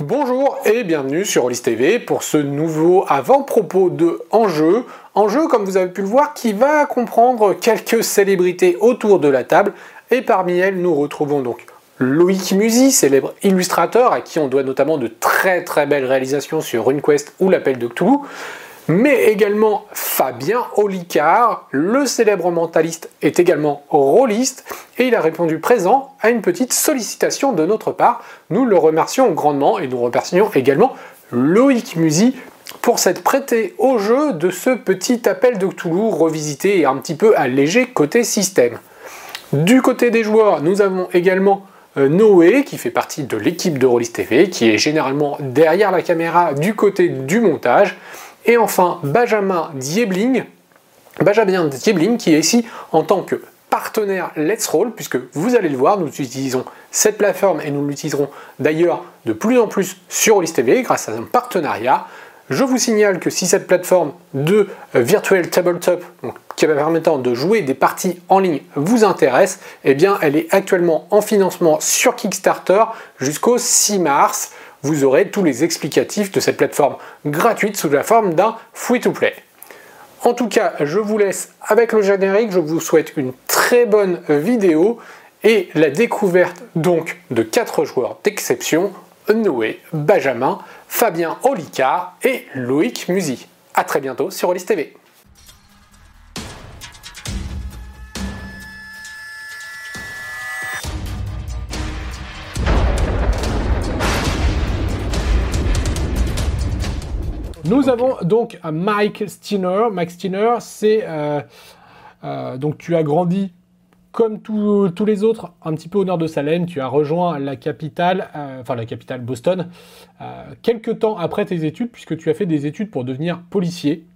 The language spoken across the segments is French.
Bonjour et bienvenue sur Rollis TV pour ce nouveau avant-propos de Enjeu. Enjeu, comme vous avez pu le voir, qui va comprendre quelques célébrités autour de la table. Et parmi elles, nous retrouvons donc Loïc Musy, célèbre illustrateur à qui on doit notamment de très très belles réalisations sur RuneQuest ou l'appel de Cthulhu mais également Fabien Olicard, le célèbre mentaliste, est également rôliste et il a répondu présent à une petite sollicitation de notre part. Nous le remercions grandement et nous remercions également Loïc Musy pour s'être prêté au jeu de ce petit appel de Cthulhu revisité et un petit peu allégé côté système. Du côté des joueurs, nous avons également euh, Noé, qui fait partie de l'équipe de Rollis TV, qui est généralement derrière la caméra du côté du montage. Et enfin, Benjamin Diebling, Benjamin Diebling qui est ici en tant que partenaire Let's Roll, puisque vous allez le voir, nous utilisons cette plateforme et nous l'utiliserons d'ailleurs de plus en plus sur Olis TV grâce à un partenariat. Je vous signale que si cette plateforme de euh, Virtual Tabletop, qui va permettant de jouer des parties en ligne, vous intéresse, eh bien elle est actuellement en financement sur Kickstarter jusqu'au 6 mars vous aurez tous les explicatifs de cette plateforme gratuite sous la forme d'un free-to-play. En tout cas, je vous laisse avec le générique, je vous souhaite une très bonne vidéo et la découverte donc de quatre joueurs d'exception, Noé, Benjamin, Fabien Olicard et Loïc Musy. A très bientôt sur Olis TV. Nous avons donc Mike Steiner. Mike Steiner, c'est euh, euh, donc tu as grandi comme tous les autres, un petit peu au nord de Salem. Tu as rejoint la capitale, euh, enfin la capitale Boston, quelques temps après tes études, puisque tu as fait des études pour devenir policier.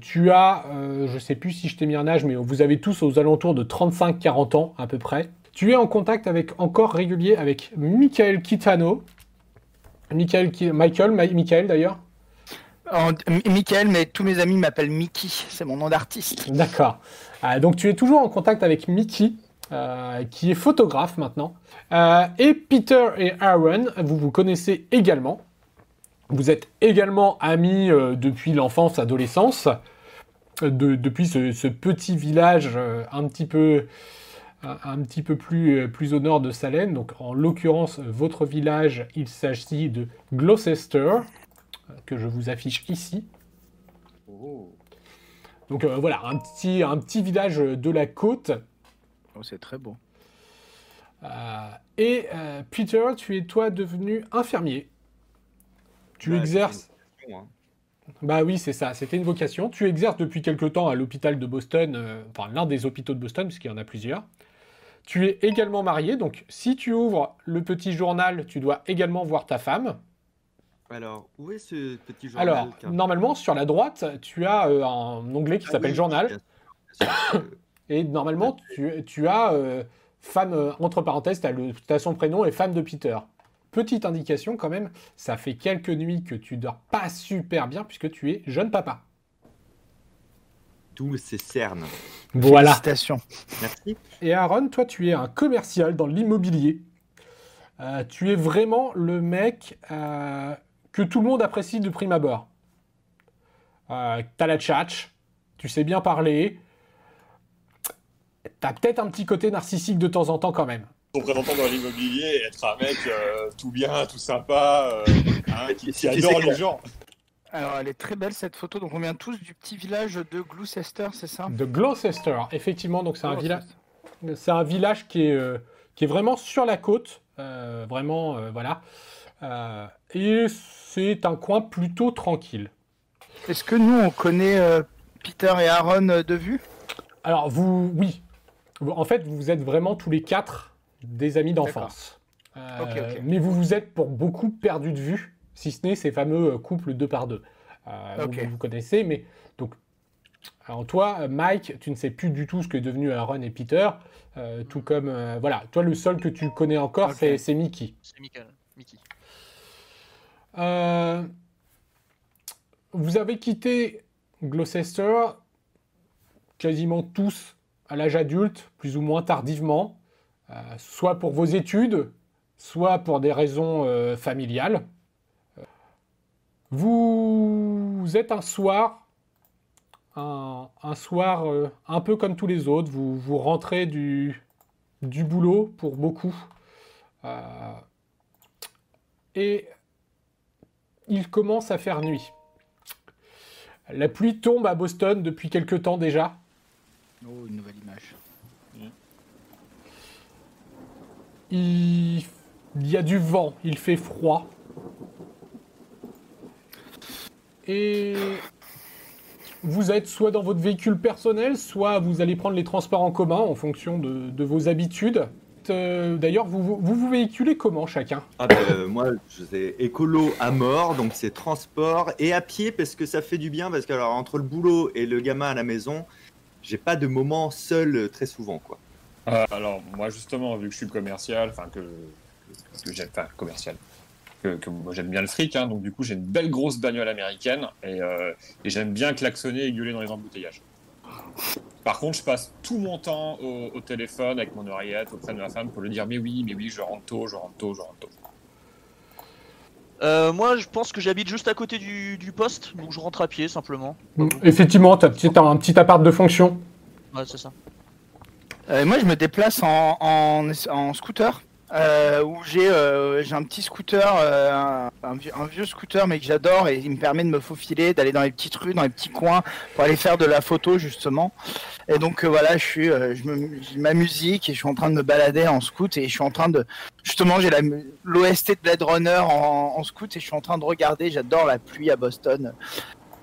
tu as, je ne sais plus si je t'ai mis un âge, mais vous avez tous aux alentours de 35-40 ans à peu près. Tu es en contact avec encore régulier avec Michael Kitano. Michael, Michael, Michael d'ailleurs. Michael, mais tous mes amis m'appellent Mickey, c'est mon nom d'artiste. D'accord. Euh, donc tu es toujours en contact avec Mickey, euh, qui est photographe maintenant. Euh, et Peter et Aaron, vous vous connaissez également. Vous êtes également amis depuis l'enfance, adolescence, depuis ce, petit village un petit peu, plus au nord de Salem. Donc en l'occurrence, votre village, il s'agit de Gloucester que je vous affiche ici. Oh. Donc euh, voilà, un petit, un petit village de la côte. Oh, c'est très beau. Euh, et euh, Peter, tu es toi devenu infirmier. Tu bah, exerces. Hein. Bah oui, c'est ça, c'était une vocation. Tu exerces depuis quelque temps à l'hôpital de Boston, enfin l'un des hôpitaux de Boston, puisqu'il y en a plusieurs. Tu es également marié, donc si tu ouvres le petit journal, tu dois également voir ta femme. Alors, où est ce petit journal Alors, normalement, sur la droite, tu as euh, un onglet qui ah s'appelle Journal. et normalement, tu, as euh, femme, euh, entre parenthèses, tu as, son prénom et femme de Peter. Petite indication quand même, ça fait quelques nuits que tu dors pas super bien puisque tu es jeune papa. D'où ces cernes. Voilà. Félicitations. Merci. Et Aaron, toi, tu es un commercial dans l'immobilier. tu es vraiment le mec que tout le monde apprécie de prime abord. Euh, t'as la tchatch, tu sais bien parler, t'as peut-être un petit côté narcissique de temps en temps quand même. Représentant dans l'immobilier, être un mec euh, tout bien, tout sympa, euh, hein, qui, adore les gens. Alors, elle est très belle cette photo. Donc, on vient tous du petit village de Gloucester, c'est ça? De Gloucester, effectivement. Donc, c'est un village. C'est un village qui est, qui est vraiment sur la côte. vraiment, voilà. Et c'est un coin plutôt tranquille. Est-ce que nous, on connaît euh, Peter et Aaron euh, de vue? Alors, vous, oui. En fait, vous êtes vraiment tous les quatre des amis d'enfance. Euh, mais vous vous êtes pour beaucoup perdus de vue, si ce n'est ces fameux couples deux par deux. vous, vous, connaissez, mais donc. Alors toi, Mike, tu ne sais plus du tout ce que est devenu Aaron et Peter, tout comme voilà, toi le seul que tu connais encore, c'est Mickey. C'est Mickey. Euh, vous avez quitté Gloucester quasiment tous à l'âge adulte, plus ou moins tardivement, euh, soit pour vos études, soit pour des raisons euh, familiales. Vous êtes un soir, un, soir un peu comme tous les autres, vous, vous rentrez du, du boulot pour beaucoup. Et il commence à faire nuit. La pluie tombe à Boston depuis quelque temps déjà. Oh, une nouvelle image. Il, il y a du vent, il fait froid. Et vous êtes soit dans votre véhicule personnel, soit vous allez prendre les transports en commun en fonction de, de vos habitudes. Euh, D'ailleurs, vous, vous vous vous véhiculez comment chacun? Ah bah, euh, moi, je sais écolo à mort, donc c'est transport et à pied parce que ça fait du bien. Parce que alors entre le boulot et le gamin à la maison, j'ai pas de moment seul euh, très souvent quoi. Euh, alors, moi, justement, vu que je suis commercial, enfin, que, que j'aime, enfin, commercial, que, que moi j'aime bien le fric, hein, donc du coup, j'ai une belle grosse bagnole américaine et, euh, et j'aime bien klaxonner et gueuler dans les embouteillages. Par contre, je passe tout mon temps au, au téléphone avec mon oreillette auprès de ma femme pour lui dire Mais oui, mais oui, je rentre tôt, je rentre tôt, je rentre tôt. Euh, moi, je pense que j'habite juste à côté du, du poste, donc je rentre à pied simplement. Effectivement, tu as un petit appart de fonction. Ouais, c'est ça. Euh, moi, je me déplace en, en, en scooter. Euh, où j'ai euh, un petit scooter, euh, un, vieux, scooter, mais que j'adore et il me permet de me faufiler, d'aller dans les petites rues, dans les petits coins pour aller faire de la photo justement. Et donc euh, voilà, je suis, j'ai ma musique et je suis en train de me balader en scoot et je suis en train de, justement, j'ai l'OST de Blade Runner en, en scoot et je suis en train de regarder. J'adore la pluie à Boston.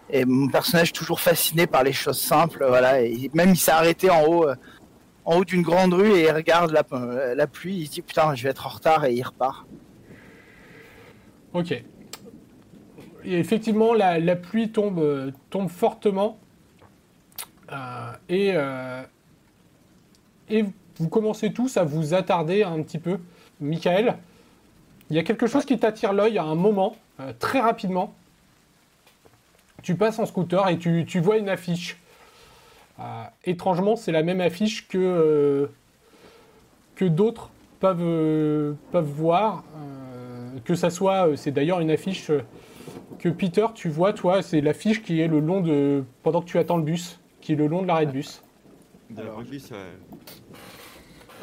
Et mon personnage toujours fasciné par les choses simples, voilà. Et même il s'est arrêté en haut. En haut d'une grande rue et il regarde la, euh, la pluie, il se dit putain je vais être en retard et il repart. Ok. Et effectivement, la, la pluie tombe, tombe fortement. Euh, et, euh, et vous commencez tous à vous attarder un petit peu. Michael, il y a quelque chose qui t'attire l'œil à un moment, euh, très rapidement. Tu passes en scooter et tu, tu vois une affiche. Euh, étrangement, c'est la même affiche que, euh, que d'autres peuvent, euh, peuvent voir. euh, que ça soit, c'est d'ailleurs une affiche que Peter, tu vois, toi, c'est l'affiche qui est le long de. pendant que tu attends le bus, qui est le long de l'arrêt de bus. De Alors,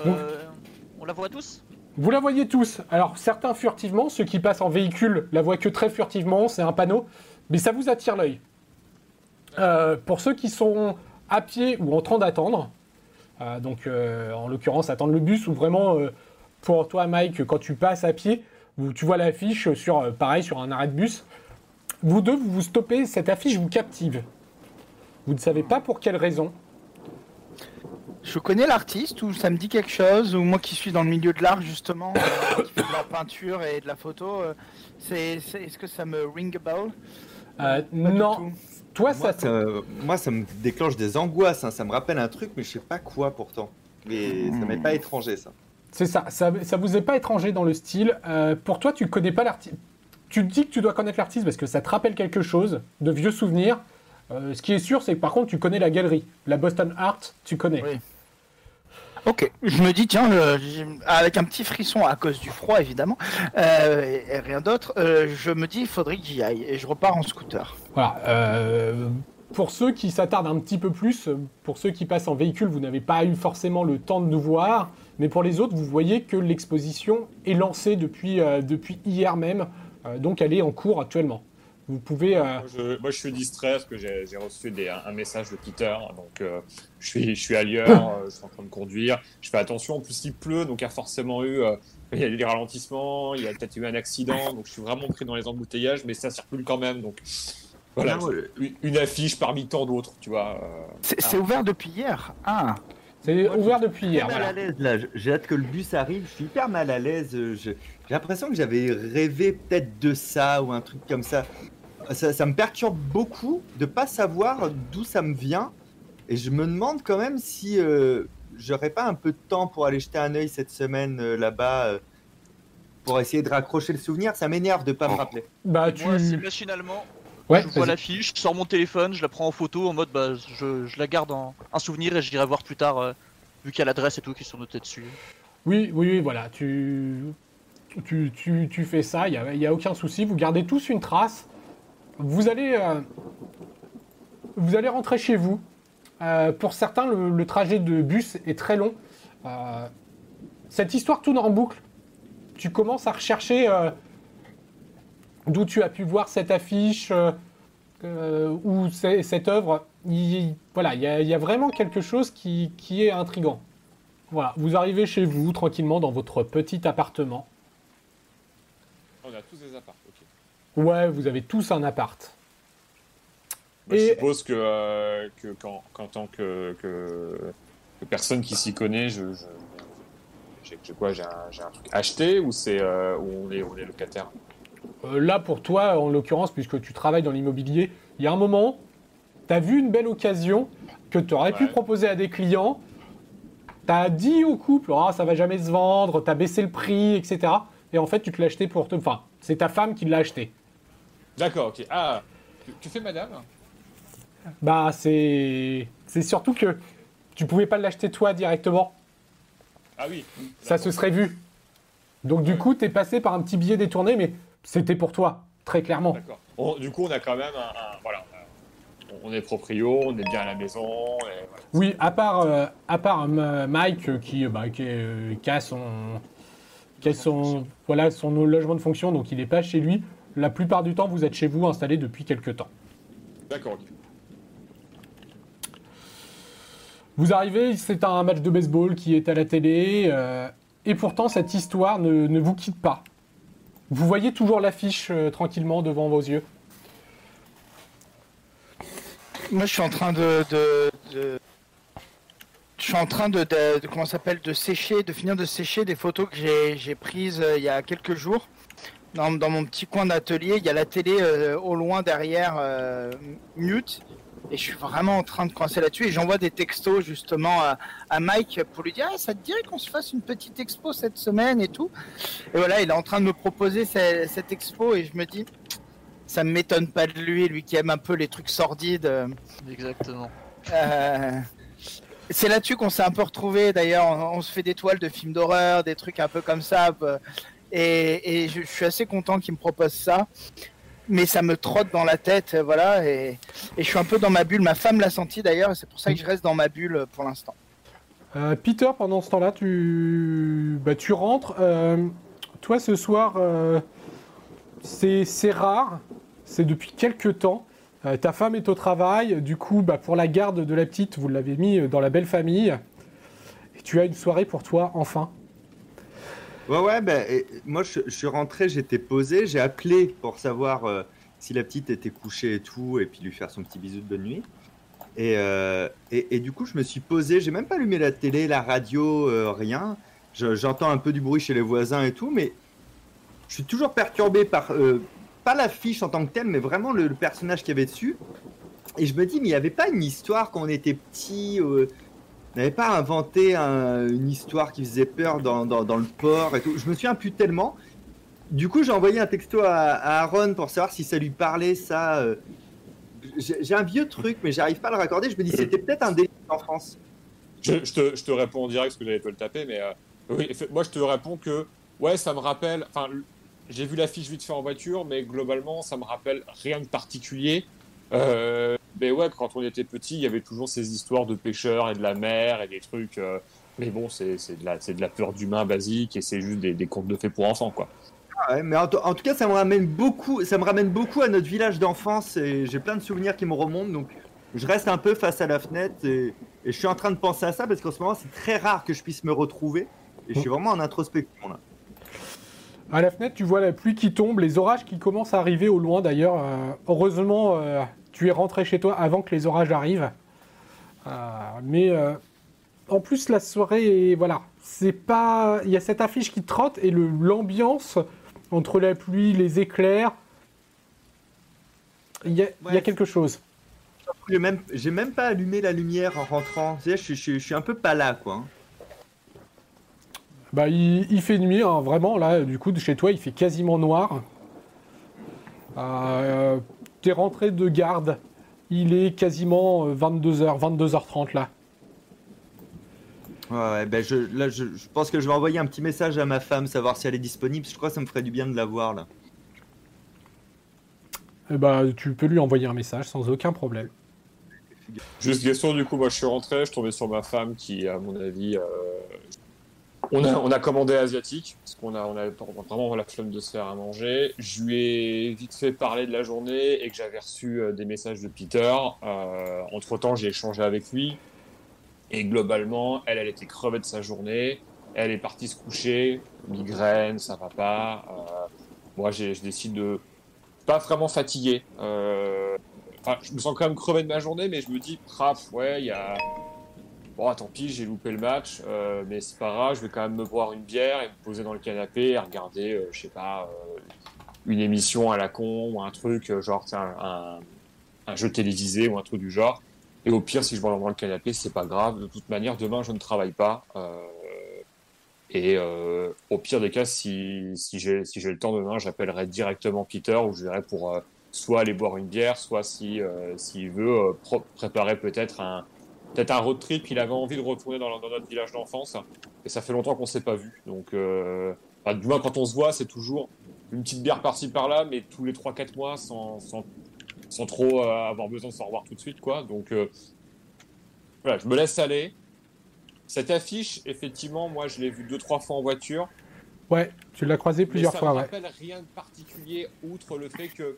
Euh, on la voit tous? Vous la voyez tous. Alors, certains furtivement, ceux qui passent en véhicule la voient que très furtivement, c'est un panneau, mais ça vous attire l'œil. Euh, pour ceux qui sont à pied ou en train d'attendre, euh, donc euh, en l'occurrence attendre le bus ou vraiment euh, pour toi, Mike, quand tu passes à pied, vous- tu vois l'affiche sur, pareil, sur un arrêt de bus. Vous deux, vous vous stoppez, cette affiche vous captive. Vous ne savez pas pour quelle raison. Je connais l'artiste ou ça me dit quelque chose ou moi qui suis dans le milieu de l'art justement, qui fait de la peinture et de la photo, c'est, est-ce que ça me ring a bell? Euh, non. Toi, moi, ça, ça, moi, ça me déclenche des angoisses. hein. Ça me rappelle un truc, mais je sais pas quoi pourtant. Mais ça m'est pas étranger ça. C'est ça, ça, ça vous est pas étranger dans le style. Euh, pour toi, tu connais pas l'artiste. Tu te dis que tu dois connaître l'artiste parce que ça te rappelle quelque chose, de vieux souvenirs. Euh, ce qui est sûr, c'est que par contre, tu connais la galerie. La Boston Art, tu connais. Oui. Ok, je me dis tiens, euh, avec un petit frisson à cause du froid évidemment, euh, et, rien d'autre, euh, je me dis il faudrait que j'y aille et je repars en scooter. Voilà. pour ceux qui s'attardent un petit peu plus, pour ceux qui passent en véhicule, vous n'avez pas eu forcément le temps de nous voir. Mais pour les autres, vous voyez que l'exposition est lancée depuis, depuis hier même. Donc, elle est en cours actuellement. Vous pouvez. euh, Moi, je, moi, je suis distrait parce que j'ai reçu des- un, un message de Peter. Donc, euh, je, suis, je suis ailleurs, je suis en train de conduire. Je fais attention. En plus, il pleut, donc il y a forcément eu. euh, il y a eu des ralentissements, il y a peut-être eu un accident. Donc, je suis vraiment pris dans les embouteillages, mais ça circule quand même. Donc, voilà. Non, le- Une, une affiche parmi tant d'autres, tu vois. euh, C'est, c'est ouvert depuis hier. Ah, C'est ouvert je depuis hier. mal voilà. à l'aise là. J'ai hâte que le bus arrive. Je suis hyper mal à l'aise. J'ai l'impression que j'avais rêvé peut-être de ça ou un truc comme ça. Ça. ça me perturbe beaucoup de pas savoir d'où ça me vient. Et je me demande quand même si euh, j'aurais pas un peu de temps pour aller jeter un œil cette semaine euh, là-bas euh, pour essayer de raccrocher le souvenir. Ça m'énerve de pas me rappeler. Bah, tu. Moi, c'est machinalement. Ouais, je vois l'affiche, je sors mon téléphone, je la prends en photo en mode bah je, je la garde en un souvenir et j'irai voir plus tard euh, vu qu'il y a l'adresse et tout qui sont notés dessus. Oui, oui, oui, voilà. Tu... tu, tu- tu fais ça, il n'y a, y a aucun souci. Vous gardez tous une trace. Vous allez, euh, vous allez rentrer chez vous. Euh, pour certains, le, trajet de bus est très long. Euh, cette histoire tourne en boucle. Tu commences à rechercher d'où tu as pu voir cette affiche ou cette œuvre. Il- voilà, il y, a- vraiment quelque chose qui, est intrigant. Voilà, vous arrivez chez vous tranquillement dans votre petit appartement. On a tous des apparts, ok. Ouais, vous avez tous un appart. Et- Je suppose que, euh, que qu'en, qu'en tant que, que, que personne qui s'y connaît, je, je, j'ai, j'ai quoi, j'ai un, j'ai un truc acheté ou c'est euh, où on est, on est locataire? Euh, là, pour toi, en l'occurrence, puisque tu travailles dans l'immobilier, il y a un moment, tu as vu une belle occasion que tu aurais pu proposer à des clients. Tu as dit au couple, Ah, ça va jamais se vendre, tu as baissé le prix, etc. Et en fait, tu te l'as acheté pour te. Enfin, c'est ta femme qui l'a acheté. D'accord, ok. Ah, tu, tu fais madame? Bah, c'est. C'est surtout que tu pouvais pas l'acheter toi directement. Ah oui. Ça se serait vu. Donc, du coup, tu es passé par un petit billet détourné, mais c'était pour toi, très clairement. D'accord. On- du coup, on a quand même un, un- voilà, on est proprio, on est bien à la maison. et voilà. Oui, à part, euh, à part euh, Mike euh, qui, euh, bah, qui, est, euh, qui a son, qui a son, voilà, son logement de fonction, donc il n'est pas chez lui. La plupart du temps, vous êtes chez vous installé depuis quelques temps. D'accord, ok. Vous arrivez, c'est un match de baseball qui est à la télé, euh, et pourtant cette histoire ne, ne vous quitte pas. Vous voyez toujours l'affiche euh, tranquillement devant vos yeux. Moi, je suis en train de. de, de- Je suis en train de, de, de- comment ça s'appelle de sécher, de finir de sécher des photos que j'ai j'ai prises euh, il y a quelques jours. Dans, dans mon petit coin d'atelier, il y a la télé euh, au loin derrière euh, mute. Et je suis vraiment en train de coincer là-dessus. Et j'envoie des textos justement à, à Mike pour lui dire Ah, ça te dirait qu'on se fasse une petite expo cette semaine et tout. Et voilà, il est en train de me proposer ce- cette expo et je me dis ça ne m'étonne pas de lui, lui qui aime un peu les trucs sordides. Exactement. euh, c'est là-dessus qu'on s'est un peu retrouvé d'ailleurs. On, on se fait des toiles de films d'horreur, des trucs un peu comme ça. Et, je, suis assez content qu'il me propose ça. Mais ça me trotte dans la tête, voilà. Et, je suis un peu dans ma bulle. Ma femme l'a senti d'ailleurs, et c'est pour ça que je reste dans ma bulle euh, pour l'instant. Euh, Peter, pendant ce temps-là, tu, bah, tu rentres. Euh, toi, ce soir, c'est rare. C'est depuis quelques temps. Ta femme est au travail. Du coup, bah, pour la garde de la petite, vous l'avez mis dans la belle famille. Et tu as une soirée pour toi, enfin. Ouais, ouais, ben, moi je, suis rentré, j'étais posé, j'ai appelé pour savoir euh, si la petite était couchée et tout, et puis lui faire son petit bisou de bonne nuit. Et, euh, et, du coup, je me suis posé, j'ai même pas allumé la télé, la radio, euh, rien. Je- J'entends un peu du bruit chez les voisins et tout, mais je suis toujours perturbé par, pas l'affiche en tant que telle, mais vraiment le, le personnage qu'il y avait dessus. Et je me dis, mais il n'y avait pas une histoire quand on était petit n'avait pas inventé un- une histoire qui faisait peur dans, dans, le port et tout. Je me souviens plus tellement. Du coup, j'ai envoyé un texto à, à Aaron pour savoir si ça lui parlait, ça. euh. J'ai un vieux truc, mais j'arrive pas à le raccorder. Je me dis, c'était peut-être un délire en France. Je, te, je te réponds en direct parce que j'allais te le taper, mais euh, oui, moi je te réponds que ouais, ça me rappelle. Enfin, j'ai vu l'affiche vite fait en voiture, mais globalement, ça me rappelle rien de particulier. Euh, mais ouais, quand on était petit, il y avait toujours ces histoires de pêcheurs et de la mer et des trucs. euh, mais bon, c'est c'est de la, c'est de la peur d'humain basique et c'est juste des, des contes de fées pour enfants, quoi. Ah ouais, mais en, to- en tout cas, ça me ramène beaucoup. Ça me ramène beaucoup à notre village d'enfance et j'ai plein de souvenirs qui me remontent. Donc, je reste un peu face à la fenêtre et, et je suis en train de penser à ça parce qu'en ce moment, c'est très rare que je puisse me retrouver. Et je suis vraiment en introspection là. À la fenêtre, tu vois la pluie qui tombe, les orages qui commencent à arriver au loin d'ailleurs. Euh, heureusement, euh, tu es rentré chez toi avant que les orages arrivent. Euh, mais euh, en plus, la soirée, est- voilà, c'est pas. Il y a cette affiche qui trotte et le- l'ambiance entre la pluie, les éclairs. Il y, a, il y a Ouais. quelque chose. J'ai même, pas allumé la lumière en rentrant. Je, suis- je suis- je suis un peu pas là, quoi. Bah, il, il fait nuit, hein, vraiment, là, du coup, de chez toi, il fait quasiment noir. Euh, T'es rentré de garde, il est quasiment euh, 22h, 22h30 là. Ouais, ben je, là, je, je pense que je vais envoyer un petit message à ma femme, savoir si elle est disponible. Je crois que ça me ferait du bien de la voir là. Eh bah, tu peux lui envoyer un message sans aucun problème. Juste question, du coup, moi je suis rentré, je tombais sur ma femme qui, à mon avis, euh, on, a, commandé asiatique, parce qu'on a, vraiment la flemme de se faire à manger. Je lui ai vite fait parler de la journée et que j'avais reçu euh, des messages de Peter. Euh, entre temps, j'ai échangé avec lui. Et globalement, elle, elle était crevée de sa journée. Elle est partie se coucher, migraine, ça va pas. Euh, moi, je décide de pas vraiment fatigué. Enfin, je me sens quand même crevé de ma journée, mais je me dis, ouais, il y a. Bon, tant pis, j'ai loupé le match, euh, mais c'est pas grave, je vais quand même me boire une bière et me poser dans le canapé et regarder, euh, je sais pas, euh, une émission à la con ou un truc, genre, un, un jeu télévisé ou un truc du genre. Et au pire, si je me dans le canapé, c'est pas grave. De toute manière, demain, je ne travaille pas. Et au pire des cas, si, si j'ai si le temps demain, j'appellerai directement Peter ou je verrai pour soit aller boire une bière, soit si s'il veut préparer peut-être un peut-être un road trip. Il avait envie de retourner dans, dans notre village d'enfance et ça fait longtemps qu'on s'est pas vu. Donc, euh, du moins quand on se voit, c'est toujours une petite bière par-ci par-là, mais tous les 3-4 mois sans, sans, sans trop euh, avoir besoin de s'en revoir tout de suite, quoi. Donc euh, voilà, je me laisse aller. Cette affiche, effectivement, moi je l'ai vue deux trois fois en voiture. Ouais, tu l'as croisé plusieurs mais ça fois, me rappelle rien de particulier, outre le fait que,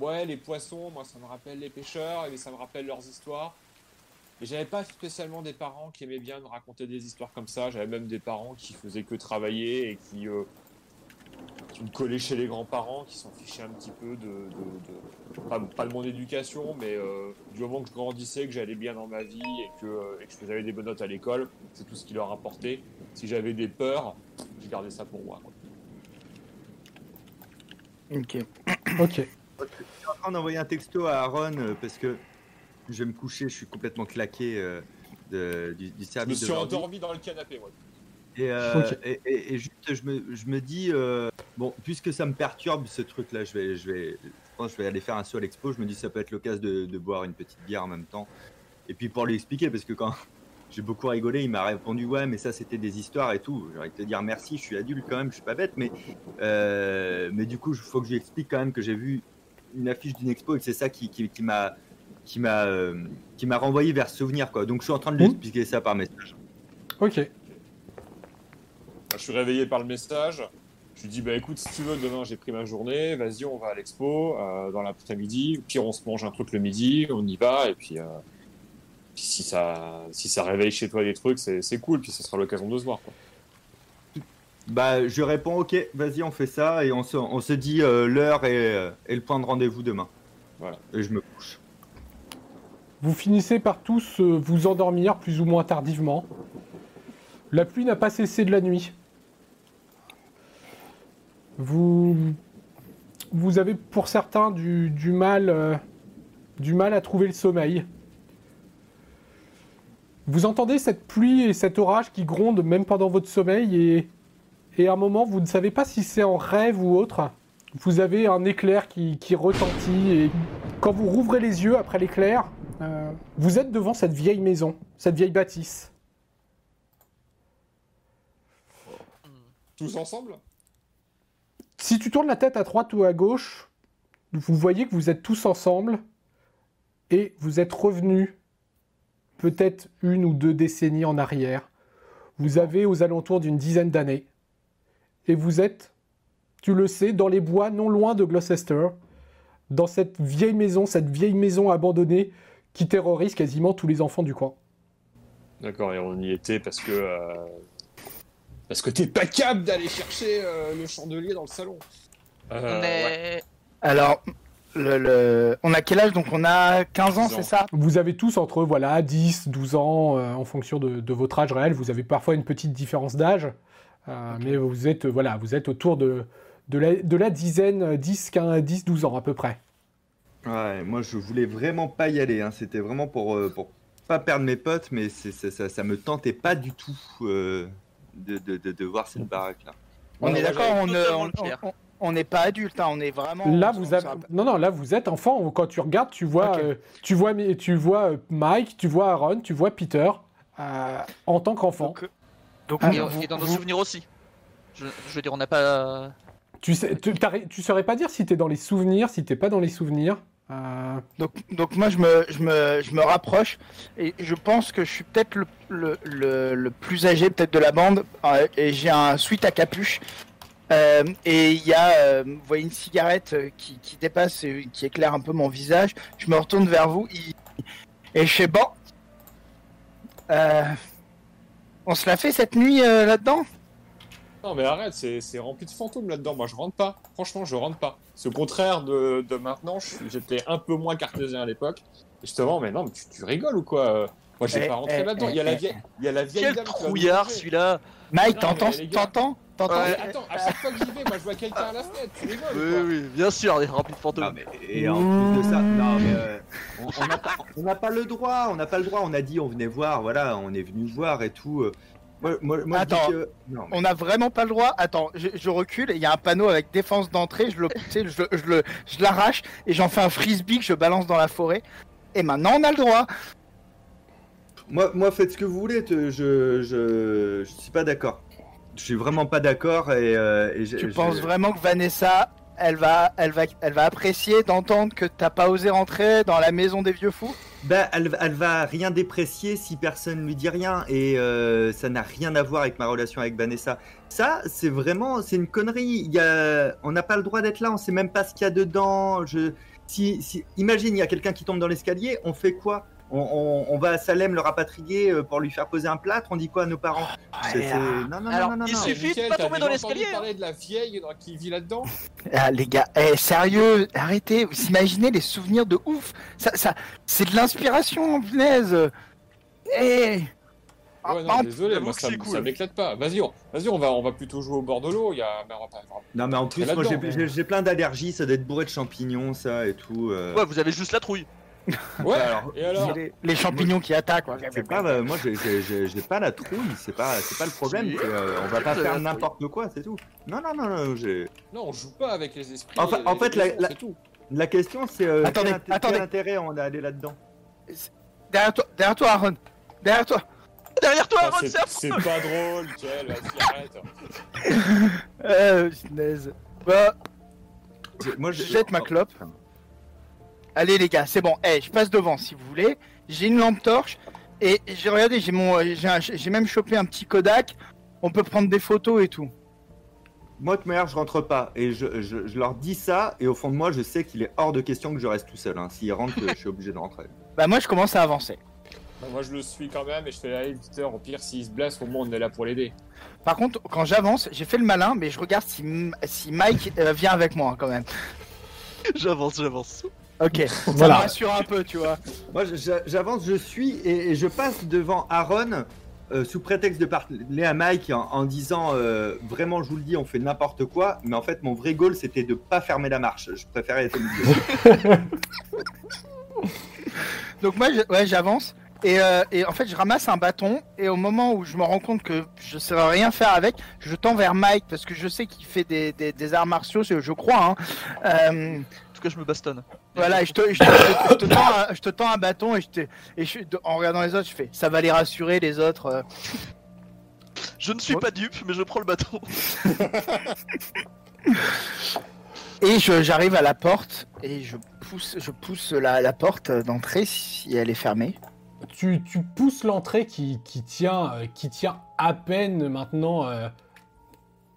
ouais, les poissons, moi ça me rappelle les pêcheurs, et ça me rappelle leurs histoires. Et j'avais pas spécialement des parents qui aimaient bien me raconter des histoires comme ça. J'avais même des parents qui faisaient que travailler et qui, euh, qui me collaient chez les grands-parents, qui s'en fichaient un petit peu de, de- de- pas, pas de mon éducation, mais euh, du moment que je grandissais, que j'allais bien dans ma vie et que, euh, et que j'avais des bonnes notes à l'école, c'est tout ce qui leur apportait. Si j'avais des peurs, je gardais ça pour moi. quoi. Ok. Ok. Je suis en train d'envoyer un texto à Aaron parce que je vais me coucher, je suis complètement claqué euh, de- du, du Je me service suis endormi dans le canapé. Et, euh, et, et- et juste, je me, je me dis, euh, bon, puisque ça me perturbe ce truc-là, je vais, je vais, je pense que je vais aller faire un saut à l'expo. Je me dis, ça peut être l'occasion de, de boire une petite bière en même temps. Et puis pour lui expliquer, parce que quand j'ai beaucoup rigolé, il m'a répondu, ouais, mais ça c'était des histoires et tout. De te dire merci, je suis adulte quand même, je suis pas bête, mais, euh, mais du coup, il faut que je lui explique quand même que j'ai vu une affiche d'une expo et que c'est ça qui, qui, qui m'a, qui m'a, euh, qui m'a renvoyé vers ce souvenir, quoi. Donc je suis en train de lui Mhm. expliquer ça par message. Ok. Je suis réveillé par le message. Je lui dis, bah écoute, si tu veux, demain j'ai pris ma journée, vas-y, on va à l'expo euh, dans l'après-midi. Au pire, on se mange un truc le midi, on y va, et puis, euh, puis si, ça, si ça réveille chez toi des trucs, c'est c'est cool, puis ce sera l'occasion de se voir. Quoi. Bah, je réponds, ok, vas-y, on fait ça et on se, on se dit euh, l'heure et, et le point de rendez-vous demain. Voilà. Et je me couche. Vous finissez par tous euh, vous endormir plus ou moins tardivement. La pluie n'a pas cessé de la nuit. Vous, vous avez pour certains du, euh, mal à trouver le sommeil. Vous entendez cette pluie et cet orage qui grondent même pendant votre sommeil et, et à un moment vous ne savez pas si c'est en rêve ou autre. Vous avez un éclair qui, qui retentit et quand vous rouvrez les yeux après l'éclair, euh, vous êtes devant cette vieille maison, cette vieille bâtisse. Tous ensemble? Si tu tournes la tête à droite ou à gauche, vous voyez que vous êtes tous ensemble et vous êtes revenus peut-être une ou deux décennies en arrière. Vous avez aux alentours d'une dizaine d'années et vous êtes, tu le sais, dans les bois non loin de Gloucester, dans cette vieille maison, cette vieille maison abandonnée qui terrorise quasiment tous les enfants du coin. D'accord, et on y était parce que. euh, Parce que t'es pas capable d'aller chercher euh, le chandelier dans le salon. Euh, On ouais. Alors, le, le- on a quel âge? Donc on a 15 ans, 10 ans. c'est ça? Vous avez tous entre voilà 10, 12 ans euh, en fonction de, de votre âge réel. Vous avez parfois une petite différence d'âge, euh, mais vous êtes voilà, vous êtes autour de, de, la, de la dizaine, euh, 10, 15, 10, 12 ans à peu près. Ouais, moi je voulais vraiment pas y aller. hein. C'était vraiment pour, euh, pour pas perdre mes potes, mais c'est, ça, ça me tentait pas du tout euh, de, de, de, de voir cette baraque là. On est d'accord, j'avais on n'est pas adulte, hein, on est vraiment. Là vous avez non non là vous êtes enfant. Quand tu regardes, tu vois euh, tu vois tu vois euh, Mike, tu vois Aaron, tu vois Peter euh, en tant qu'enfant. Donc, donc Ah, Et, vous- et dans nos vous- souvenirs aussi. Je, je veux dire, on n'a pas. Tu, sais, tu saurais pas dire si t'es dans les souvenirs, si t'es pas dans les souvenirs. Euh, Donc, donc moi je me, je, me, je me rapproche et je pense que je suis peut-être le, le, le, plus âgé peut-être de la bande euh, et j'ai un sweat à capuche Euh, et il y a vous une cigarette qui, qui dépasse et qui éclaire un peu mon visage. Je me retourne vers vous et je fais bon. On se l'a fait cette nuit là-dedans? Non, mais arrête, c'est c'est rempli de fantômes là-dedans. Moi, je rentre pas. Franchement, je rentre pas. C'est au contraire de, de maintenant. je suis- J'étais un peu moins cartésien à l'époque. Justement, mais non, mais tu, tu rigoles ou quoi euh? Moi, j'ai Eh, pas rentré eh, là-dedans. Il y a eh, la eh, vieille, il y a la vieille Quel dame trouillard celui-là Mike, t'entends T'entends T'entends attends, à chaque fois que j'y vais, moi, je vois quelqu'un à la fenêtre. Tu rigoles ou Oui, quoi? oui, bien sûr, il est rempli de fantômes. Non, mais, et en plus de ça, non, mais, euh, on on n'a pas, on n'a pas le droit, on n'a pas le droit. On a dit, on venait voir, voilà, on est venu voir et tout. euh. Moi, moi, moi, je dis Attends. que- non, mais- On n'a vraiment pas le droit. Attends, je, je recule et il y a un panneau avec défense d'entrée. Je le, je, je le, je l'arrache et j'en fais un frisbee que je balance dans la forêt. Et maintenant on a le droit. moi, moi, faites ce que vous voulez. te- je, je, je suis pas d'accord. Je suis vraiment pas d'accord et, euh, et Tu penses vraiment que Vanessa, elle va, elle va, elle va apprécier d'entendre que t'as pas osé rentrer dans la maison des vieux fous? Bah, elle, elle va rien déprécier si personne lui dit rien et euh, ça n'a rien à voir avec ma relation avec Vanessa. Ça, c'est vraiment, c'est une connerie. Y a, on n'a pas le droit d'être là, on sait même pas ce qu'il y a dedans. Si, si, imagine, il y a quelqu'un qui tombe dans l'escalier, on fait quoi? On, on- on va à Salem le rapatrier euh, pour lui faire poser un plâtre. On dit quoi à nos parents C'est- c'est- Non, non, Alors, non, non, il non. suffit- de Mickaël, pas tomber dans l'escalier, hein. parler de la vieille dans- qui vit là-dedans? Ah, les gars, eh, sérieux, arrêtez. Vous imaginez les souvenirs de ouf Ça, ça, c'est de l'inspiration, punaise. Eh. Ah, Ouais, non, désolé, moi ça, cool. ça m'éclate pas. Vas-y, on, vas-y, on va, on va plutôt jouer au bord de l'eau. A, on on Non, mais en plus, moi, j'ai- mais- j'ai j'ai plein d'allergies. Ça doit être bourré de champignons, ça et tout. euh. Ouais, vous avez juste la trouille. Ouais. alors, et alors les, les champignons qui attaquent. quoi. C'est pas, euh, moi, j'ai- j'ai pas la trouille, c'est pas, c'est pas le problème. Euh, on va pas faire n'importe quoi, c'est tout. Non, non, non, non. j'ai- Non, on joue pas avec les esprits. Enfin, en fait, la- la- c'est tout. La question, c'est euh, Attendez, quel, inté- quel attendez. intérêt on a allé là-dedans? Derrière toi, derrière toi, Aaron. Derrière toi. Derrière toi, Aaron, c'est c'est pas drôle, Michael, vas-y, arrête. Euh, punaise. Bah, Moi, j'ai- Jette ma clope. Allez les gars, c'est bon. Eh, je passe devant si vous voulez. J'ai une lampe torche et j'ai regardé, j'ai mon, j'ai un- j'ai même chopé un petit Kodak. On peut prendre des photos et tout. Moi, de manière, je rentre pas. Et je, je- je leur dis ça, et au fond de moi, je sais qu'il est hors de question que je reste tout seul. Hein. S'ils rentrent, je suis obligé de rentrer. Bah moi, je commence à avancer. Bah, moi, je le suis quand même et je fais allez, Victor, au pire, s'il se blesse, au moins on est là pour l'aider. Par contre, quand j'avance, j'ai fait le malin, mais je regarde si, Mike euh, vient avec moi quand même. J'avance, j'avance. Ok, ça Voilà. me rassure un peu, tu vois. Moi, j'avance, je suis, et, et je passe devant Aaron. euh, sous prétexte de parler à Mike en, en disant euh, vraiment je vous le dis on fait n'importe quoi mais en fait mon vrai goal c'était de pas fermer la marche je préférais être au milieu. Donc moi, je- ouais, j'avance. Et, euh, et en fait, je ramasse un bâton. Et au moment où je me rends compte que je ne saurais rien faire avec, je tends vers Mike parce que je sais qu'il fait des, des- des arts martiaux, je crois. Hein. Euh, En tout cas, je me bastonne. Voilà, et je te, je, te, je te- je te tends un, je te tends un bâton et, je te, et je, en regardant les autres, je fais ça va les rassurer, les autres. euh. Je ne suis pas dupe, mais je prends le bâton. Et je- j'arrive à la porte et je pousse, je pousse la, la porte d'entrée si elle est fermée. Tu, tu pousses l'entrée qui, qui tient, euh, qui tient à peine maintenant euh,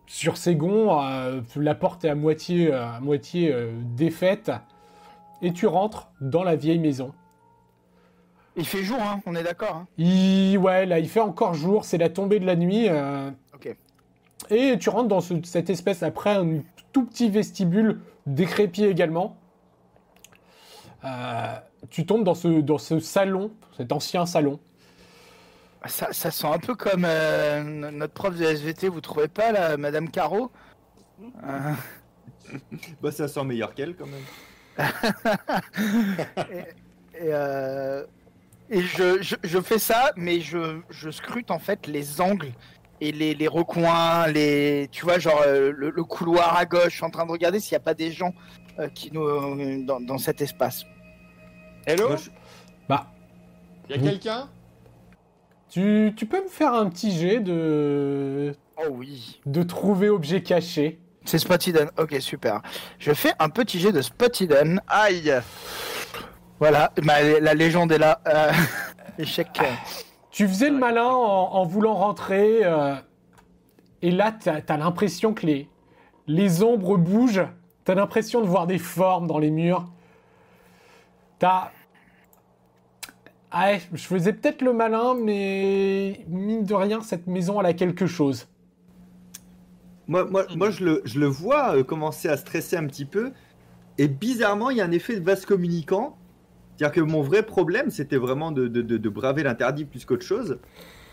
sur ses gonds. euh, la porte est à moitié, euh, à moitié euh, défaite. Et tu rentres dans la vieille maison. Il fait jour, hein, on est d'accord. Hein. Il, ouais, là, il fait encore jour, c'est la tombée de la nuit. euh, Ok. Et tu rentres dans ce- cette espèce, après un tout petit vestibule décrépit également. Euh, tu tombes dans ce, dans ce salon, cet ancien salon. Ça, ça sent un peu comme euh, no- notre prof de SVT, vous trouvez pas là, Madame Caro? Euh, bah ça sent meilleur qu'elle quand même Et, euh, et je, je, je fais ça, mais je, je scrute en fait les angles et les, les recoins, les, tu vois, genre euh, le, le couloir à gauche. Je suis en train de regarder s'il n'y a pas des gens euh, qui nous, euh, dans, dans cet espace. Hello Bah, Y'a Oui. quelqu'un? Tu, tu peux me faire un petit jet de, Oh oui. de trouver objet caché C'est spot hidden. Ok, super. Je fais un petit jet de spot hidden. Aïe Voilà, bah, la légende est là. Euh, échec. euh, Tu faisais le malin en, en voulant rentrer, euh, et là, t'as as, l'impression que les, les ombres bougent. T'as l'impression de voir des formes dans les murs. T'as. Ouais, je faisais peut-être le malin, mais mine de rien, cette maison, elle a quelque chose. Moi, moi, moi je, le, je le vois euh, commencer à stresser un petit peu. Et bizarrement, il y a un effet de vase communicant. C'est-à-dire que mon vrai problème, c'était vraiment de, de, de, de braver l'interdit plus qu'autre chose.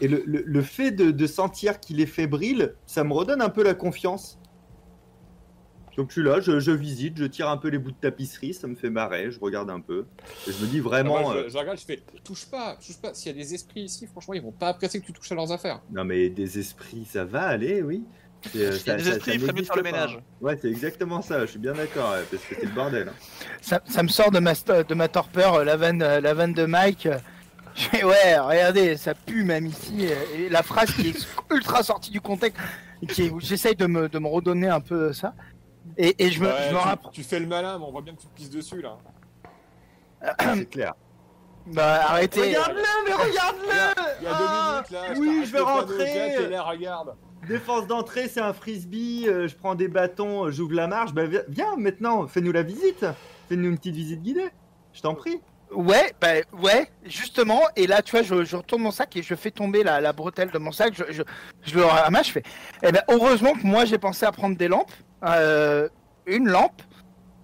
Et le, le, le fait de, de sentir qu'il est fébrile, ça me redonne un peu la confiance. Donc je suis là, je, je visite, je tire un peu les bouts de tapisserie, ça me fait marrer, je regarde un peu. Et je me dis Ah, vraiment... euh, je, je regarde, je fais touche pas, touche pas. S'il y a des esprits ici, franchement, ils vont pas apprécier que tu touches à leurs affaires. Non mais des esprits, ça va aller, oui. C'est, euh, ça- des ça- esprits, ça il ferait mieux faire le ménage. Ouais, c'est exactement ça, je suis bien d'accord, ouais, parce que c'est le bordel. hein. Ça, ça me sort de ma, de ma torpeur, euh, la vanne, euh, la vanne de Mike. Je ouais, regardez, ça pue même ici. Et la phrase qui est ultra sortie du contexte, et qui j'essaye de me, de me redonner un peu ça. Et, et je me, Ouais, je me tu, rappelle. tu fais le malin, mais on voit bien que tu te pisses dessus là. C'est clair. Bah, arrêtez. Regarde-le, mais regarde-le Il y a deux Ah, minutes là. oui, je vais rentrer. Là, regarde. Défense d'entrée, c'est un frisbee, euh, je prends des bâtons, euh, j'ouvre la marche. Bah, vi- viens maintenant, fais-nous la visite. Fais-nous une petite visite guidée. Je t'en prie. Ouais, bah, ouais, justement. Et là, tu vois, je, retourne mon sac et je fais tomber la, bretelle de mon sac. Je, je, je le ramasse. Je fais. Eh ben, heureusement que moi, j'ai pensé à prendre des lampes. Euh, une lampe.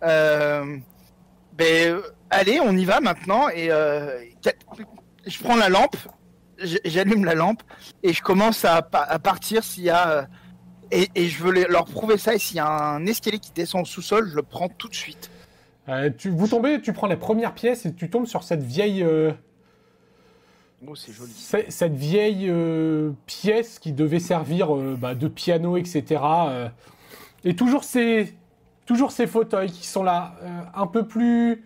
Euh, ben, allez, on y va maintenant. Et je prends la lampe. J'allume la lampe et je commence à, pa- à partir s'il y a. euh, Et, et je veux leur prouver ça. Et s'il y a un escalier qui descend au sous-sol, je le prends tout de suite. Euh, tu, vous tombez, tu prends la première pièce et tu tombes sur cette vieille, euh, Oh, c'est joli. ce- cette vieille euh, pièce qui devait servir euh, bah, de piano, etc. euh, et toujours ces, toujours ces fauteuils qui sont là, euh, un peu plus.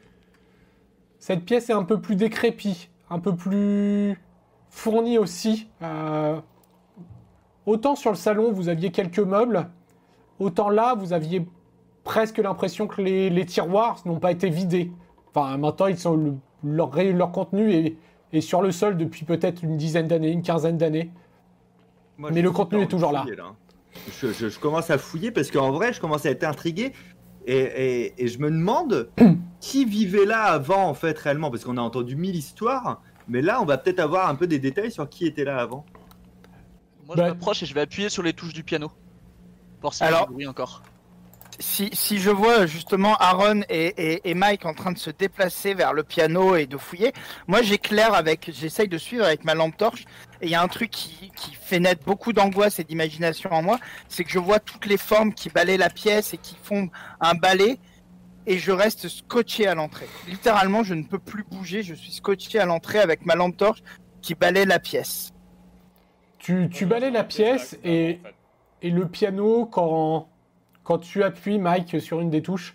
Cette pièce est un peu plus décrépie, un peu plus fournie aussi. Euh, autant sur le salon, vous aviez quelques meubles, autant là, vous aviez presque l'impression que les, les tiroirs n'ont pas été vidés. Enfin, maintenant, ils sont le- leur, contenu est, est sur le sol depuis peut-être une dizaine d'années, une quinzaine d'années. Mais le contenu est toujours là. fouiller, Je, je- je commence à fouiller parce qu'en vrai, je commence à être intrigué. Et, et- et je me demande qui vivait là avant, en fait, réellement. Parce qu'on a entendu mille histoires. Mais là, on va peut-être avoir un peu des détails sur qui était là avant. Moi, Bah- je m'approche et je vais appuyer sur les touches du piano. Pour s'il y a Alors- du bruit encore. si, si je vois justement Aaron et, et- et Mike en train de se déplacer vers le piano et de fouiller, moi j'éclaire avec, j'essaye de suivre avec ma lampe torche. Et il y a un truc qui, qui fait naître beaucoup d'angoisse et d'imagination en moi, c'est que je vois toutes les formes qui balaient la pièce et qui font un balai. Et je reste scotché à l'entrée. Littéralement, je ne peux plus bouger. Je suis scotché à l'entrée avec ma lampe torche qui balaie la pièce. Tu, tu balais la pièce et, le piano, quand, quand tu appuies, Mike, sur une des touches,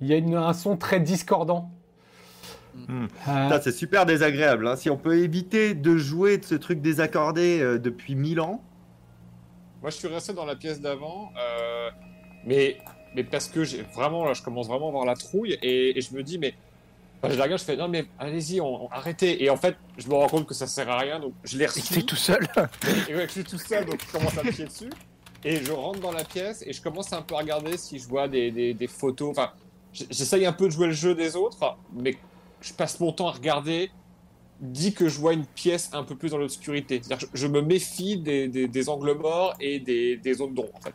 il y a une- un son très discordant. Euh, Putain, c'est super désagréable. hein. Si on peut éviter de jouer de ce truc désaccordé euh, depuis mille ans. Moi, je suis resté dans la pièce d'avant, euh, mais, mais parce que j'ai vraiment, là, je commence vraiment à avoir la trouille et, et je me dis, mais enfin, je la regarde, je fais non, mais allez-y, on, on- arrêtez. Et en fait, je me rends compte que ça sert à rien, donc je que reçu. tout seul. Et ouais, je suis tout seul, donc je commence à me pied dessus. Et je rentre dans la pièce et je commence un peu à regarder si je vois des, des, des photos. Enfin, j'essaye un peu de jouer le jeu des autres, mais je passe mon temps à regarder. Dit que je vois une pièce un peu plus dans l'obscurité. C'est-à-dire que je, je me méfie des, des, des angles morts et des, des zones d'ombre, en fait.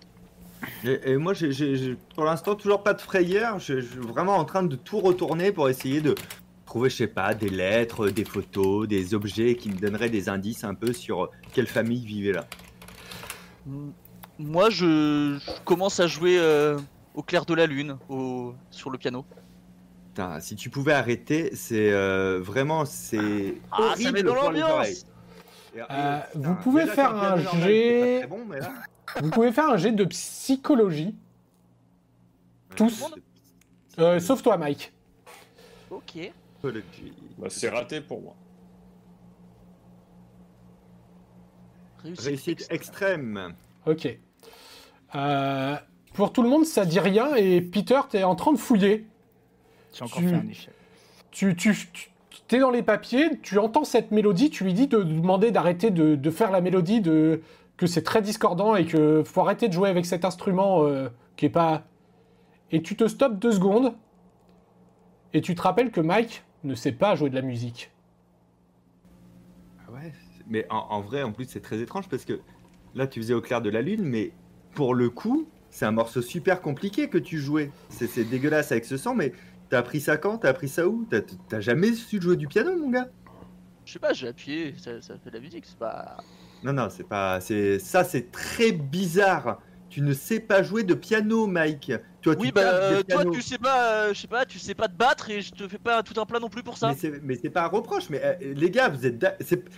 Et, et moi, j'ai- j'ai j'ai pour l'instant toujours pas de frayeur. Je, suis vraiment en train de tout retourner pour essayer de trouver, je sais pas, des lettres, des photos, des objets qui me donneraient des indices un peu sur quelle famille vivait là. Moi, je, je commence à jouer euh, au clair de la lune au... sur le piano. Putain, si tu pouvais arrêter, c'est euh, vraiment c'est Ah, ça horrible met dans l'ambiance. Euh, vous pouvez déjà, faire un jet- bon, là- Vous pouvez faire un jet de psychologie, Tous. Ouais, euh, sauf toi, Mike. Ok. Bah, c'est raté pour moi. Réussite, Réussite extrême. Ok. Euh, pour tout le monde, ça dit rien et Peter, t'es en train de fouiller. J'ai encore Tu- fait un échec. Tu, tu, tu es dans les papiers, tu entends cette mélodie, tu lui dis de demander d'arrêter de, de faire la mélodie, de, que c'est très discordant et que faut arrêter de jouer avec cet instrument euh, qui est pas. Et tu te stoppes deux secondes et tu te rappelles que Mike ne sait pas jouer de la musique. Ah ouais. Mais en, en vrai, en plus, c'est très étrange parce que là, tu faisais au clair de la lune, mais pour le coup, c'est un morceau super compliqué que tu jouais. C'est dégueulasse avec ce son, mais t'as appris ça quand? T'as appris ça où? T'as- T'as jamais su jouer du piano, mon gars? Je sais pas, j'ai appuyé, ça, ça fait de la musique, c'est pas. Non, non, c'est pas. C'est ça, c'est très bizarre. Tu ne sais pas jouer de piano, Mike. Toi, Oui, tu bah euh, toi tu sais pas, euh, je sais pas, tu sais pas te battre et je te fais pas tout un plat non plus pour ça. Mais c'est- Mais c'est pas un reproche. Mais euh, les gars, vous êtes. da-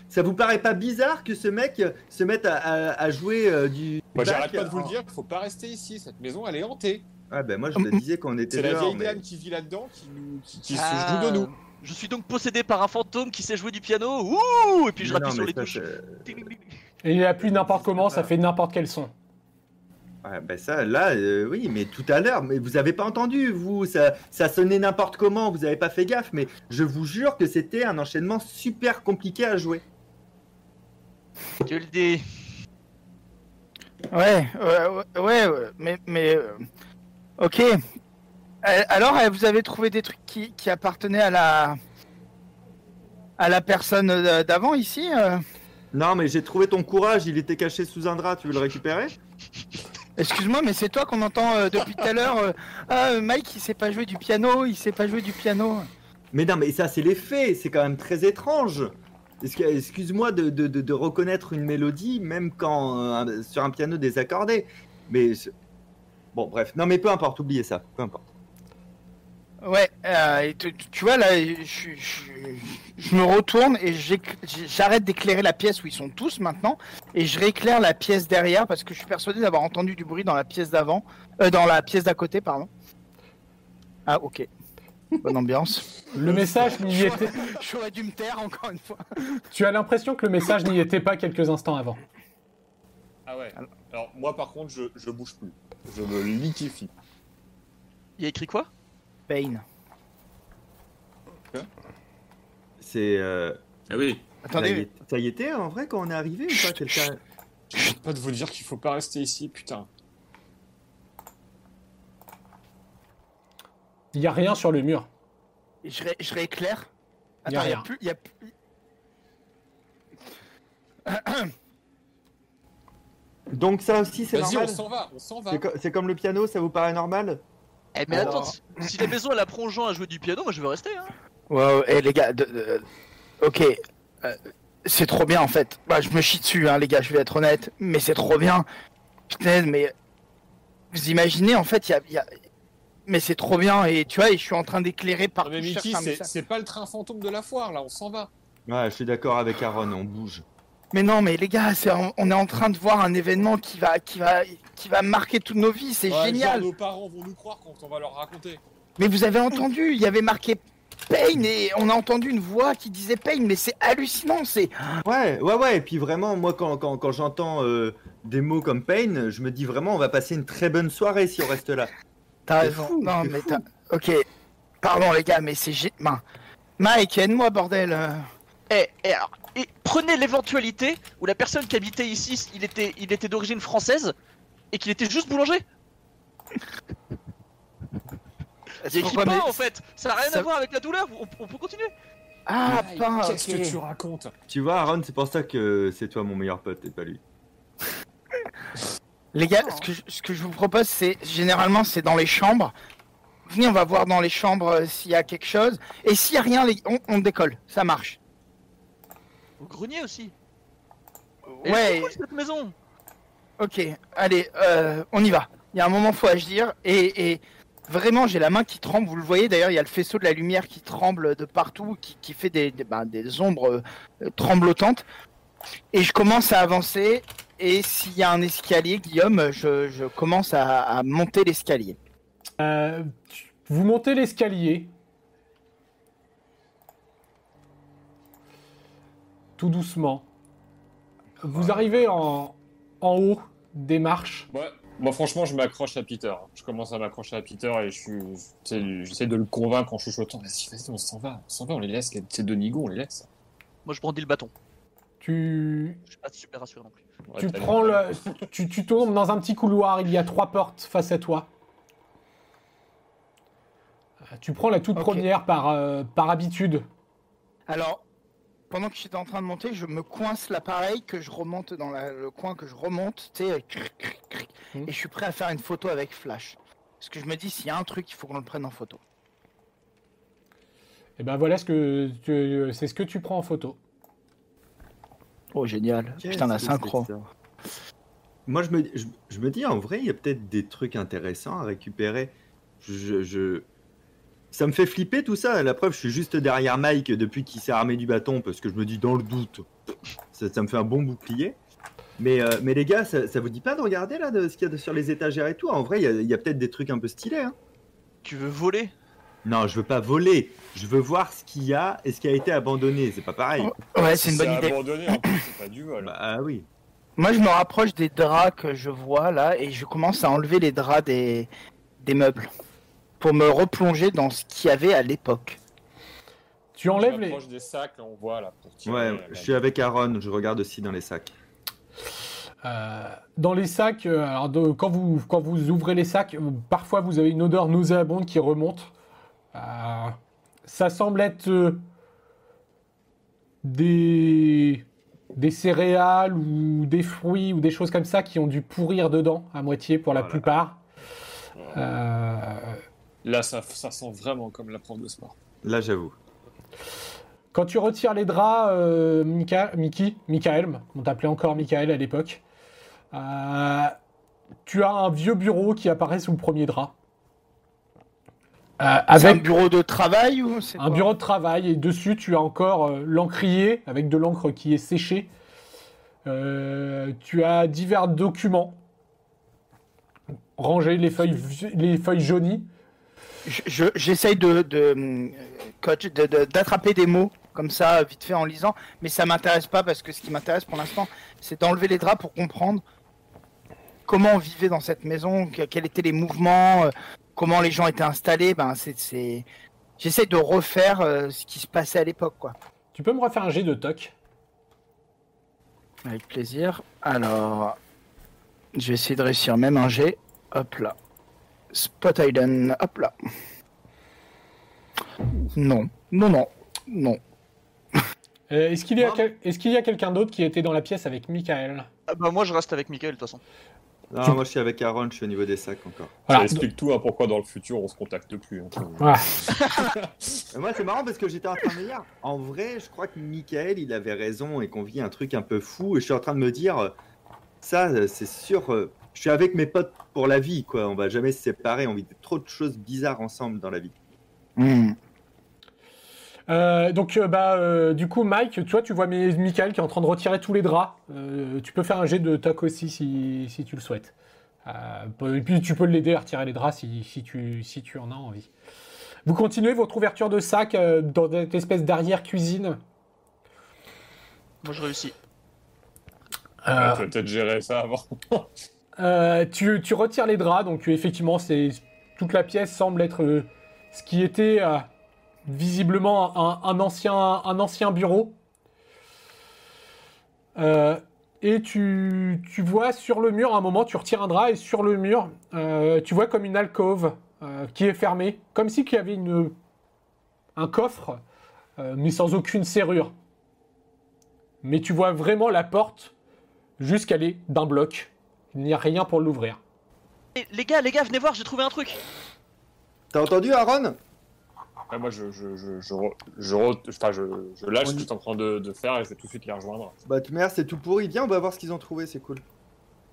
Ça vous paraît pas bizarre que ce mec euh, se mette à, à- à jouer euh, du. Moi, j'arrête pas de vous le dire, faut pas rester ici. Cette maison, elle est hantée. Ah ben moi je te disais qu'on était C'est la vieille mais- dame qui vit là-dedans qui, nous- qui, qui Ah, se joue de nous. Je suis donc possédé par un fantôme qui sait jouer du piano. Ouh Et puis je rappuie sur les ça, touches. Et il appuie n'importe comment, ça fait n'importe quel son. Ouais, ben ça, là, euh, oui, mais tout à l'heure, mais vous avez pas entendu, vous, ça, ça sonnait n'importe comment, vous avez pas fait gaffe, mais je vous jure que c'était un enchaînement super compliqué à jouer. Tu le dis. Ouais, ouais, ouais, ouais, ouais, mais, mais, euh, ok. Euh, Alors, euh, vous avez trouvé des trucs qui, qui appartenaient à la, à la personne euh, d'avant ici Non, mais j'ai trouvé ton courage, il était caché sous un drap, tu veux le récupérer? Excuse-moi, mais c'est toi qu'on entend euh, depuis tout à l'heure. euh, ah, Mike, il sait pas jouer du piano, il sait pas jouer du piano. Mais non, mais ça, c'est les faits, c'est quand même très étrange. Excuse-moi de, de, de, de reconnaître une mélodie, même quand euh, sur un piano désaccordé. Mais bon, bref, non, mais peu importe, oubliez ça, peu importe. Ouais, euh, tu, vois là, je, je, je me retourne et j'arrête d'éclairer la pièce où ils sont tous maintenant et je rééclaire la pièce derrière parce que je suis persuadé d'avoir entendu du bruit dans la pièce d'avant, euh, dans la pièce d'à côté, pardon. Ah ok, bonne ambiance. Le message n'y était. J'aurais dû me taire encore une fois. Tu as l'impression que le message n'y était pas quelques instants avant. Ah ouais. Alors, moi, par contre, je, je bouge plus. Je me liquéfie. Il y a écrit quoi? Pain. C'est. euh, Ah oui. ça, y Attendez, est- ça y était en vrai quand on est arrivé ou pas quelqu'un J'arrête pas de vous dire qu'il faut pas rester ici, putain. Il n'y a rien sur le mur. je, ré- je rééclaire. Y a Attends, y a rien. plus, y a plus- Donc ça aussi, c'est Vas-y, on normal s'en va, on s'en va. C'est co- C'est comme le piano, ça vous paraît normal? Eh mais Alors- attends, si, la elle apprend aux gens à jouer du piano, moi je veux rester. Hein. Ouais, ouais, eh, les gars, de- de- ok, euh, c'est trop bien en fait. Bah, je me chie dessus, hein, les gars, je vais être honnête, mais c'est trop bien. Putain, mais vous imaginez en fait, il y a, y a- mais c'est trop bien et tu vois, et je suis en train d'éclairer Ah, par. mais Mickey, c'est- c'est pas le train fantôme de la foire, là, on s'en va. Ouais, je suis d'accord avec Aaron, on bouge. Mais non, mais les gars, c'est, on est en train de voir un événement qui va, qui va, qui va marquer toutes nos vies. C'est Ouais, génial. genre, nos parents vont nous croire quand on va leur raconter. Mais vous avez entendu, il y avait marqué Pain et on a entendu une voix qui disait Pain, mais c'est hallucinant. C'est Ouais, ouais, ouais, et puis vraiment, moi, quand, quand, quand j'entends euh, des mots comme Pain, je me dis vraiment, on va passer une très bonne soirée si on reste là. T'as raison. fou, non, mais t'as. Ok. Pardon, les gars, mais c'est. gé- Mike, aide-moi, bordel. euh. Eh, eh, alors, et prenez l'éventualité où la personne qui habitait ici, il était, il était d'origine française et qu'il était juste boulanger. Écrit Pourquoi, pain mais- en fait, ça n'a rien ça- à voir avec la douleur, on, on peut continuer. Ah, pain, Qu'est-ce que tu racontes Tu vois, Aaron, c'est pour ça que c'est toi mon meilleur pote et pas lui. Les gars, ce que, je, ce que je vous propose, c'est. Généralement, c'est dans les chambres. Venez, on va voir dans les chambres euh, s'il y a quelque chose. Et s'il y a rien, les- on, on décolle. Ça marche. Au grenier aussi. Et Ouais. cool, cette maison. Ok, allez, euh, on y va. Il y a un moment, faut agir. Et, et vraiment, j'ai la main qui tremble. Vous le voyez d'ailleurs, il y a le faisceau de la lumière qui tremble de partout, qui, qui fait des, des, ben, des ombres euh, tremblotantes. Et je commence à avancer. Et s'il y a un escalier, Guillaume, je, je commence à, à monter l'escalier. Euh, vous montez l'escalier. Tout doucement. vous arrivez en, en haut des marches. Ouais. Moi, franchement, je m'accroche à Peter. Je commence à m'accrocher à Peter et je suis, j'essaie de le convaincre en chuchotant. Vas-y, vas-y, on s'en va, on s'en va, on les laisse. C'est de Nigo, on les laisse. Moi, je brandis le bâton. Tu, Je suis pas super rassuré non plus. Ouais, tu prends le, tu, tu tournes dans un petit couloir. Il y a trois portes face à toi. Euh, Tu prends la toute première par, euh, par habitude. Alors, pendant que j'étais en train de monter, je me coince l'appareil, que je remonte dans la- le coin, que je remonte, tu sais, Mhm. et je suis prêt à faire une photo avec flash. Parce que je me dis, s'il y a un truc, il faut qu'on le prenne en photo. Et ben voilà ce que tu- c'est ce que tu prends en photo. Oh, génial. Putain, la synchro. Moi, je me, je, je me dis, en vrai, il y a peut-être des trucs intéressants à récupérer. Je, je- Ça me fait flipper tout ça. La preuve, je suis juste derrière Mike depuis qu'il s'est armé du bâton parce que je me dis, dans le doute, ça, ça me fait un bon bouclier. Mais, euh, mais les gars, ça, ça vous dit pas de regarder là de ce qu'il y a sur les étagères et tout? En vrai, il y a, peut-être des trucs un peu stylés. hein. Tu veux voler? Non, je veux pas voler. Je veux voir ce qu'il y a et ce qui a été abandonné. C'est pas pareil. Ouais, c'est une bonne C'est idée. abandonné, en plus, c'est pas du vol. Bah ah oui. Moi, je me rapproche des draps que je vois là, et je commence à enlever les draps des, des meubles. Pour me replonger dans ce qu'il y avait à l'époque. Tu enlèves les, des sacs, là, on voit là pour tirer. Ouais, la- je suis avec Aaron. Je regarde aussi dans les sacs. Euh, dans les sacs, euh, alors de- quand, vous, quand vous ouvrez les sacs, euh, parfois vous avez une odeur nauséabonde qui remonte. Euh, ça semble être des, des céréales ou des fruits ou des choses comme ça qui ont dû pourrir dedans à moitié pour la Oh là là. plupart. Là, ça, ça sent vraiment comme la prof de sport. Là, j'avoue. Quand tu retires les draps, euh, Mika, Miki, Michael, on t'appelait encore Michael à l'époque, euh, tu as un vieux bureau qui apparaît sous le premier drap. Euh, C'est un avec bureau de travail ou c'est un bureau de travail et dessus tu as encore euh, l'encrier avec de l'encre qui est séchée. Euh, tu as divers documents rangés, les feuilles, les feuilles jaunies. Je- je- J'essaye de, de, euh, coach, de- de- d'attraper des mots comme ça, vite fait en lisant, mais ça m'intéresse pas parce que ce qui m'intéresse pour l'instant, c'est d'enlever les draps pour comprendre comment on vivait dans cette maison, que- quels étaient les mouvements, euh, comment les gens étaient installés. Ben, c'est, c'est... J'essaie de refaire euh, ce qui se passait à l'époque, quoi. Tu peux me refaire un jet de toc? Avec plaisir. Alors, je vais essayer de réussir même un G. Hop là. Spot Hidden. Hop là. Non, non, non, non. Euh, Est-ce qu'il y a, quel- quelqu'un d'autre qui était dans la pièce avec Michael Ah bah moi je reste avec Michael de toute façon. Non, moi, je suis avec Aaron. Je suis au niveau des sacs encore. Voilà. Ça explique tout, hein, pourquoi dans le futur on se contacte plus. hein. Voilà. Moi, c'est marrant parce que j'étais en train de me dire, en vrai, je crois que Michael, il avait raison et qu'on vit un truc un peu fou. Et je suis en train de me dire, ça, c'est sûr, euh, je suis avec mes potes pour la vie, quoi. On va jamais se séparer. On vit trop de choses bizarres ensemble dans la vie. Hmm. Euh, donc, euh, bah, euh, du coup, Mike, toi, tu vois Mi- Michael qui est en train de retirer tous les draps. Euh, tu peux faire un jet de toc aussi si, si tu le souhaites. Euh, et puis, tu peux l'aider à retirer les draps si, si tu, si tu en as envie. Vous continuez votre ouverture de sac euh, dans cette espèce d'arrière-cuisine. Moi je réussis. Euh, Tu vas peut-être gérer ça avant. Euh, tu, retires les draps, donc euh, effectivement, toute la pièce semble être euh, ce qui était visiblement un, ancien, bureau. Et tu, vois sur le mur, un moment, tu retires un drap et sur le mur, tu vois comme une alcôve qui est fermée, comme si qu'il y avait un coffre, mais sans aucune serrure. Mais tu vois vraiment la porte jusqu'à est d'un bloc. Il n'y a rien pour l'ouvrir. Les gars, les gars, venez voir, j'ai trouvé un truc. T'as entendu, Aaron? Ouais, moi, je, je, je, je, re- je, enfin, je, je lâche ce que es en train de, de faire et je vais tout de suite les rejoindre. Bah, tu merde, c'est tout pourri. Viens, on va voir ce qu'ils ont trouvé. C'est cool.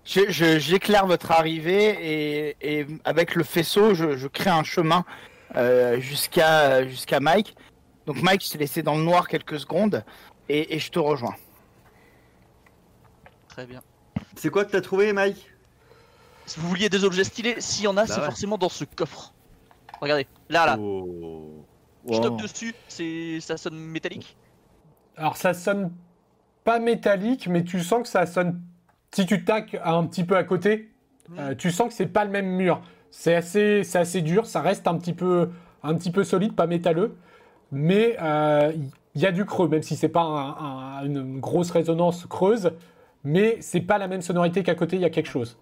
Je- je- J'éclaire votre arrivée et, et avec le faisceau, je, je crée un chemin euh, jusqu'à jusqu'à Mike. Donc Mike, je t'ai laissé dans le noir quelques secondes et, et je te rejoins. Très bien. C'est quoi que t'as trouvé, Mike Si vous vouliez des objets stylés, s'il y en a, c'est ouais. forcément dans ce coffre. Regardez, là, là. Oh. Je Wow. toque dessus, c'est ça sonne métallique. Alors ça sonne pas métallique, mais tu sens que ça sonne. Si tu tacs un petit peu à côté, euh, tu sens que c'est pas le même mur. C'est assez, c'est assez dur, ça reste un petit peu, un petit peu solide, pas métalleux, mais euh, il y a du creux, même si c'est pas un- un- une grosse résonance creuse, mais c'est pas la même sonorité qu'à côté, il y a quelque chose.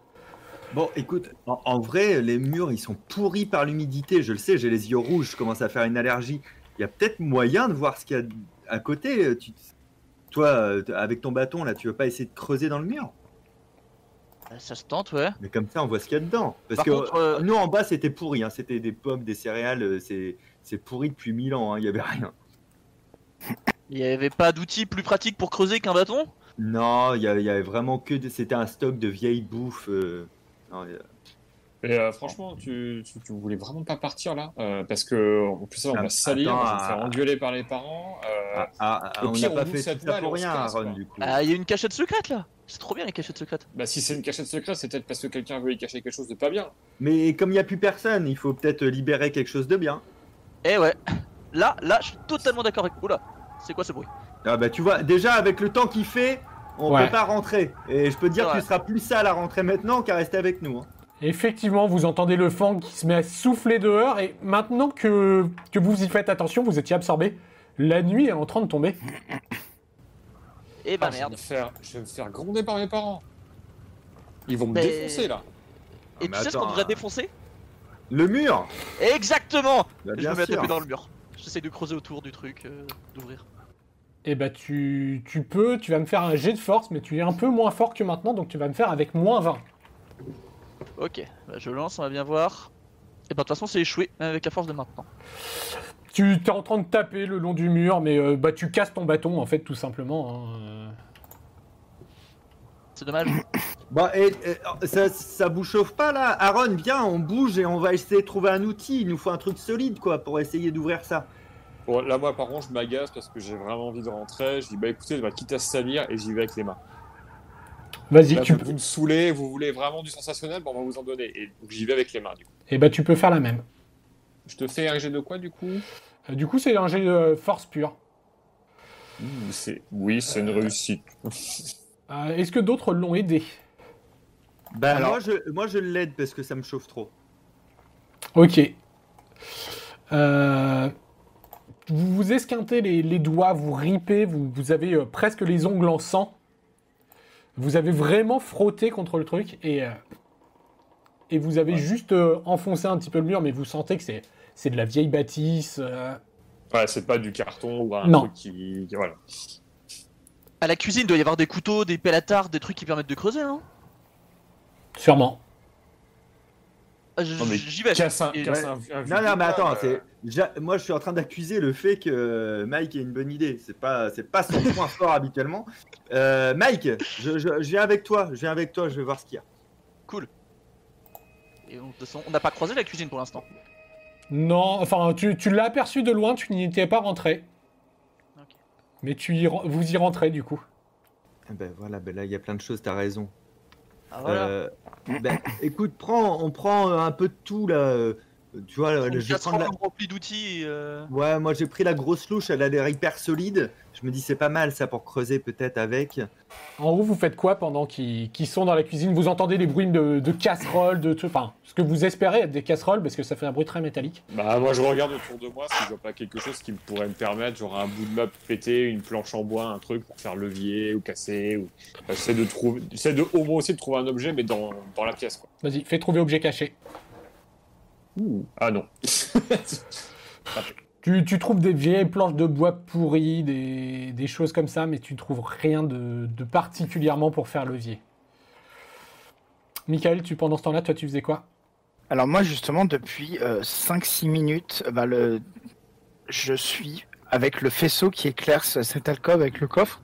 Bon, écoute, en, en vrai, les murs, ils sont pourris par l'humidité. Je le sais, j'ai les yeux rouges, je commence à faire une allergie. Il y a peut-être moyen de voir ce qu'il y a à côté. Tu- toi, euh, avec ton bâton, là, tu veux pas essayer de creuser dans le mur? Euh, Ça se tente, ouais. Mais comme ça, on voit ce qu'il y a dedans. Parce Par que contre, euh, nous, en bas, c'était pourri. Hein. C'était des pommes, des céréales. C'est pourri depuis mille ans. hein. Il y avait rien. Il y avait pas d'outil plus pratique pour creuser qu'un bâton? Non, il y avait, il y avait vraiment que. des- C'était un stock de vieilles bouffes. euh. Non, Et euh, franchement, tu, tu, tu voulais vraiment pas partir là Euh, Parce que en plus, ça, on va se salir, on va se faire engueuler par les parents. euh, Ah, ah, ah, au on pire, n'a on pas fait cette ça pour rien, casse, Aaron, quoi. du coup. Ah, il y a une cachette secrète là C'est trop bien les cachettes secrètes. Bah, si c'est une cachette secrète, c'est peut-être parce que quelqu'un veut y cacher quelque chose de pas bien. Mais comme il n'y a plus personne, il faut peut-être libérer quelque chose de bien. Eh ouais. Là, là, je suis totalement d'accord avec. Oula, c'est quoi ce bruit? Ah bah tu vois, déjà avec le temps qu'il fait, on Ouais. peut pas rentrer. Et je peux te dire que tu seras plus sale à rentrer maintenant qu'à rester avec nous. hein. Effectivement, vous entendez le fang qui se met à souffler dehors, et maintenant que, que vous y faites attention, vous étiez absorbé, la nuit est en train de tomber. Eh bah Ah, je, vais merde. me faire, je vais me faire gronder par mes parents. Ils vont me Mais- défoncer là. Et mais tu sais ce qu'on devrait hein. défoncer Le mur Exactement Bah, Je me mets à taper dans le mur. J'essaie de creuser autour du truc, euh, d'ouvrir. Eh bah tu, tu peux, tu vas me faire un jet de force, mais tu es un peu moins fort que maintenant, donc tu vas me faire avec moins 20. Ok, bah, je lance, on va bien voir. Et bah de toute façon c'est échoué, même avec la force de maintenant. Tu es en train de taper le long du mur, mais euh, bah tu casses ton bâton en fait tout simplement. hein, euh. C'est dommage. Bah, et, et, ça, ça vous chauffe pas là? Aaron, viens, on bouge et on va essayer de trouver un outil. Il nous faut un truc solide quoi pour essayer d'ouvrir ça. Bon, là, moi, par contre, je m'agace parce que j'ai vraiment envie de rentrer. Je dis, bah écoutez, je vais quitte à se salir et j'y vais avec les mains. Vas-y, tu, vous, vous me saoulez, vous voulez vraiment du sensationnel, bon, on va vous en donner. Et donc, j'y vais avec les mains, du coup. eh bah tu peux faire la même. Je te fais un jet de quoi, du coup? Euh, du coup, c'est un jet de force pure. C'est... Oui, c'est une réussite. Euh, Est-ce que d'autres l'ont aidé? Bah Alors- moi je, moi je l'aide parce que ça me chauffe trop. Ok. Euh, vous vous esquintez les, les doigts, vous ripez, vous, vous avez euh, presque les ongles en sang. Vous avez vraiment frotté contre le truc et, euh, et vous avez juste euh, enfoncé un petit peu le mur, mais vous sentez que c'est, c'est de la vieille bâtisse. euh, Ouais, c'est pas du carton ou un Non. truc qui... qui- Voilà. À la cuisine, il doit y avoir des couteaux, des pelles à tarte, des trucs qui permettent de creuser, non? Sûrement. Ah, j- Non, mais J'y vais. Casse un, Et- casse ouais. un- un vieux Non non mais attends, euh, c'est moi je suis en train d'accuser le fait que Mike ait une bonne idée. C'est pas c'est pas son point fort habituellement. Euh, Mike, je, je- je viens avec toi, je viens avec toi, je vais voir ce qu'il y a. Et on, de toute façon, on n'a pas croisé la cuisine pour l'instant. Non, enfin, tu, tu l'as aperçu de loin, tu n'y étais pas rentré. Mais tu y, vous y rentrez du coup. Ah Ben voilà, ben là il y a plein de choses, t'as raison. Ah voilà. Euh, ben, écoute, prends, on prend un peu de tout là. Tu vois, Une je vais casserole prendre la... remplie d'outils. euh, Ouais, moi j'ai pris la grosse louche, elle a l'air hyper solide. Je me dis c'est pas mal ça pour creuser peut-être avec. En haut, vous faites quoi pendant qu'ils sont dans la cuisine? Vous entendez les bruits de, de casseroles, de tout. Enfin, ce que vous espérez être des casseroles, parce que ça fait un bruit très métallique. Bah, moi, je regarde autour de moi si je vois pas quelque chose qui pourrait me permettre, genre un bout de meuble pété, une planche en bois, un truc pour faire levier ou casser. Ou... J'essaie de trouver, j'essaie de au moins aussi de trouver un objet, mais dans, dans la pièce, quoi. Vas-y, fais trouver objet caché. Ah non. Tu, tu trouves des vieilles planches de bois pourries, des, des choses comme ça, mais tu trouves rien de, de particulièrement pour faire levier. Michael, tu, pendant ce temps-là, toi, tu faisais quoi? Alors moi justement depuis 5-6 minutes, bah, le... je suis avec le faisceau qui éclaire ce- cette alcôve avec le coffre.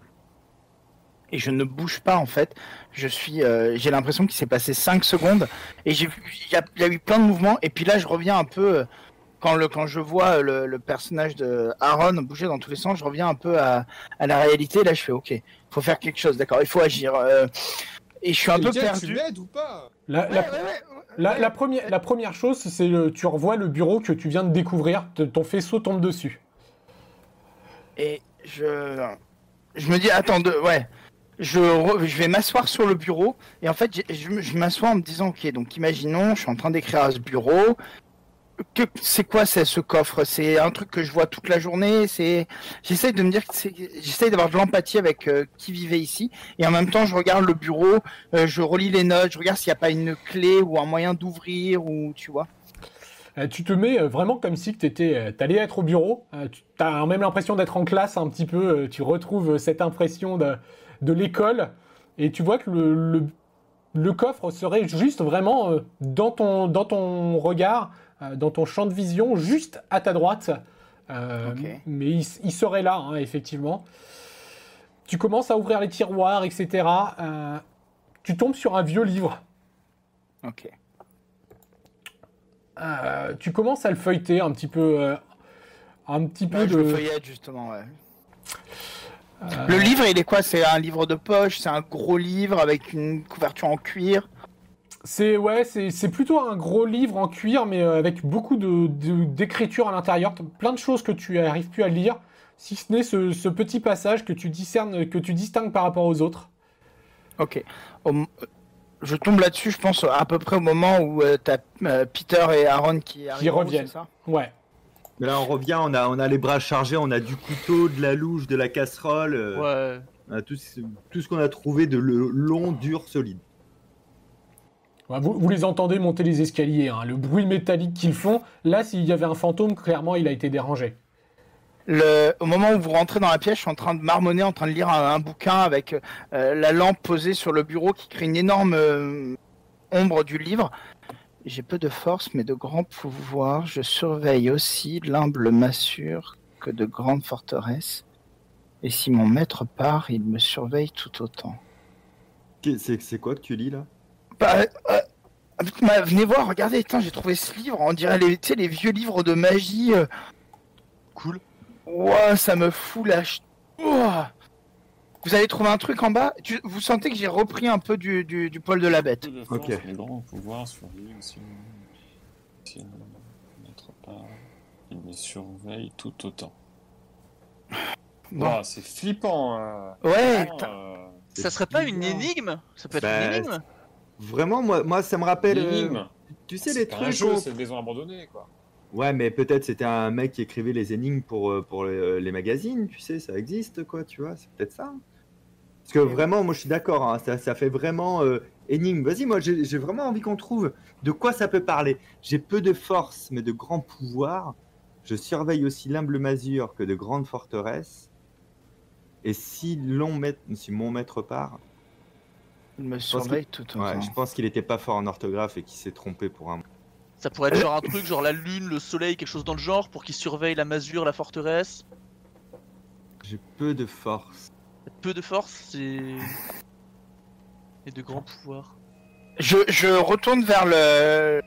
Et je ne bouge pas en fait. Je suis, euh, j'ai l'impression qu'il s'est passé 5 secondes et j'ai, il y a, il y a eu plein de mouvements. Et puis là, je reviens un peu euh, quand le quand je vois le, le personnage de Aaron bouger dans tous les sens. Je reviens un peu à, à la réalité. Là, je fais OK. faut faire quelque chose. D'accord, il faut agir. euh, et je suis un peu perdu. Tu m'aides ou pas? La, Ouais, la- ouais, ouais, la- ouais. la première, la première chose, c'est le, tu revois le bureau que tu viens de découvrir, te- ton faisceau tombe dessus. Et je, je me dis, attends, de, ouais. Je, vais m'asseoir sur le bureau et en fait, je, m'assois en me disant, ok, donc imaginons, je suis en train d'écrire à ce bureau. Que, c'est quoi ce coffre? C'est un truc que je vois toute la journée. C'est, j'essaie de me dire que c'est, j'essaie d'avoir de l'empathie avec euh, qui vivait ici et en même temps, je regarde le bureau, euh, je relis les notes, je regarde s'il n'y a pas une clé ou un moyen d'ouvrir ou tu vois. Euh, tu te mets vraiment comme si tu allais être au bureau. Tu as même l'impression d'être en classe un petit peu. tu retrouves cette impression de, de l'école. Et tu vois que le, le- le coffre serait juste vraiment euh, dans, ton, dans ton regard, euh, dans ton champ de vision, juste à ta droite. Euh. Mais il, il serait là, hein, effectivement. Tu commences à ouvrir les tiroirs, etc. Tu tombes sur un vieux livre. Ok. Euh, tu commences à le feuilleter un petit peu, euh, un petit peu Ouais, je le de. feuillette justement, ouais. Euh, Le livre, il est quoi? C'est un livre de poche? C'est un gros livre avec une couverture en cuir? C'est ouais, c'est plutôt un gros livre en cuir, mais euh, avec beaucoup de de- d'écriture à l'intérieur, plein de choses que tu arrives plus à lire, si ce n'est ce, ce petit passage que tu discernes, que tu distingues par rapport aux autres. Ok. Je tombe là-dessus, je pense, à peu près au moment où euh, t'as euh, Peter et Aaron qui arrivent. reviennent. c'est ça? Ouais. Mais là, on revient, on a, on a les bras chargés, on a du couteau, de la louche, de la casserole, euh, Ouais. on a tout, ce- tout ce qu'on a trouvé de le- long, dur, solide. Ouais, Vous, vous les entendez monter les escaliers, hein, le bruit métallique qu'ils font. Là, s'il y avait un fantôme, clairement, il a été dérangé. Le- au moment où vous rentrez dans la pièce, je suis en train de marmonner, en train de lire un, un bouquin avec euh, la lampe posée sur le bureau qui crée une énorme euh, ombre du livre. J'ai peu de force, mais de grands pouvoirs. Je surveille aussi l'humble m'assure que de grandes forteresses. Et si mon maître part, il me surveille tout autant. C'est quoi que tu lis là? Bah, euh, bah, venez voir, regardez, j'ai trouvé ce livre. On dirait les, les vieux livres de magie. euh. Cool. Ouah, ça me fout la. Ouah. Vous avez trouvé un truc en bas Tu- Vous sentez que j'ai repris un peu du, du, du poil de la bête. De Ok. mais grand pouvoir survit aussi. Si notre part, il me surveille tout autant. Bon. Ouah, c'est flippant. euh. Ouais, euh, Ça serait pas une énigme Ça peut être Bah, une énigme Vraiment, moi, moi, ça me rappelle. euh, l'énigme. tu sais, les trucs. un jeu, c'est une maison abandonnée, quoi. Ouais, mais peut-être c'était un mec qui écrivait les énigmes pour, euh, pour les, les magazines, tu sais, ça existe, quoi, tu vois, c'est peut-être ça. Parce que vraiment, moi je suis d'accord, hein, ça, ça fait vraiment euh, énigme. Vas-y, moi j'ai vraiment envie qu'on trouve de quoi ça peut parler. J'ai peu de force, mais de grands pouvoirs. Je surveille aussi l'humble masure que de grandes forteresses. Et si, l'on maître, si mon maître part, Il me surveille tout autant. ouais, je pense qu'il était pas fort en orthographe et qu'il s'est trompé pour un. Ça pourrait être genre un truc, genre la lune, le soleil, quelque chose dans le genre, pour qu'il surveille la masure, la forteresse. J'ai peu de force. Peu de force et. et de grands pouvoirs. Je, je retourne vers le,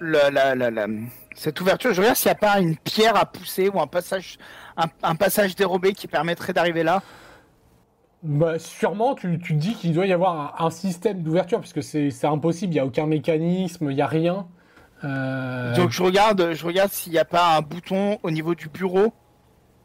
le- la, la- la- cette ouverture. Je regarde s'il n'y a pas une pierre à pousser ou un passage, un, un passage dérobé qui permettrait d'arriver là. Bah, sûrement, tu, tu te dis qu'il doit y avoir un, un système d'ouverture, parce que c'est c'est impossible, il n'y a aucun mécanisme, il n'y a rien. Euh, Donc je regarde, je regarde s'il n'y a pas un bouton au niveau du bureau.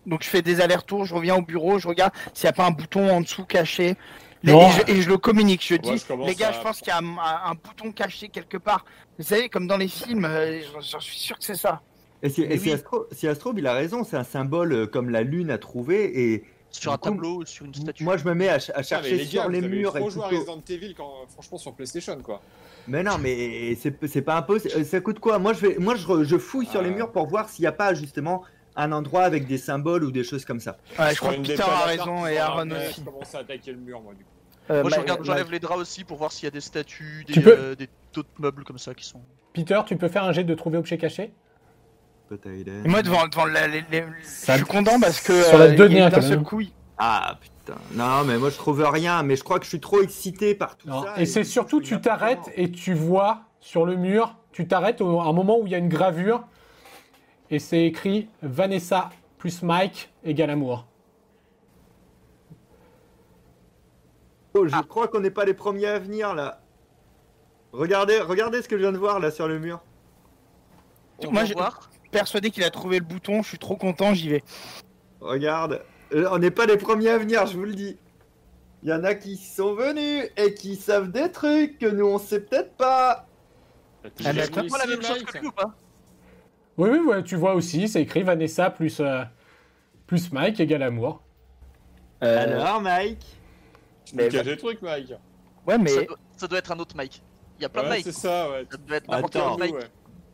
Donc je fais des allers-retours, je reviens au bureau, je regarde s'il n'y a pas un bouton en dessous caché. Les-. Et, je, et je le communique, je dis, je les gars, à- je pense qu'il y a un, bouton caché quelque part. Vous savez, comme dans les films, euh, j'en suis sûr que c'est ça. Et si, Mais et si oui. Astro, si Astrobe, il a raison, c'est un symbole euh, comme la lune à trouver. Et Sur un coup, tableau, sur une statue. moi, je me mets à, ch- à Ah, mais chercher les sur gars, les vous avez murs. Et joué à. Resident Evil quand, franchement, sur PlayStation, quoi. Mais non, mais c'est pas impossible. Euh, Ça coûte quoi? Moi, je vais, moi, je, je fouille sur les murs pour voir s'il n'y a pas justement un endroit avec des symboles ou des choses comme ça. Ouais, je crois que Peter a raison et Aaron aussi. Je commence à attaquer le mur, moi, du coup. Euh, Moi je Ma- regarde, Ma- j'enlève les draps aussi pour voir s'il y a des statues, des, peux- euh, des d'autres meubles comme ça qui sont. Peter, tu peux faire un jet de trouver objet caché? Et moi devant, devant la- les- les- Ça- je suis content parce que sur la euh, il- dernière, d'un seul coup, Ah putain. Non, mais moi, je trouve rien. Mais je crois que je suis trop excité par tout Non. ça. Et c'est du coup, surtout, tu t'arrêtes et tu vois sur le mur, tu t'arrêtes au- à un moment où il y a une gravure, et c'est écrit Vanessa plus Mike égale amour. Oh, je crois qu'on n'est pas les premiers à venir là. Regardez, regardez ce que je viens de voir là sur le mur. On Moi, j'ai- persuadé qu'il a trouvé le bouton, je suis trop content, j'y vais. Regarde. Euh, on n'est pas les premiers à venir, je vous le dis. Il y en a qui sont venus et qui savent des trucs que nous on sait peut-être pas. T'as Ah, Pas la même chose que lui ou pas Oui, oui, ouais, tu vois aussi, c'est écrit Vanessa plus, euh, plus Mike égale amour. Euh, Alors, Mike? Mais me caches des trucs, Mike. ouais, ça, mais doit, ça doit être un autre Mike. Il y a plein de Mike. c'est ça, ouais. Ça doit être n'importe quel Mike. Ouais.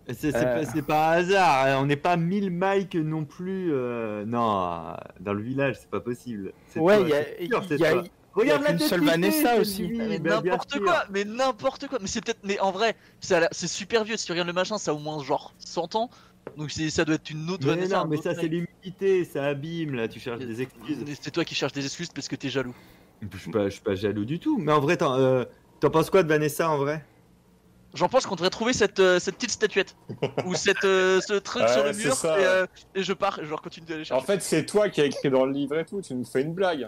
C'est c'est Euh. pas, c'est pas un hasard, hein, on n'est pas 1000 Mike non plus. euh, Non, dans le village, c'est pas possible. Ouais, il y a, sûr, il y a-. Regarde il y a la seule Vanessa aussi. Sylvie, Mais bah, n'importe quoi, mais n'importe quoi. Mais c'est peut-être, mais en vrai, a c'est super vieux. Si tu regardes le machin, ça a au moins genre 100 ans. Donc c'est- ça doit être une autre Mais Vanessa. non, mais ça c'est mec. l'humidité, ça abîme là, tu cherches des excuses. C'est toi qui cherches des excuses parce que t'es jaloux. Je suis pas, je suis pas jaloux du tout. Mais en vrai, t'en euh, penses quoi de Vanessa en vrai? J'en pense qu'on devrait trouver cette, euh, cette petite statuette ou cette, euh, ce truc Ouais, sur le c'est mur ça, et, euh, et je pars et je continue d'aller En chercher. fait, c'est toi qui as écrit dans le livre et tout, tu nous fais une blague.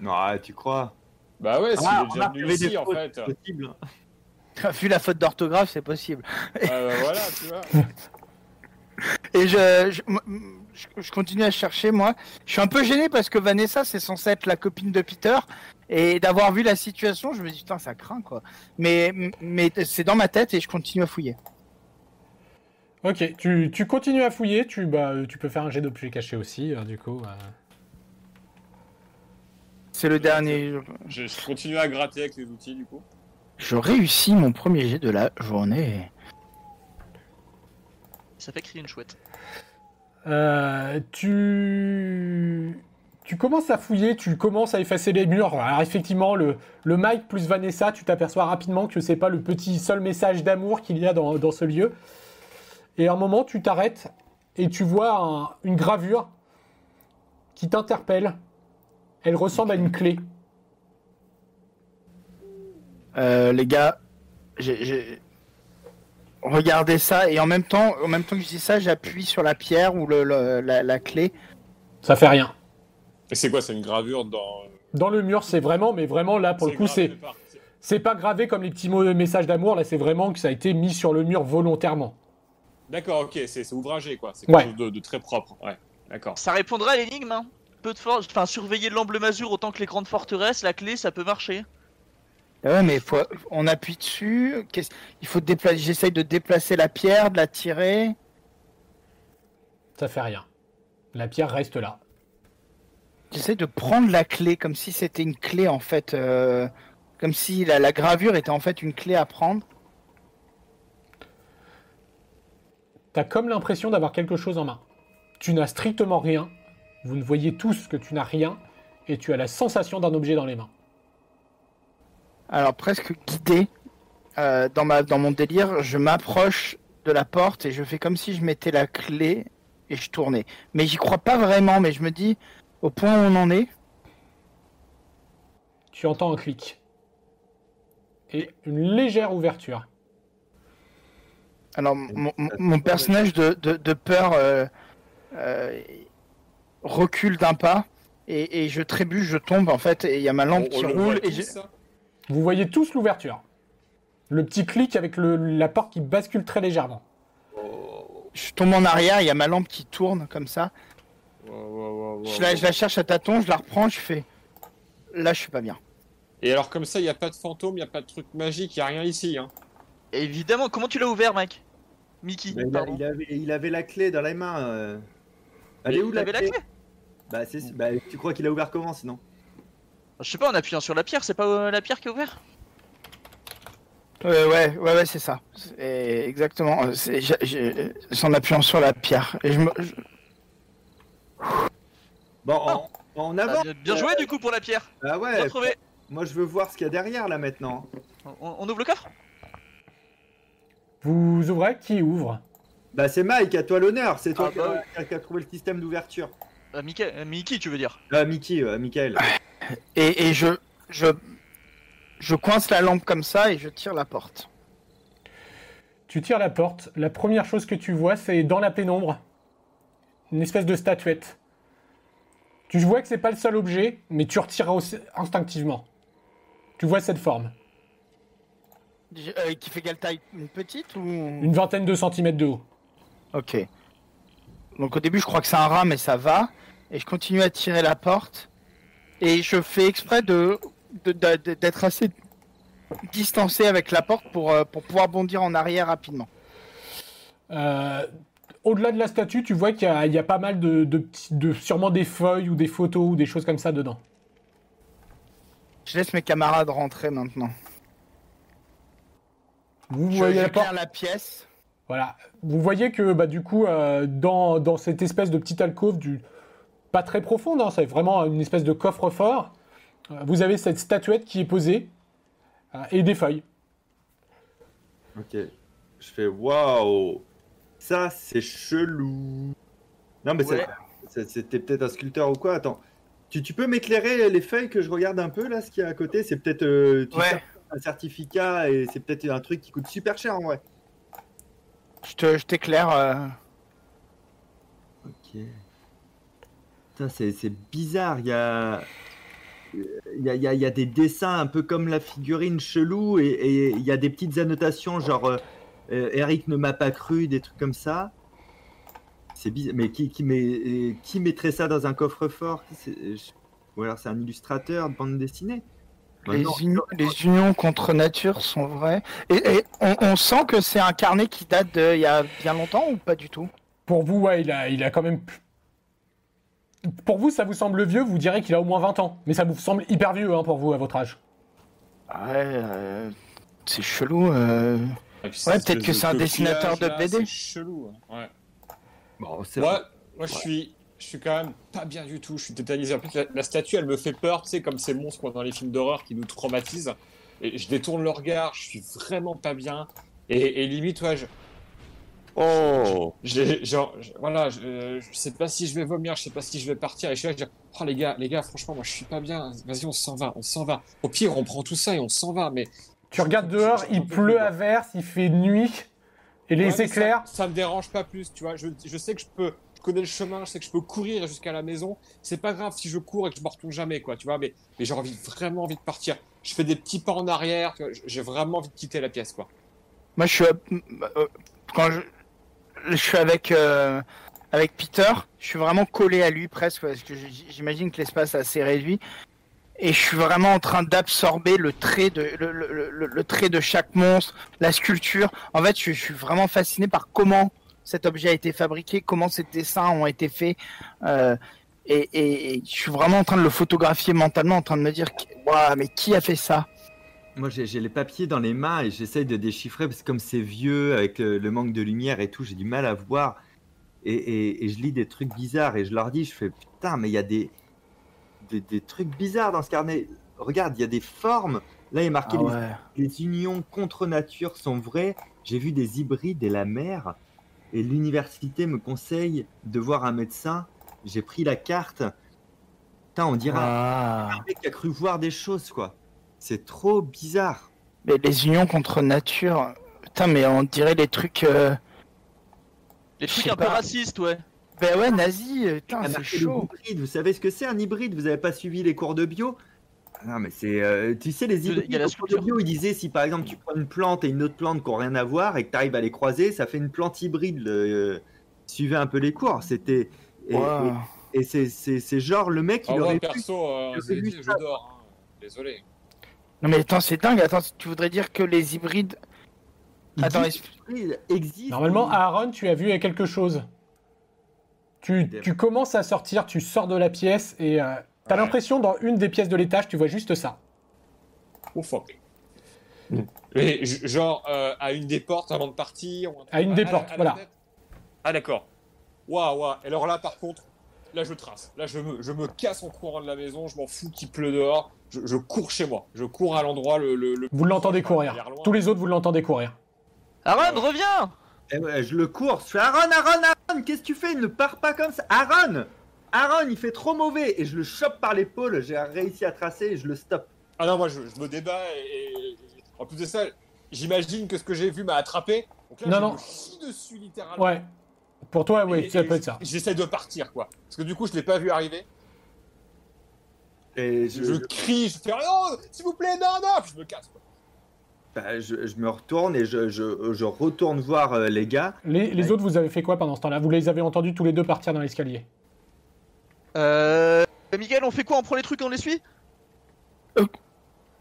Non, tu crois? Bah ouais, s'il Ah, est déjà venu en fait. C'est possible. vu la faute d'orthographe, c'est possible. Ah bah voilà, tu vois. Et je, je, je- continue à chercher, moi. Je suis un peu gêné parce que Vanessa, c'est censé être la copine de Peter. Et d'avoir vu la situation, je me dis, putain, ça craint, quoi. Mais, mais c'est dans ma tête et je continue à fouiller. Ok, tu, tu continues à fouiller, tu, bah, tu peux faire un jet d'objet caché aussi, euh, du coup. euh. C'est le dernier. Je, je continue à gratter avec les outils, du coup. Je réussis mon premier jet de la journée. Ça fait crier une chouette. Euh, tu... tu commences à fouiller, tu commences à effacer les murs. Alors effectivement, le, le Mike plus Vanessa, tu t'aperçois rapidement que c'est pas le petit seul message d'amour qu'il y a dans, dans ce lieu. Et à un moment, tu t'arrêtes et tu vois un- une gravure qui t'interpelle. Elle ressemble à une clé. Euh, les gars, j'ai- j'ai regardé ça et en même temps, en même temps que je dis ça, j'appuie sur la pierre ou le, le- la, la clé. Ça fait rien. Et c'est quoi C'est une gravure dans. Dans le mur, c'est vraiment, mais vraiment là, pour le coup, c'est c'est- pas gravé comme les petits mots messages d'amour. Là, c'est vraiment que ça a été mis sur le mur volontairement. D'accord, ok, c'est c'est ouvragé, quoi. C'est Ouais. quelque chose de, de très propre. Ouais, d'accord. Ça répondra à l'énigme. Hein. Peu de force, enfin surveiller l'emble-masure autant que les grandes forteresses, la clé ça peut marcher. Ah Ouais, mais faut- on appuie dessus. qu'est-ce- Il faut déplacer. J'essaye de déplacer la pierre, de la tirer. Ça fait rien. La pierre reste là. J'essaye de prendre la clé comme si c'était une clé en fait, euh, comme si la, la gravure était en fait une clé à prendre. T'as comme l'impression d'avoir quelque chose en main. Tu n'as strictement rien. Vous ne voyez tous que tu n'as rien. Et tu as la sensation d'un objet dans les mains. Alors presque guidé euh, dans ma dans mon délire, je m'approche de la porte et je fais comme si je mettais la clé et je tournais. Mais j'y crois pas vraiment. Mais je me dis au point où on en est. Tu entends un clic. Et une légère ouverture. Alors mon, personnage de, de, de peur euh, euh, recule d'un pas et, et je trébuche, je tombe en fait et il y a ma lampe On- qui le roule et je, ça Vous voyez tous l'ouverture. Le petit clic avec le- la porte qui bascule très légèrement. je tombe en arrière, il y a ma lampe qui tourne comme ça. Wow, wow, wow, wow, Je la, je la cherche à tâtons, je la reprends, je fais. Là, je suis pas bien. Et alors, comme ça, il n'y a pas de fantôme, il n'y a pas de truc magique, il n'y a rien ici. Hein. Évidemment, comment tu l'as ouvert, mec? Mickey, Bah, il, a- pardon. il avait, il avait la clé dans les mains. euh. Elle est où Il la avait clé, la clé? Bah, bah, tu crois qu'il a ouvert comment sinon? Je sais pas, en appuyant sur la pierre, c'est pas euh, la pierre qui a ouvert Euh, ouais, ouais, ouais, c'est ça. Exactement. euh, C'est en appuyant sur la pierre. Et je me. je- Bon, en, en Ah, avant. bien, bien joué du coup pour la pierre Ah ouais. trouvé Moi, je veux voir ce qu'il y a derrière là maintenant. on, on ouvre le coffre? Vous ouvrez? Qui ouvre? Bah, c'est Mike, à toi l'honneur. C'est toi Ah qui, bah a, qui a trouvé le système d'ouverture. Euh, Mickey, euh, Mickey, tu veux dire? Ah, Mickey, euh, Michael. Et, et je, je, je coince la lampe comme ça et je tire la porte. Tu tires la porte. La première chose que tu vois, c'est dans la pénombre, une espèce de statuette. Tu vois que c'est pas le seul objet, mais tu retires aussi instinctivement. Tu vois cette forme. Euh, qui fait quelle taille? Une petite ou Une vingtaine de centimètres de haut. Ok. Donc au début, je crois que c'est un rat, mais ça va. Et je continue à tirer la porte. Et je fais exprès de d'être assez distancé avec la porte pour, euh, pour pouvoir bondir en arrière rapidement. Euh, Au-delà de la statue, tu vois qu'il y, y a pas mal de, de, sûrement des feuilles ou des photos ou des choses comme ça dedans. Je laisse mes camarades rentrer maintenant. Vous Je, voyez la pièce. Voilà. Vous voyez que bah, du coup, euh, dans, dans cette espèce de petite alcôve, du... pas très profonde, hein, c'est vraiment une espèce de coffre-fort, euh, vous avez cette statuette qui est posée euh, et des feuilles. Ok. Je fais waouh, ça c'est chelou. Non mais Ouais. c'était peut-être un sculpteur ou quoi? Attends, tu, tu peux m'éclairer les feuilles que je regarde un peu là, ce qu'il y a à côté? C'est peut-être euh, Ouais. un certificat et c'est peut-être un truc qui coûte super cher en vrai. Je te- je t'éclaire. euh, Ok. Putain, c'est c'est bizarre. Il y a... Il y, a, il y a- il y a des dessins un peu comme la figurine chelou et, et il y a des petites annotations genre euh, euh, Eric ne m'a pas cru, des trucs comme ça. C'est bizarre. Mais qui, qui, met, qui mettrait ça dans un coffre-fort? Qui c'est- je- Ou alors c'est un illustrateur de bande dessinée? Les, Maintenant, uni- les unions contre nature sont vraies. Et, et on, on sent que c'est un carnet qui date d'il y a bien longtemps ou pas du tout? Pour vous, ouais, il a, il a quand même. Pour vous, ça vous semble vieux, vous direz qu'il a au moins 20 ans. Mais ça vous semble hyper vieux hein, pour vous, à votre âge. Ouais, euh, c'est chelou. euh. Ouais, peut-être que c'est un dessinateur de BD. C'est chelou. hein. Ouais. Bon, c'est Moi, moi je suis, je suis quand même pas bien du tout. Je suis tétanisé. En plus, la, la statue, elle me fait peur. Tu sais, comme ces monstres qu'on a dans les films d'horreur qui nous traumatisent. Et je détourne le regard. Je suis vraiment pas bien. Et, et limite, ouais, je, Oh j'ai, genre, je- voilà, je, je sais pas si je vais vomir. Je sais pas si je vais partir. Et je suis là, je dis, oh les gars, les gars, franchement, moi, je suis pas bien. Vas-y, on s'en va, on s'en va. Au pire, on prend tout ça et on s'en va. Mais Tu regardes dehors, il pleut à verse, il fait nuit, et les Ouais, éclairs. Ça, ça me dérange pas plus, tu vois. Je, je sais que je peux, je connais le chemin, je sais que je peux courir jusqu'à la maison. C'est pas grave si je cours et que je me retourne jamais, quoi, tu vois. Mais, mais j'ai envie, vraiment envie de partir. Je fais des petits pas en arrière. J'ai vraiment envie de quitter la pièce, quoi. Moi, je suis euh, quand je, je suis avec euh, avec Peter, je suis vraiment collé à lui presque parce que j'imagine que l'espace est assez réduit et je suis vraiment en train d'absorber le trait de le, trait de chaque monstre, la sculpture. En fait, je, suis vraiment fasciné par comment cet objet a été fabriqué, comment ces dessins ont été faits. euh, et, et- et je suis vraiment en train de le photographier mentalement, en train de me dire, waouh, mais qui a fait ça? Moi, j'ai les papiers dans les mains et j'essaye de déchiffrer parce que comme c'est vieux, avec euh, le manque de lumière et tout, j'ai du mal à voir. Et, et- et je lis des trucs bizarres et je leur dis, je fais putain, mais il y a des, des, des trucs bizarres dans ce carnet. Regarde, il y a des formes. Là, il est marqué Ah les unions contre nature sont vraies. J'ai vu des hybrides et la mer. Et l'université me conseille de voir un médecin. J'ai pris la carte. Putain, on dirait Ah. un mec qui a cru voir des choses, quoi. C'est trop bizarre. Mais les unions contre nature, putain, mais on dirait les trucs. Euh... Les Je trucs un peu racistes, ouais. Ben ouais, nazi, putain, Ah, c'est chaud. hybrides. Vous savez ce que c'est un hybride? Vous avez pas suivi les cours de bio? Ah Non, mais c'est. euh, tu sais, les Il y a hybrides, la cours de bio, ils disaient si par exemple tu prends une plante et une autre plante qui n'ont rien à voir et que tu arrives à les croiser, ça fait une plante hybride. le- euh, suivez un peu les cours. C'était. Et, Wow. et- et c'est- c'est c'est genre le mec, il Ah, moi, aurait pu. perso, euh, je dit, lui je dors. hein. Désolé. Non mais attends, c'est dingue. Attends, tu voudrais dire que les hybrides. il Attends, dit est-ce- que l'hybride existe. Normalement, Aaron, tu as vu quelque chose. Tu, tu commences à sortir, tu sors de la pièce et euh, t'as Ouais. l'impression dans une des pièces de l'étage, tu vois juste ça. Oh fuck. Mais j- genre euh, à une des portes avant de partir. ou un truc- À une des portes, la voilà. Ah d'accord. Waouh, waouh. Et alors là, par contre, là je trace. Là je me, je me casse en courant de la maison. Je m'en fous qu'il pleut dehors. Je, je cours chez moi. Je cours à l'endroit le, le, le- Vous l'entendez courir. Tous les autres, vous l'entendez courir. Aaron, reviens Eh ouais, je le cours. Je fais Aaron, Aaron, Aaron, qu'est-ce que tu fais? Ne pars pas comme ça. Aaron Aaron, il fait trop mauvais. Et je le chope par l'épaule. J'ai réussi à tracer et je le stoppe. Ah non, moi je, je me débat et, et- en plus de ça, j'imagine que ce que j'ai vu m'a attrapé. Donc là, Non, je non. me dessus littéralement. Ouais. Pour toi, oui, ça peut être ça. J'essaie de partir quoi. Parce que du coup, je l'ai pas vu arriver. Et Je, je, je crie, je fais non, s'il vous plaît, non, non, puis je me casse. Quoi. bah, je- je me retourne et je, je- je retourne voir euh, les gars. Les, les autres, vous avez fait quoi pendant ce temps-là? Vous les avez entendus tous les deux partir dans l'escalier? Euh. Miguel, on fait quoi? On prend les trucs, on les suit?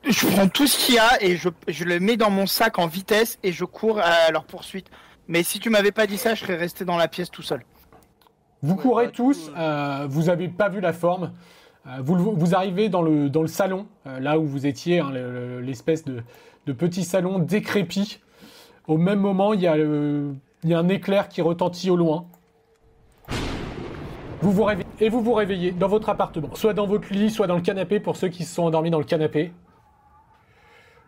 Je prends tout ce qu'il y a et je, je le mets dans mon sac en vitesse et je cours à leur poursuite. Mais si tu m'avais pas dit ça, je serais resté dans la pièce tout seul. Vous Ouais, courez bah, tous, euh, vous n'avez pas vu la forme. Euh, vous, arrivez dans le, dans le salon, euh, là où vous étiez, hein, le- le- l'espèce de, de petit salon décrépit. Au même moment, il y, a il y a un éclair qui retentit au loin. Vous vous réveillez, et vous vous réveillez dans votre appartement, soit dans votre lit, soit dans le canapé pour ceux qui se sont endormis dans le canapé.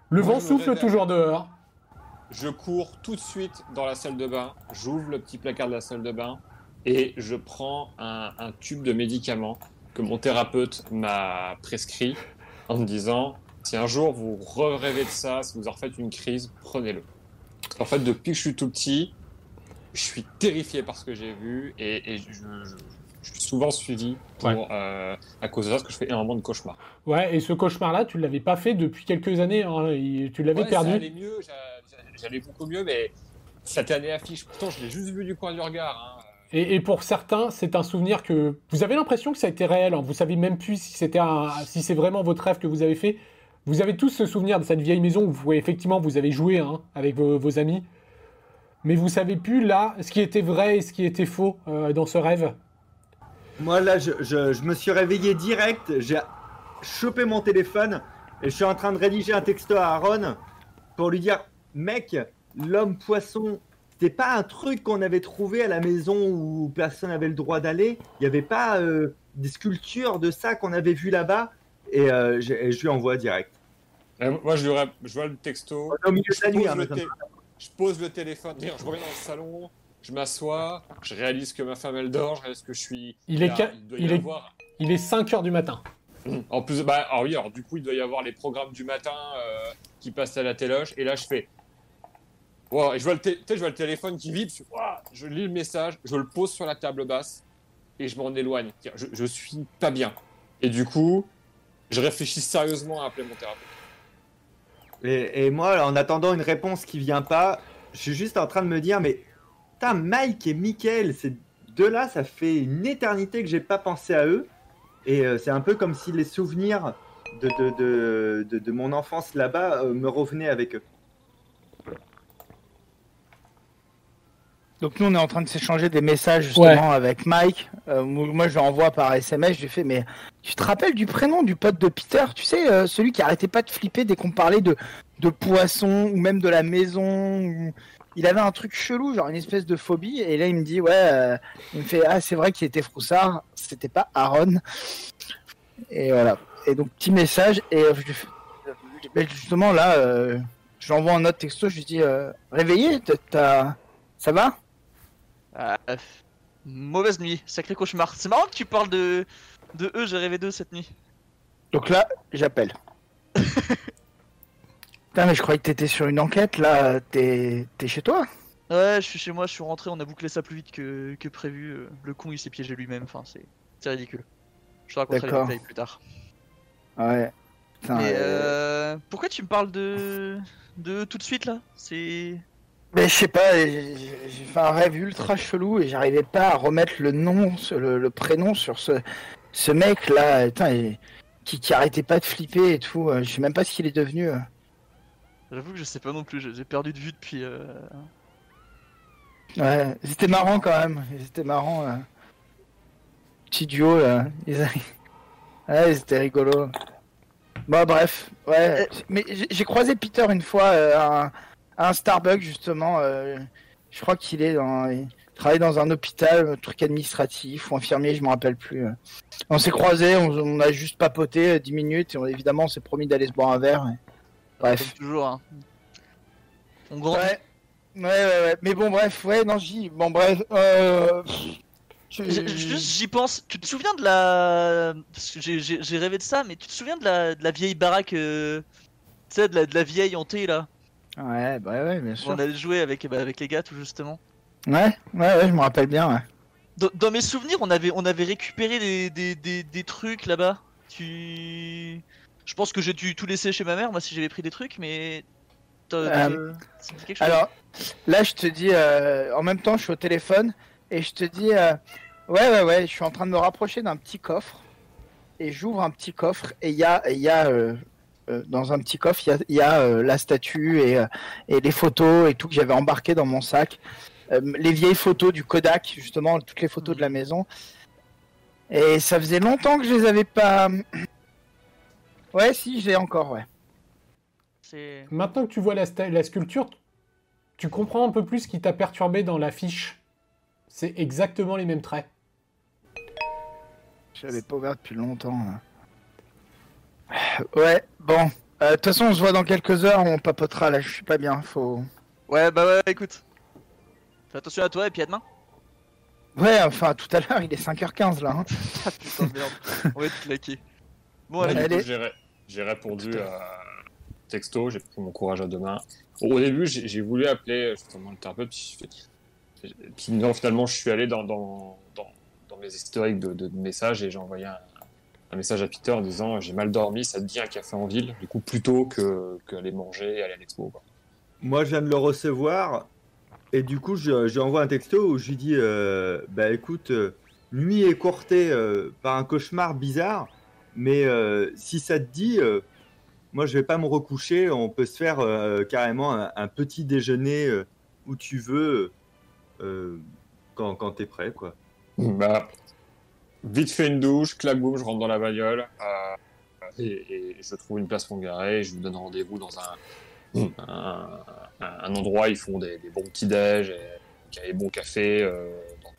Le Moi, vent souffle toujours dehors. Je cours tout de suite dans la salle de bain, j'ouvre le petit placard de la salle de bain et je prends un, un tube de médicaments que mon thérapeute m'a prescrit en me disant si un jour vous rêvez de ça, si vous en refaites une crise, prenez-le. Qu'en fait, depuis que je suis tout petit, je suis terrifié par ce que j'ai vu et, et je, je- je suis souvent suivi pour, Ouais. euh, à cause de ça, parce que je fais énormément de cauchemars. Ouais, et ce cauchemar-là, tu ne l'avais pas fait depuis quelques années. hein, tu l'avais Ouais, perdu. Ça allait mieux, j'a- j'a- j'allais beaucoup mieux, mais cette année affiche. Pourtant, je l'ai juste vu du coin du regard. Et, pour certains, c'est un souvenir que vous avez l'impression que ça a été réel. hein. Vous savez même plus si c'était si c'est vraiment votre rêve que vous avez fait. Vous avez tous ce souvenir de cette vieille maison où vous, effectivement vous avez joué hein, avec vos, amis, mais vous savez plus là ce qui était vrai et ce qui était faux euh, dans ce rêve. Moi là, je- je me suis réveillé direct, j'ai chopé mon téléphone et je suis en train de rédiger un texto à Aaron pour lui dire Mec, l'homme poisson, c'était pas un truc qu'on avait trouvé à la maison où personne n'avait le droit d'aller. Il n'y avait pas euh, des sculptures de ça qu'on avait vu là-bas et, euh, je, et je lui envoie direct. Euh, moi, je, lui rép- je vois le texto. Au milieu de Je la nuit, pose, hein, le je pose le téléphone. Je reviens dans le salon, je m'assois, je réalise que ma femme elle dort, je réalise que je suis. Il est il doit il y est-. Il est 5 heures du matin. En plus, bah, alors oui, alors du coup, il doit y avoir les programmes du matin euh, qui passent à la téloge. Et là, je fais. Et je vois, le je vois le téléphone qui vibre. Je, lis le message, je le pose sur la table basse et je m'en éloigne. Je, je suis pas bien. Et du coup, je réfléchis sérieusement à appeler mon thérapeute. Et, et moi, en attendant une réponse qui vient pas, je suis juste en train de me dire, mais putain, Mike et Michael, ces deux-là, ça fait une éternité que j'ai pas pensé à eux. Et euh, c'est un peu comme si les souvenirs de, de, de, de, de mon enfance là-bas euh, me revenaient avec eux. Donc nous on est en train de s'échanger des messages justement avec Mike. Euh, moi je lui envoie par SMS, je lui fais mais tu te rappelles du prénom du pote de Peter? Tu sais euh, celui qui arrêtait pas de flipper dès qu'on parlait de de poissons ou même de la maison. ou- Il avait un truc chelou, genre une espèce de phobie. Et là il me dit ouais, euh, il me fait ah c'est vrai qu'il était froussard, c'était pas Aaron. Et voilà. Et donc petit message et justement là je lui envoie un autre texto, je lui dis euh, réveillé, t'as- ça va? Euh, Mauvaise nuit, sacré cauchemar. C'est marrant que tu parles de, de eux, j'ai rêvé d'eux cette nuit. Donc là, j'appelle. Putain, mais je croyais que t'étais sur une enquête, là. T'es t'es chez toi Ouais, je suis chez moi, je suis rentré, on a bouclé ça plus vite que, que prévu. euh, Le con il s'est piégé lui-même, enfin c'est c'est ridicule. Je te raconterai les détails plus tard. Ouais. Putain, Mais euh, euh, pourquoi tu me parles de de eux tout de suite là? C'est Mais je sais pas, j'ai fait un rêve ultra chelou et j'arrivais pas à remettre le nom, le, le prénom sur ce, ce mec là, qui, qui arrêtait pas de flipper et tout. euh, Je sais même pas ce qu'il est devenu. euh. J'avoue que je sais pas non plus, j'ai perdu de vue depuis. euh, Ouais, c'était marrant quand même. C'était marrant. euh. Petit duo là. Ils a- Ouais, c'était rigolo. Bon, bref. Ouais. Mais j'ai croisé Peter une fois euh, un, un Starbucks justement. euh, je crois qu'il est dans. Il travaille dans un hôpital, un truc administratif ou infirmier, je me rappelle plus. euh. On s'est croisés, on, on a juste papoté euh, 10 minutes et on- évidemment on s'est promis d'aller se boire un verre. et- Bref. Toujours. Hein. On. Ouais. Ouais, ouais, ouais. Mais bon, bref, ouais, non, j'y. Bon, bref. Euh... je- Juste, j'y pense. Tu te souviens de la. Parce que j'ai- rêvé de ça, mais tu te souviens de la, de la vieille baraque. euh, Tu sais, de la, de la vieille hantée là? Ouais, bah ouais, bien sûr. On allait jouer avec, bah, avec les gars, tout justement. Ouais, ouais, ouais, je me rappelle bien, ouais. Dans, dans mes souvenirs, on avait, on avait récupéré des, des, des, des trucs là-bas. Tu. Je pense que j'ai dû tout laisser chez ma mère, moi, si j'avais pris des trucs, mais. Euh, chose Alors, là, je te dis, euh, en même temps, je suis au téléphone et je te dis, euh, Ouais, ouais, ouais, je suis en train de me rapprocher d'un petit coffre. Et j'ouvre un petit coffre et il y a, y a euh, dans un petit coffre, il y a, il y a, euh, la statue et, euh, et les photos et tout que j'avais embarqué dans mon sac. Euh, les vieilles photos du Kodak, justement, toutes les photos de la maison. Et ça faisait longtemps que je les avais pas. Ouais, si, j'ai encore, ouais. Maintenant que tu vois la, sculpture, tu comprends un peu plus ce qui t'a perturbé dans la fiche. C'est exactement les mêmes traits. Je l'avais pas ouvert depuis longtemps. là. Ouais, bon. Euh, De toute façon, on se voit dans quelques heures, on papotera là, je suis pas bien, faut. Ouais, bah ouais, écoute. Fais attention à toi et puis à demain. Ouais, enfin, tout à l'heure, il est 5h15 là. hein. Ah putain de merde. On va être claqué. Bon, allez. Allez. j'ai ré- j'ai répondu à texto, j'ai pris mon courage à deux mains. Au début, j'ai voulu appeler justement le thérapeute, puis, je fais- puis non, finalement, je suis allé dans, dans, dans, dans mes historiques de, de messages et j'ai envoyé un, un message à Peter en disant j'ai mal dormi, ça te dit un café en ville, du coup plutôt que, que aller manger et aller à l'expo. Moi, je viens de le recevoir. Et du coup, je, je lui envoie un texto où je lui dis euh, Bah écoute, euh, nuit écourtée euh, par un cauchemar bizarre. Mais euh, si ça te dit, euh, moi, je vais pas me recoucher. On peut se faire euh, carrément un, un petit déjeuner euh, où tu veux euh, quand, quand t'es prêt, quoi. Bah, vite fait une douche, clac boum, je rentre dans la bagnole euh, et, et je trouve une place pour me garer. Et je vous donne rendez-vous dans un, un endroit. Ils font des, des bons petits déj, et, des bons cafés euh, dans,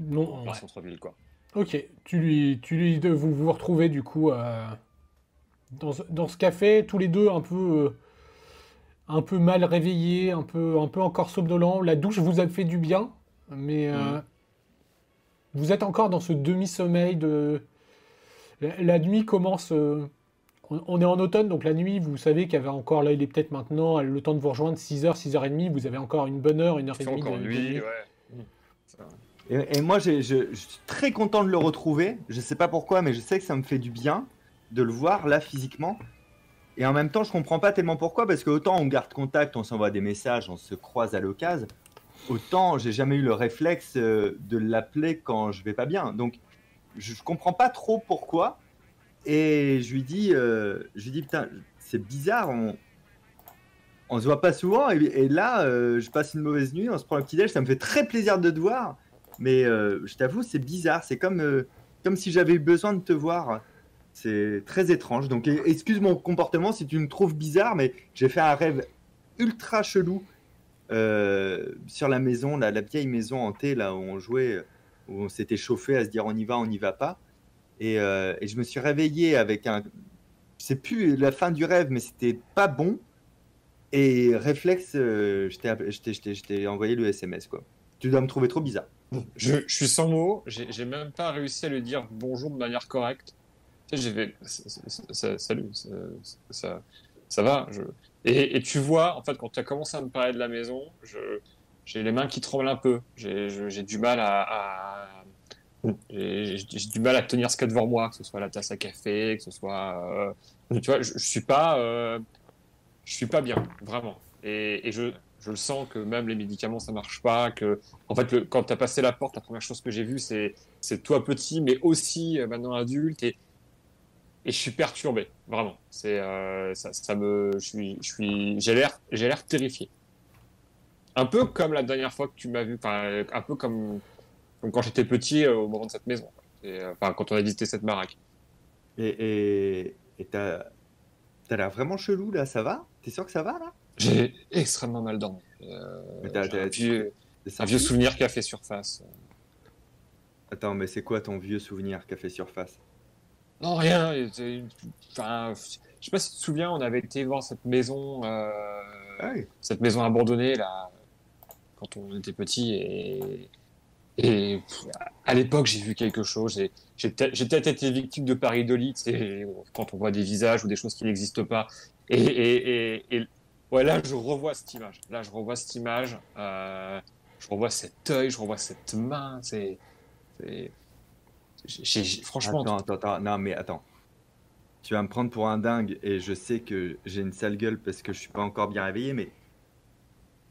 Non, dans ouais. centre-ville, quoi. Ok, tu lui, tu lui, vous vous retrouvez du coup euh, dans, ce- dans ce café, tous les deux un peu, euh, un peu mal réveillés, un peu, un peu encore somnolents. La douche vous a fait du bien, mais euh, vous êtes encore dans ce demi-sommeil de. La, la nuit commence. euh, on, on est en automne, donc la nuit, vous savez qu'il y avait encore, là il est peut-être maintenant, le temps de vous rejoindre 6h, 6h30, vous avez encore une bonne heure, une heure et demie encore de, nuit, ouais. Ça- Et, et moi, je, je suis très content de le retrouver. Je sais pas pourquoi, mais je sais que ça me fait du bien de le voir là physiquement. Et en même temps, je comprends pas tellement pourquoi, parce que autant on garde contact, on s'envoie des messages, on se croise à l'occasion, autant j'ai jamais eu le réflexe euh, de l'appeler quand je vais pas bien. Donc, je, comprends pas trop pourquoi. Et je lui dis, euh, je lui dis putain, c'est bizarre, on, on se voit pas souvent. Et, là, euh, je passe une mauvaise nuit, on se prend un petit déj, ça me fait très plaisir de te voir. Mais je t'avoue, c'est bizarre. C'est comme, comme si j'avais eu besoin de te voir. C'est très étrange. Donc, e- excuse mon comportement si tu me trouves bizarre, mais j'ai fait un rêve ultra chelou sur la maison, la, vieille maison hantée, là où on jouait, où on s'était chauffé à se dire on y va, on n'y va pas. Et, euh, et je me suis réveillé avec un. Je sais plus la fin du rêve, mais c'était pas bon. Et réflexe, euh, je t'ai envoyé le SMS, quoi. Tu dois me trouver trop bizarre. Je, suis sans mots, j'ai même pas réussi à lui dire bonjour de manière correcte. Tu sais, j'ai salut, ça, ça, va. Et, tu vois, en fait, quand tu as commencé à me parler de la maison, j'ai les mains qui tremblent un peu. J'ai du mal à. tenir ce qu'il y a devant moi, que ce soit la tasse à café, que ce soit. euh, Tu vois, je, je suis pas. euh, je suis pas bien, vraiment. Et, je, le sens que même les médicaments, ça marche pas, que en fait, quand tu as passé la porte, la première chose que j'ai vue, c'est, toi petit, mais aussi euh, maintenant adulte. Et je suis perturbé, vraiment. C'est, euh, ça, ça me, je suis, je suis, j'ai l'air, j'ai l'air terrifié. Un peu comme la dernière fois que tu m'as vu, enfin, un peu comme, comme quand j'étais petit euh, au moment de cette maison. Et, euh, Enfin, quand on a visité cette baraque. Et et t'as t'as l'air vraiment chelou là, ça va? T'es sûr que ça va là? J'ai extrêmement mal dormi. T'as- un, vieux, un vieux souvenir qui a fait surface. Attends, mais c'est quoi ton vieux souvenir qui a fait surface? Non, rien. Enfin, je sais pas si tu te souviens, on avait été voir cette maison, euh, Ah cette maison abandonnée là, quand on était petit et et à l'époque j'ai vu quelque chose. J'ai peut-être été victime de pareidolie, tu sais, quand on voit des visages ou des choses qui n'existent pas. Et, et, et, et ouais, là je revois cette image. Là je revois cette image. euh, je revois cet œil, je revois cette main. C'est franchement. Attends, attends, attends, non mais attends. Tu vas me prendre pour un dingue et je sais que j'ai une sale gueule parce que je suis pas encore bien réveillé, mais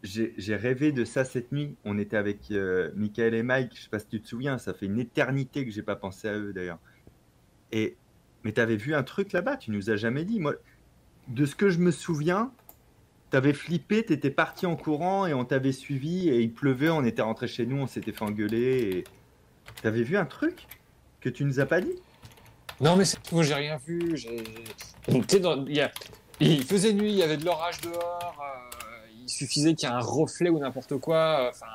j'ai j'ai rêvé de ça cette nuit. On était avec euh, Michael et Mike. Je sais pas si tu te souviens, ça fait une éternité que j'ai pas pensé à eux d'ailleurs. Et mais t'avais vu un truc là-bas? Tu nous as jamais dit. Moi, de ce que je me souviens, t'avais flippé, t'étais parti en courant et on t'avait suivi et il pleuvait. On était rentré chez nous, on s'était fait engueuler. Et t'avais vu un truc? Que tu nous as pas dit Non, mais c'est tout, j'ai rien vu. j'ai- dans. Il, y a- il faisait nuit, il y avait de l'orage dehors. euh, Il suffisait qu'il y ait un reflet ou n'importe quoi. euh, Enfin,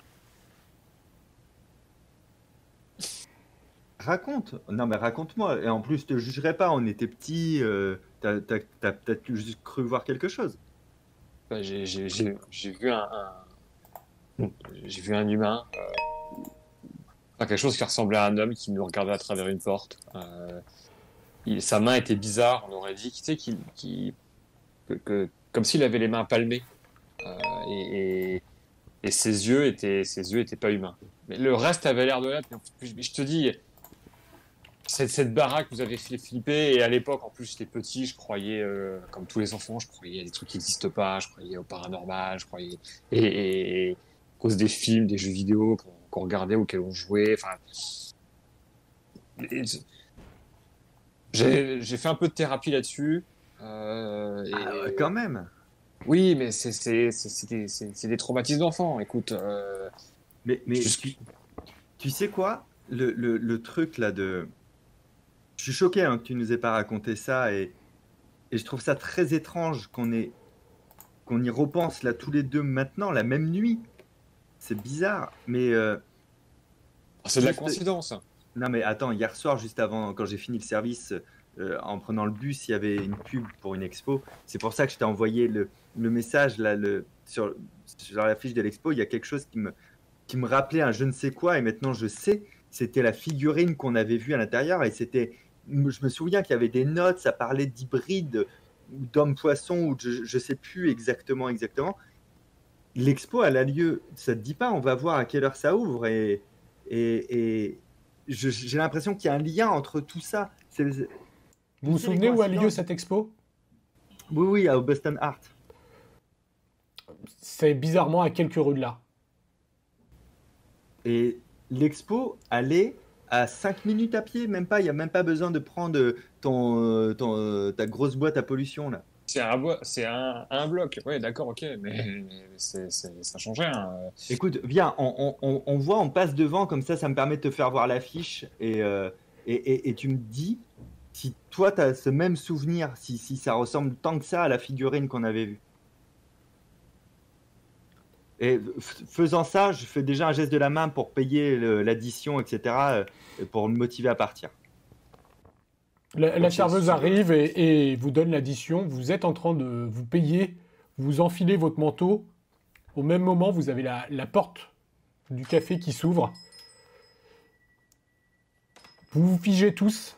Raconte. Non, mais raconte-moi. Et en plus, je te jugerai pas. On était petits. euh, t'as t'as- t'as peut-être juste cru voir quelque chose. bah, j'ai j'ai- j'ai- j'ai vu un. un- J'ai vu un humain. euh, quelque chose qui ressemblait à un homme qui nous regardait à travers une porte. euh, sa main était bizarre, on aurait dit, que, comme s'il avait les mains palmées. Euh, et, ses yeux étaient, ses yeux étaient pas humains. Mais le reste avait l'air de l'être. plus, Je te dis, cette, cette baraque vous avez fait flipper. Et à l'époque, en plus, j'étais petit, je croyais, euh, comme tous les enfants, je croyais à des trucs qui n'existent pas. Je croyais au paranormal. Je croyais et, à cause des films, des jeux vidéo qu'on regardait auxquels on jouait. Enfin, j'ai, fait un peu de thérapie là-dessus. Euh, Ah, quand même. oui, mais c'est des, des traumatismes d'enfant. Écoute, euh, Mais, mais je- tu, tu sais quoi? Le, le, le truc là de. Je suis choqué hein, que tu nous aies pas raconté ça et, et je trouve ça très étrange qu'on ait qu'on y repense là tous les deux maintenant, la même nuit. C'est bizarre, mais euh, c'est de la coïncidence. non mais attends, hier soir juste avant quand j'ai fini le service, euh, en prenant le bus, il y avait une pub pour une expo. C'est pour ça que je t'ai envoyé le, le message là, le, sur, sur la fiche de l'expo. Il y a quelque chose qui me, qui me rappelait un je ne sais quoi et maintenant je sais. C'était la figurine qu'on avait vue à l'intérieur et c'était. Je me souviens qu'il y avait des notes, ça parlait d'hybride ou d'homme-poisson ou je, je sais plus exactement exactement. L'expo elle a lieu, ça te dit pas, on va voir à quelle heure ça ouvre et, et, et je- j'ai l'impression qu'il y a un lien entre tout ça. Vous vous souvenez où a lieu cette expo? Oui, oui, au Boston Art. C'est bizarrement à quelques rues de là. Et l'expo, elle est à 5 minutes à pied, même pas. Il n'y a même pas besoin de prendre ton, euh, ton, euh, ta grosse boîte à pollution là. C'est un, bloc. Oui, d'accord, ok, mais, ça change rien. euh. Écoute, viens, on, voit, on passe devant, comme ça, ça me permet de te faire voir l'affiche. Et, euh, tu me dis si toi, tu as ce même souvenir, si, si ça ressemble tant que ça à la figurine qu'on avait vue. Et faisant ça, je fais déjà un geste de la main pour payer l'addition, etc., euh, pour me motiver à partir. La, serveuse arrive et, et vous donne l'addition. Vous êtes en train de vous payer, vous enfilez votre manteau. Au même moment, vous avez la, la porte du café qui s'ouvre. Vous vous figez tous.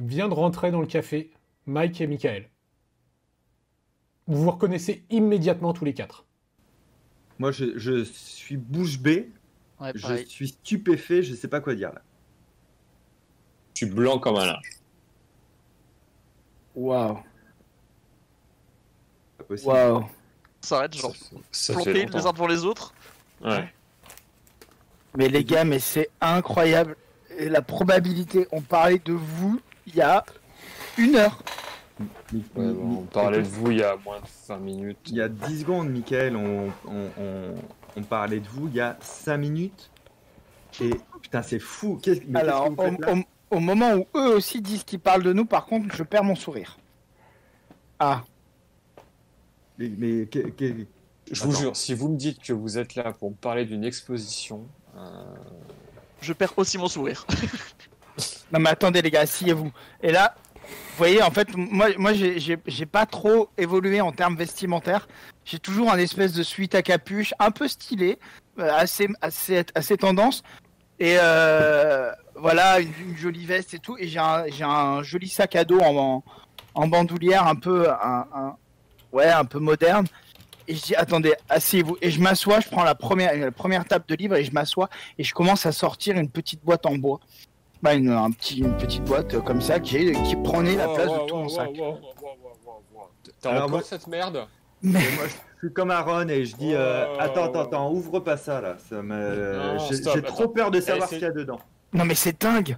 Vient de rentrer dans le café Mike et Michael. Vous vous reconnaissez immédiatement tous les quatre. Moi, je, je suis bouche bée, Ouais, je suis stupéfait, je sais pas quoi dire là. Je suis blanc comme un linge. Waouh. Waouh. On s'arrête, genre Ça plantés les uns devant les autres. Ouais. Mais les gars, mais c'est incroyable. Et la probabilité, on parlait de vous il y a une heure. Ouais, bon, on parlait de vous il y a moins de 20 minutes. Il y a 10 secondes, Michael, on, on, on, on parlait de vous. Il y a 5 minutes. Et putain, c'est fou. Qu'est-ce mais Alors, qu'est-ce que vous au, faites là? Au- moment où eux aussi disent qu'ils parlent de nous, par contre, je perds mon sourire. Ah, Mais, mais que- que- Je vous Attends. jure, si vous me dites que vous êtes là pour me parler d'une exposition, euh, Je perds aussi mon sourire. non mais attendez les gars, asseyez-vous. Et là, vous voyez, en fait, moi, moi j'ai pas trop évolué en termes vestimentaires. J'ai toujours un espèce de suite à capuche, un peu stylé, euh, assez, assez, assez tendance. Et euh, voilà, une, une jolie veste et tout. Et j'ai un, j'ai un joli sac à dos en, en, en bandoulière, un peu, un, un- ouais, un peu moderne. Et je dis, attendez, asseyez-vous. Et je m'assois, je prends la première, la première table de livres et je m'assois et je commence à sortir une petite boîte en bois. Bah, une, un petit, une petite boîte comme ça qui, qui prenait la place de tout mon sac. T'as encore moi- cette merde Mais moi, je suis comme Aaron et je dis euh, Oh. Attends, attends, attends, ouvre pas ça là. Ça me- Non, J'ai stop, j'ai trop attends. peur de savoir Eh, ce qu'il y a dedans. Non, mais c'est dingue.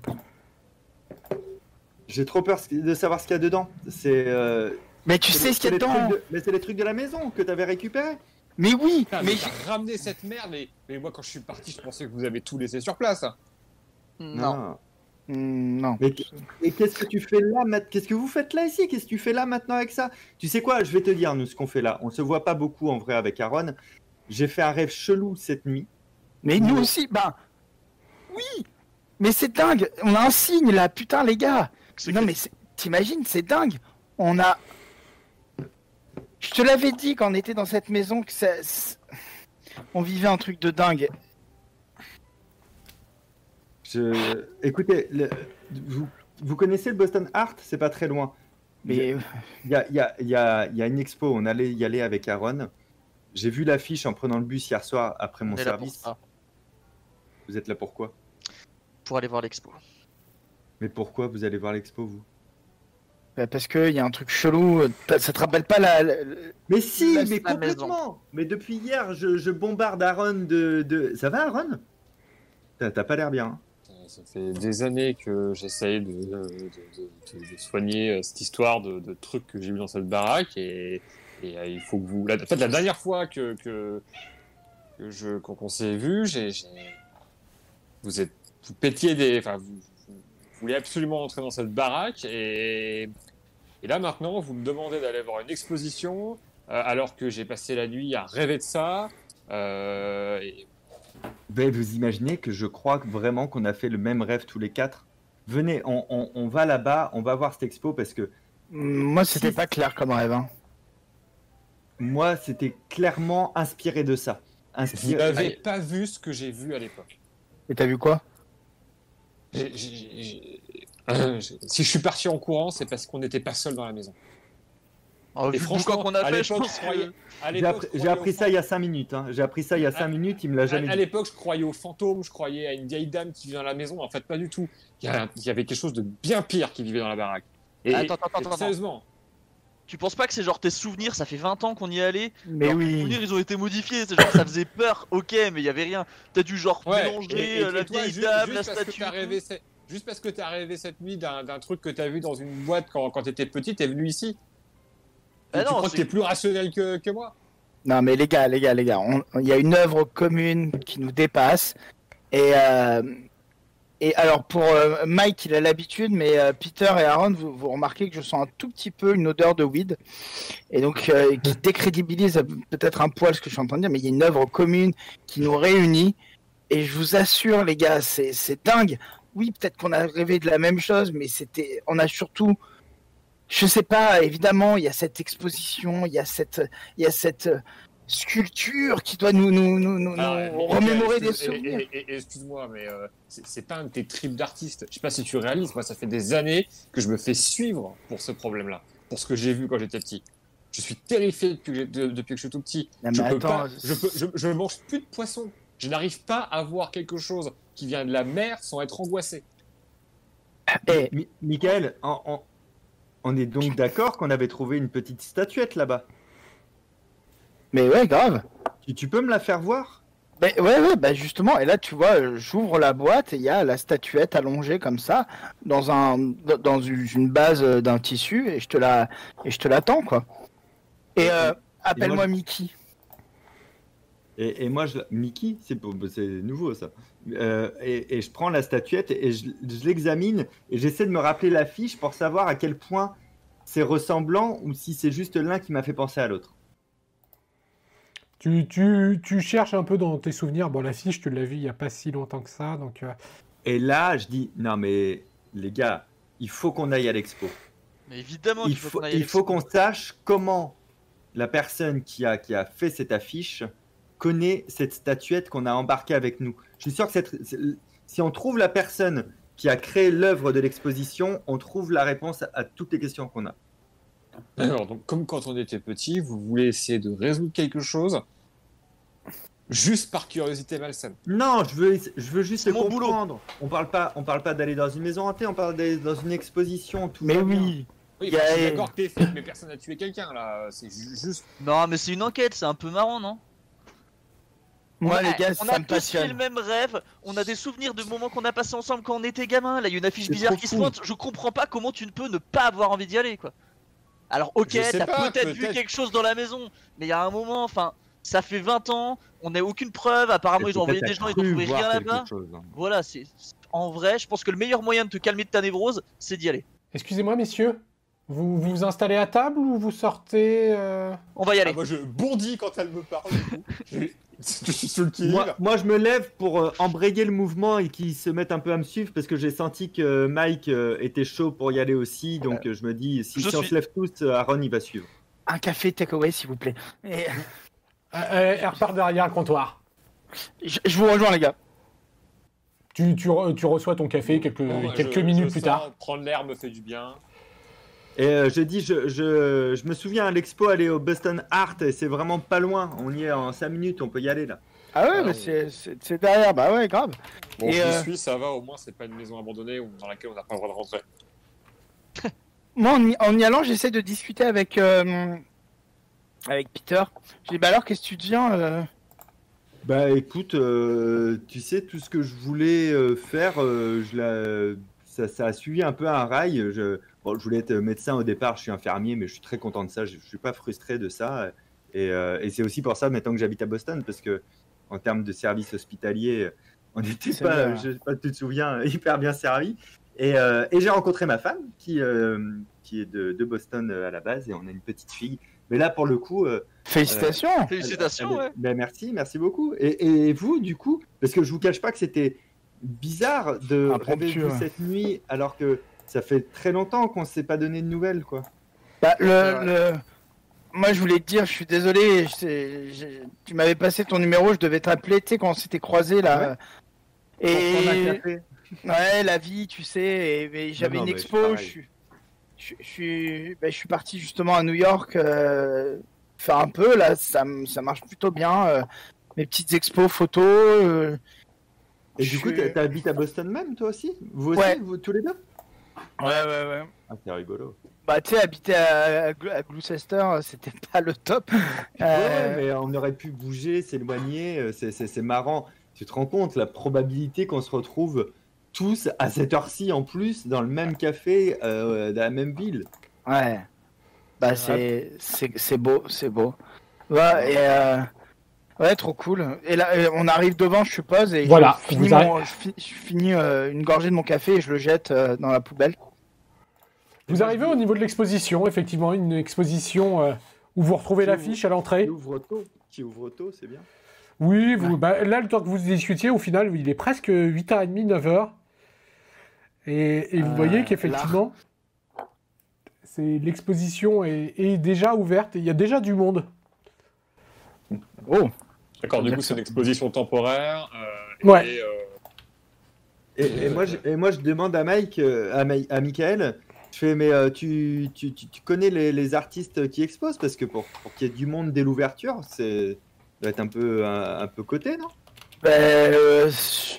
J'ai trop peur de savoir ce qu'il y a dedans. C'est. euh, Mais tu sais les- ce qu'il y a dedans. de- Mais c'est les trucs de la maison que t'avais récupérés. Mais oui, Putain, mais mais t'as ramené cette merde, mais, mais moi quand je suis parti, je pensais que vous avez tout laissé sur place. Non. Non. Mais et qu'est-ce que tu fais là maintenant Qu'est-ce que vous faites là ici? Qu'est-ce que tu fais là maintenant avec ça? Tu sais quoi? Je vais te dire nous ce qu'on fait là. On se voit pas beaucoup en vrai avec Aaron. J'ai fait un rêve chelou cette nuit. Mais nous aussi, ben oui. Mais c'est dingue. On a un signe là, putain les gars. Non que- mais t'imagines, c'est dingue. On a. Je te l'avais dit quand on était dans cette maison que ça... on vivait un truc de dingue. Je... Écoutez, le- vous, vous connaissez le Boston Art? C'est pas très loin. Mais Il y a, il y, a, il y, a, il y a une expo, on allait y aller avec Aaron. J'ai vu l'affiche en prenant le bus hier soir après mon pour service. Vous êtes là pourquoi pour aller voir l'expo. Mais pourquoi vous allez voir l'expo, vous? Bah, parce que il y a un truc chelou. t'as- Ça te rappelle pas la, la- Mais si, mais la maison. complètement Mais depuis hier, je, je bombarde Aaron de, de... Ça va, Aaron? T'as pas l'air bien. hein Euh, Ça fait des années que j'essaye de, de, de- de- de soigner euh, cette histoire de, de trucs que j'ai vu dans cette baraque et, et, euh, il faut que vous. La, en fait, la dernière fois que, que, que je qu'on qu'on s'est vu, j'ai, j'ai- vous êtes vous pétiez des, enfin vous, vous voulez absolument entrer dans cette baraque et, et là maintenant vous me demandez d'aller voir une exposition euh, alors que j'ai passé la nuit à rêver de ça. Euh, et Ben, vous imaginez que je crois vraiment qu'on a fait le même rêve tous les quatre? Venez, on, on- on va là-bas, on va voir cette expo parce que Moi, c'était Si. pas clair comme rêve. hein. moi, c'était clairement inspiré de ça. vous Inspiré... n'avez Allez, pas vu ce que j'ai vu à l'époque. Et t'as vu quoi? Si je suis parti en courant, c'est parce qu'on n'était pas seul dans la maison. Oh, vu Et franchement, qu'on a à fait, je pense que. À J'ai appris, ça il y a 5 minutes. hein. J'ai appris ça il y a 5 À- minutes, il me l'a À, jamais à dit. l'époque, je croyais aux fantômes, je croyais à une vieille dame qui vit dans la maison. En fait, pas du tout. Il y, a- il y avait quelque chose de bien pire qui vivait dans la baraque. Et, Attends, attends, et attends, attends. sérieusement, Tu penses pas que c'est genre tes souvenirs, ça fait 20 ans qu'on y allait Mais Genre, tes oui. souvenirs ils ont été modifiés, c'est genre ça faisait peur, ok, mais il y avait rien. T'as dû genre ouais. mélanger Et- et- euh, la vieille juste- dame, juste la parce que statue. t'as rêvé, ce- juste parce que tu as rêvé cette nuit d'un truc que tu as vu dans une boîte quand, quand tu étais petit, tu es venu ici. Ah tu non, crois que c'est- tu es plus rationnel que, que moi Non, mais les gars, les gars, les gars, on- il y a une œuvre commune qui nous dépasse. Et, euh, et alors, pour euh, Mike, il a l'habitude, mais euh, Peter et Aaron, vous, vous remarquez que je sens un tout petit peu une odeur de weed. Et donc, euh, qui décrédibilise peut-être un poil ce que je suis en train de dire, mais il y a une œuvre commune qui nous réunit. Et je vous assure, les gars, c'est dingue. Oui, peut-être qu'on a rêvé de la même chose, mais c'était, on a surtout, je sais pas, évidemment, il y a cette exposition, il y a cette, il y a cette sculpture qui doit nous, nous, nous, nous- Alors, nous Ah, remémorer des souvenirs. Excuse-moi, mais euh, c'est pas un de tes tripes d'artiste. Je sais pas si tu réalises, moi, ça fait des années que je me fais suivre pour ce problème-là, pour ce que j'ai vu quand j'étais petit. Je suis terrifié depuis que, de- depuis que je suis tout petit. Non, je, peux attends, pas, je, peux, je, je mange plus de poisson. Je n'arrive pas à voir quelque chose qui vient de la mer sans être angoissé. Eh, Mi- Michael, on, on- on est donc d'accord qu'on avait trouvé une petite statuette là-bas. Mais ouais, grave. Tu, tu peux me la faire voir? Ben, ouais, ouais, bah justement, et là tu vois, euh, j'ouvre la boîte et il y a la statuette allongée comme ça, dans, un, dans une base euh, d'un tissu, et je te la, et je te l'attends, quoi. Et euh, appelle-moi Mickey. et, et moi, je, Mickey, c'est c'est nouveau ça. Euh, et, et je prends la statuette et je, je l'examine et j'essaie de me rappeler l'affiche pour savoir à quel point c'est ressemblant ou si c'est juste l'un qui m'a fait penser à l'autre. Tu, tu, tu cherches un peu dans tes souvenirs. Bon, l'affiche, tu l'as vu il n'y a pas si longtemps que ça. Donc, euh, Et là, je dis non mais les gars, il faut qu'on aille à l'expo. Mais évidemment il qu'il faut, il faut qu'on sache comment la personne qui a, qui a fait cette affiche connaît cette statuette qu'on a embarquée avec nous. Je suis sûr que cette- si on trouve la personne qui a créé l'œuvre de l'exposition, on trouve la réponse à toutes les questions qu'on a. Alors, donc, comme quand on était petit, vous voulez essayer de résoudre quelque chose juste par curiosité malsaine. Non, je veux, je veux juste le mon boulot. comprendre. On parle pas, on parle pas d'aller dans une maison hantée, on parle d'aller dans une exposition. Tout Mais oui. Oui, Il y a- enfin, je suis d'accord que t'es flic, mais personne n'a tué quelqu'un là. C'est ju- juste. Non, mais c'est une enquête, c'est un peu marrant, non? Moi, les gars, on ça a me tous fait le même rêve. On a des souvenirs de moments qu'on a passés ensemble quand on était gamin. Là, il y a une affiche C'est bizarre qui se pointe. Je comprends pas comment tu ne peux ne pas avoir envie d'y aller, quoi. Alors, ok, t'as peut-être vu quelque chose dans la maison, mais il y a un moment, enfin, ça fait 20 ans, on n'a aucune preuve. Apparemment, ils ont envoyé des gens, ils ont trouvé rien là-bas. hein. Voilà, c'est en vrai, je pense que le meilleur moyen de te calmer de ta névrose, c'est d'y aller. Excusez-moi, messieurs. Vous vous installez à table ou vous sortez euh, On va y aller. Ah, moi je bondis quand elle me parle. Je, je suis sur le qui Moi, moi, je me lève pour euh, embrayer le mouvement et qu'ils se mettent un peu à me suivre parce que j'ai senti que Mike euh, était chaud pour y aller aussi. Donc euh, je me dis, si, on se lève tous, Aaron il va suivre. Un café takeaway, s'il vous plaît. Et... Elle repart derrière le comptoir. Je, je vous rejoins, les gars. Tu, tu, re- tu reçois ton café quelques, Bon, quelques je- minutes je plus sens tard. Prendre l'air me fait du bien. Et euh, je dis, je, je, je me souviens à l'expo aller au Boston Art et c'est vraiment pas loin. On y est en 5 minutes, on peut y aller là. Ah ouais, mais c'est- derrière. Bah ouais, grave. Bon, Et, je euh, suis, ça va, au moins c'est pas une maison abandonnée ou dans laquelle on n'a pas le droit de rentrer. Moi, en y, en y allant, j'essaie de discuter avec, euh, avec Peter. Je dis, bah alors, qu'est-ce que tu deviens euh? Bah écoute, euh, tu sais, tout ce que je voulais euh, faire, euh, je la... ça, ça a suivi un peu un rail. Je... Bon, je voulais être médecin au départ, je suis infirmier, mais je suis très content de ça. Je, je suis pas frustré de ça. Et, euh, et c'est aussi pour ça maintenant que j'habite à Boston, parce que en termes de service hospitalier, on n'était pas, bien. je sais pas, tu te souviens, hyper bien servi. Et, euh, et j'ai rencontré ma femme qui, euh, qui est de, de Boston à la base, et on a une petite fille. Mais là, pour le coup, euh, Félicitations. Félicitations, elle- elle- ouais. ben merci, merci beaucoup. Et, et vous, du coup, parce que je vous cache pas que c'était bizarre de rêver cette nuit, alors que ça fait très longtemps qu'on ne s'est pas donné de nouvelles, quoi. Bah, le, Moi, je voulais te dire, je suis désolé. je Tu m'avais passé ton numéro, je devais t'appeler, tu sais, quand on s'était croisés là. Un Et ouais, la vie, tu sais. Et, et j'avais une expo. Je suis, je, je suis, bah, je suis parti justement à New York euh, faire un peu. Là, ça, ça marche plutôt bien. euh, mes petites expos photos. euh, Et du coup, suis- t'as- t'habites à Boston même, toi aussi? Vous aussi, Ouais. vous tous les deux? Ouais, ouais, ouais. Ah, c'est rigolo. Bah, tu sais, habiter à, à Gl- à Gloucester, c'était pas le top. Ouais, Euh, mais on aurait pu bouger, s'éloigner, euh, c'est- c'est c'est marrant. Tu te rends compte la probabilité qu'on se retrouve tous à cette heure-ci en plus dans le même café, euh, dans la même ville. Ouais. Bah, c'est c'est c'est beau, c'est beau. Ouais, et euh, ouais, trop cool. Et là, euh, on arrive devant, je suppose, et Voilà, je finis, vous arri- mon- je fi- je finis, euh, une gorgée de mon café et je le jette euh, dans la poubelle. Vous arrivez au niveau de l'exposition, effectivement, une exposition euh, où vous retrouvez l'affiche à l'entrée. Qui ouvre tôt, qui ouvre tôt, c'est bien. Oui, vous, bah, là, le temps que vous discutiez, au final, il est presque 8h30, 9h. Et, et vous Euh, voyez qu'effectivement, c'est l'exposition est, est déjà ouverte et il y a déjà du monde. Oh, D'accord, du coup c'est une exposition temporaire. euh, Ouais. Et, euh, Et, et moi, je, et moi, je demande à Mike, euh, à, Mi- à Michael, je fais, mais euh, tu, tu, tu, tu connais les, les artistes qui exposent? Parce que pour, pour qu'il y ait du monde dès l'ouverture, c'est ça doit être un peu, un, un peu coté, non? Ben, euh,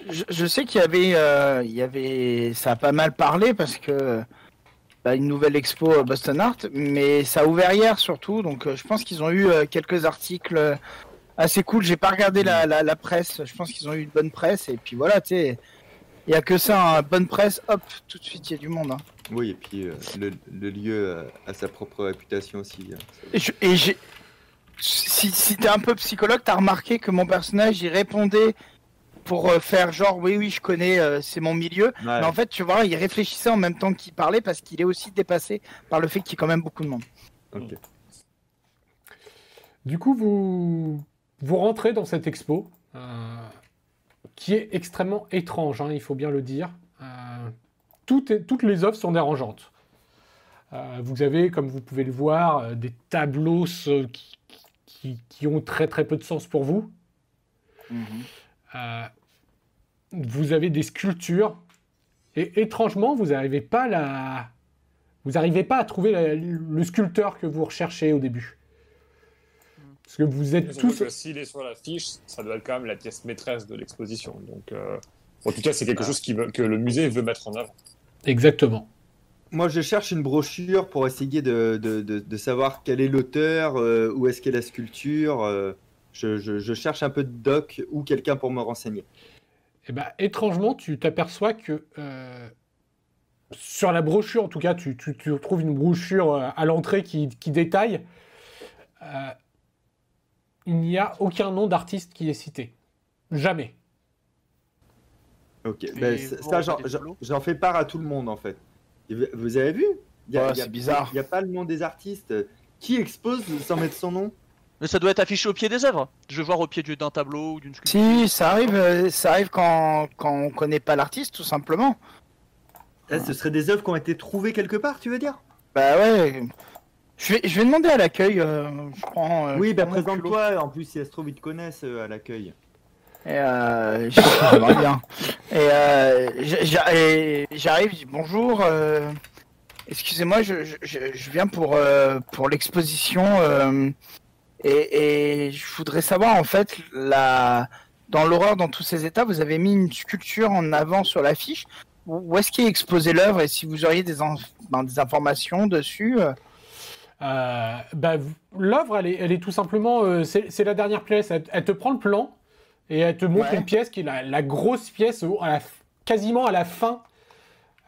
je, je sais qu'il y avait, euh, il y avait, ça a pas mal parlé parce que bah, une nouvelle expo à Boston Art, mais ça a ouvert hier surtout, donc euh, je pense qu'ils ont eu euh, quelques articles euh, assez cool. J'ai pas regardé la, la, la presse, je pense qu'ils ont eu une bonne presse et puis voilà, tu sais, il y a que ça, hein, bonne presse, hop, tout de suite il y a du monde. hein. Oui, et puis euh, le, le lieu euh, a sa propre réputation aussi. hein. Et je- et j'ai, si, si t'es un peu psychologue, t'as remarqué que mon personnage il répondait pour euh, faire genre oui oui je connais, euh, c'est mon milieu. Ouais. Mais en fait, tu vois, il réfléchissait en même temps qu'il parlait parce qu'il est aussi dépassé par le fait qu'il y ait quand même beaucoup de monde. Ok. Du coup, vous, vous rentrez dans cette expo, euh, qui est extrêmement étrange, hein, il faut bien le dire. Euh, tout est- toutes les œuvres sont dérangeantes. Euh, vous avez, comme vous pouvez le voir, des tableaux qui, qui- qui ont très très peu de sens pour vous. Euh, vous avez des sculptures et étrangement, vous n'arrivez pas à la... vous pas à trouver la- le sculpteur que vous recherchez au début. Parce que vous êtes tous. que S'il est sur l'affiche, ça doit être quand même la pièce maîtresse de l'exposition. Donc, euh, en tout cas, c'est quelque chose qui veut- que le musée veut mettre en avant. Exactement. moi, je cherche une brochure pour essayer de, de, de, de savoir quel est l'auteur, euh, où est-ce qu'est la sculpture. euh, je, je- je cherche un peu de doc ou quelqu'un pour me renseigner. Eh ben, étrangement, tu t'aperçois que euh, sur la brochure, en tout cas, tu, tu- tu trouves une brochure à l'entrée qui, qui détaille. euh, il n'y a aucun nom d'artiste qui est cité. Jamais. Ok, ben, ça, j'en- fais part à tout le monde en fait. Vous- avez vu? Ouais, c'est bizarre. Il n'y a pas le nom des artistes. Qui expose sans mettre son nom? Mais ça doit être affiché au pied des œuvres. Je veux voir au pied du- d'un tableau ou d'une sculpture. Si, ça arrive, euh, ça arrive quand, quand on connaît pas l'artiste, tout simplement. Là, Ce seraient des œuvres qui ont été trouvées quelque part, tu veux dire? Bah ouais. Je vais, je vais demander à l'accueil. euh, je prends. euh, Oui, je bah prends mon culot. présente-toi. En plus, si ça se trouve, ils te connaissent euh, à l'accueil. Et euh, j'aimerais bien. Et euh, j'a- j'a- et j'arrive, je dis bonjour. euh, Excusez-moi, je, je- je- je viens pour, euh, pour l'exposition. euh, et, et je voudrais savoir, en fait, la... dans l'horreur, dans tous ces états, vous avez mis une sculpture en avant sur l'affiche. Où où est-ce qu'est exposée l'œuvre? Et si vous auriez des, en- ben, des informations dessus euh, Euh, bah, v- L'œuvre, elle est, elle est tout simplement. euh, c'est la dernière pièce. Elle, elle te prend le plan et elle te montre Ouais. une pièce qui est la, la grosse pièce, à la quasiment à la fin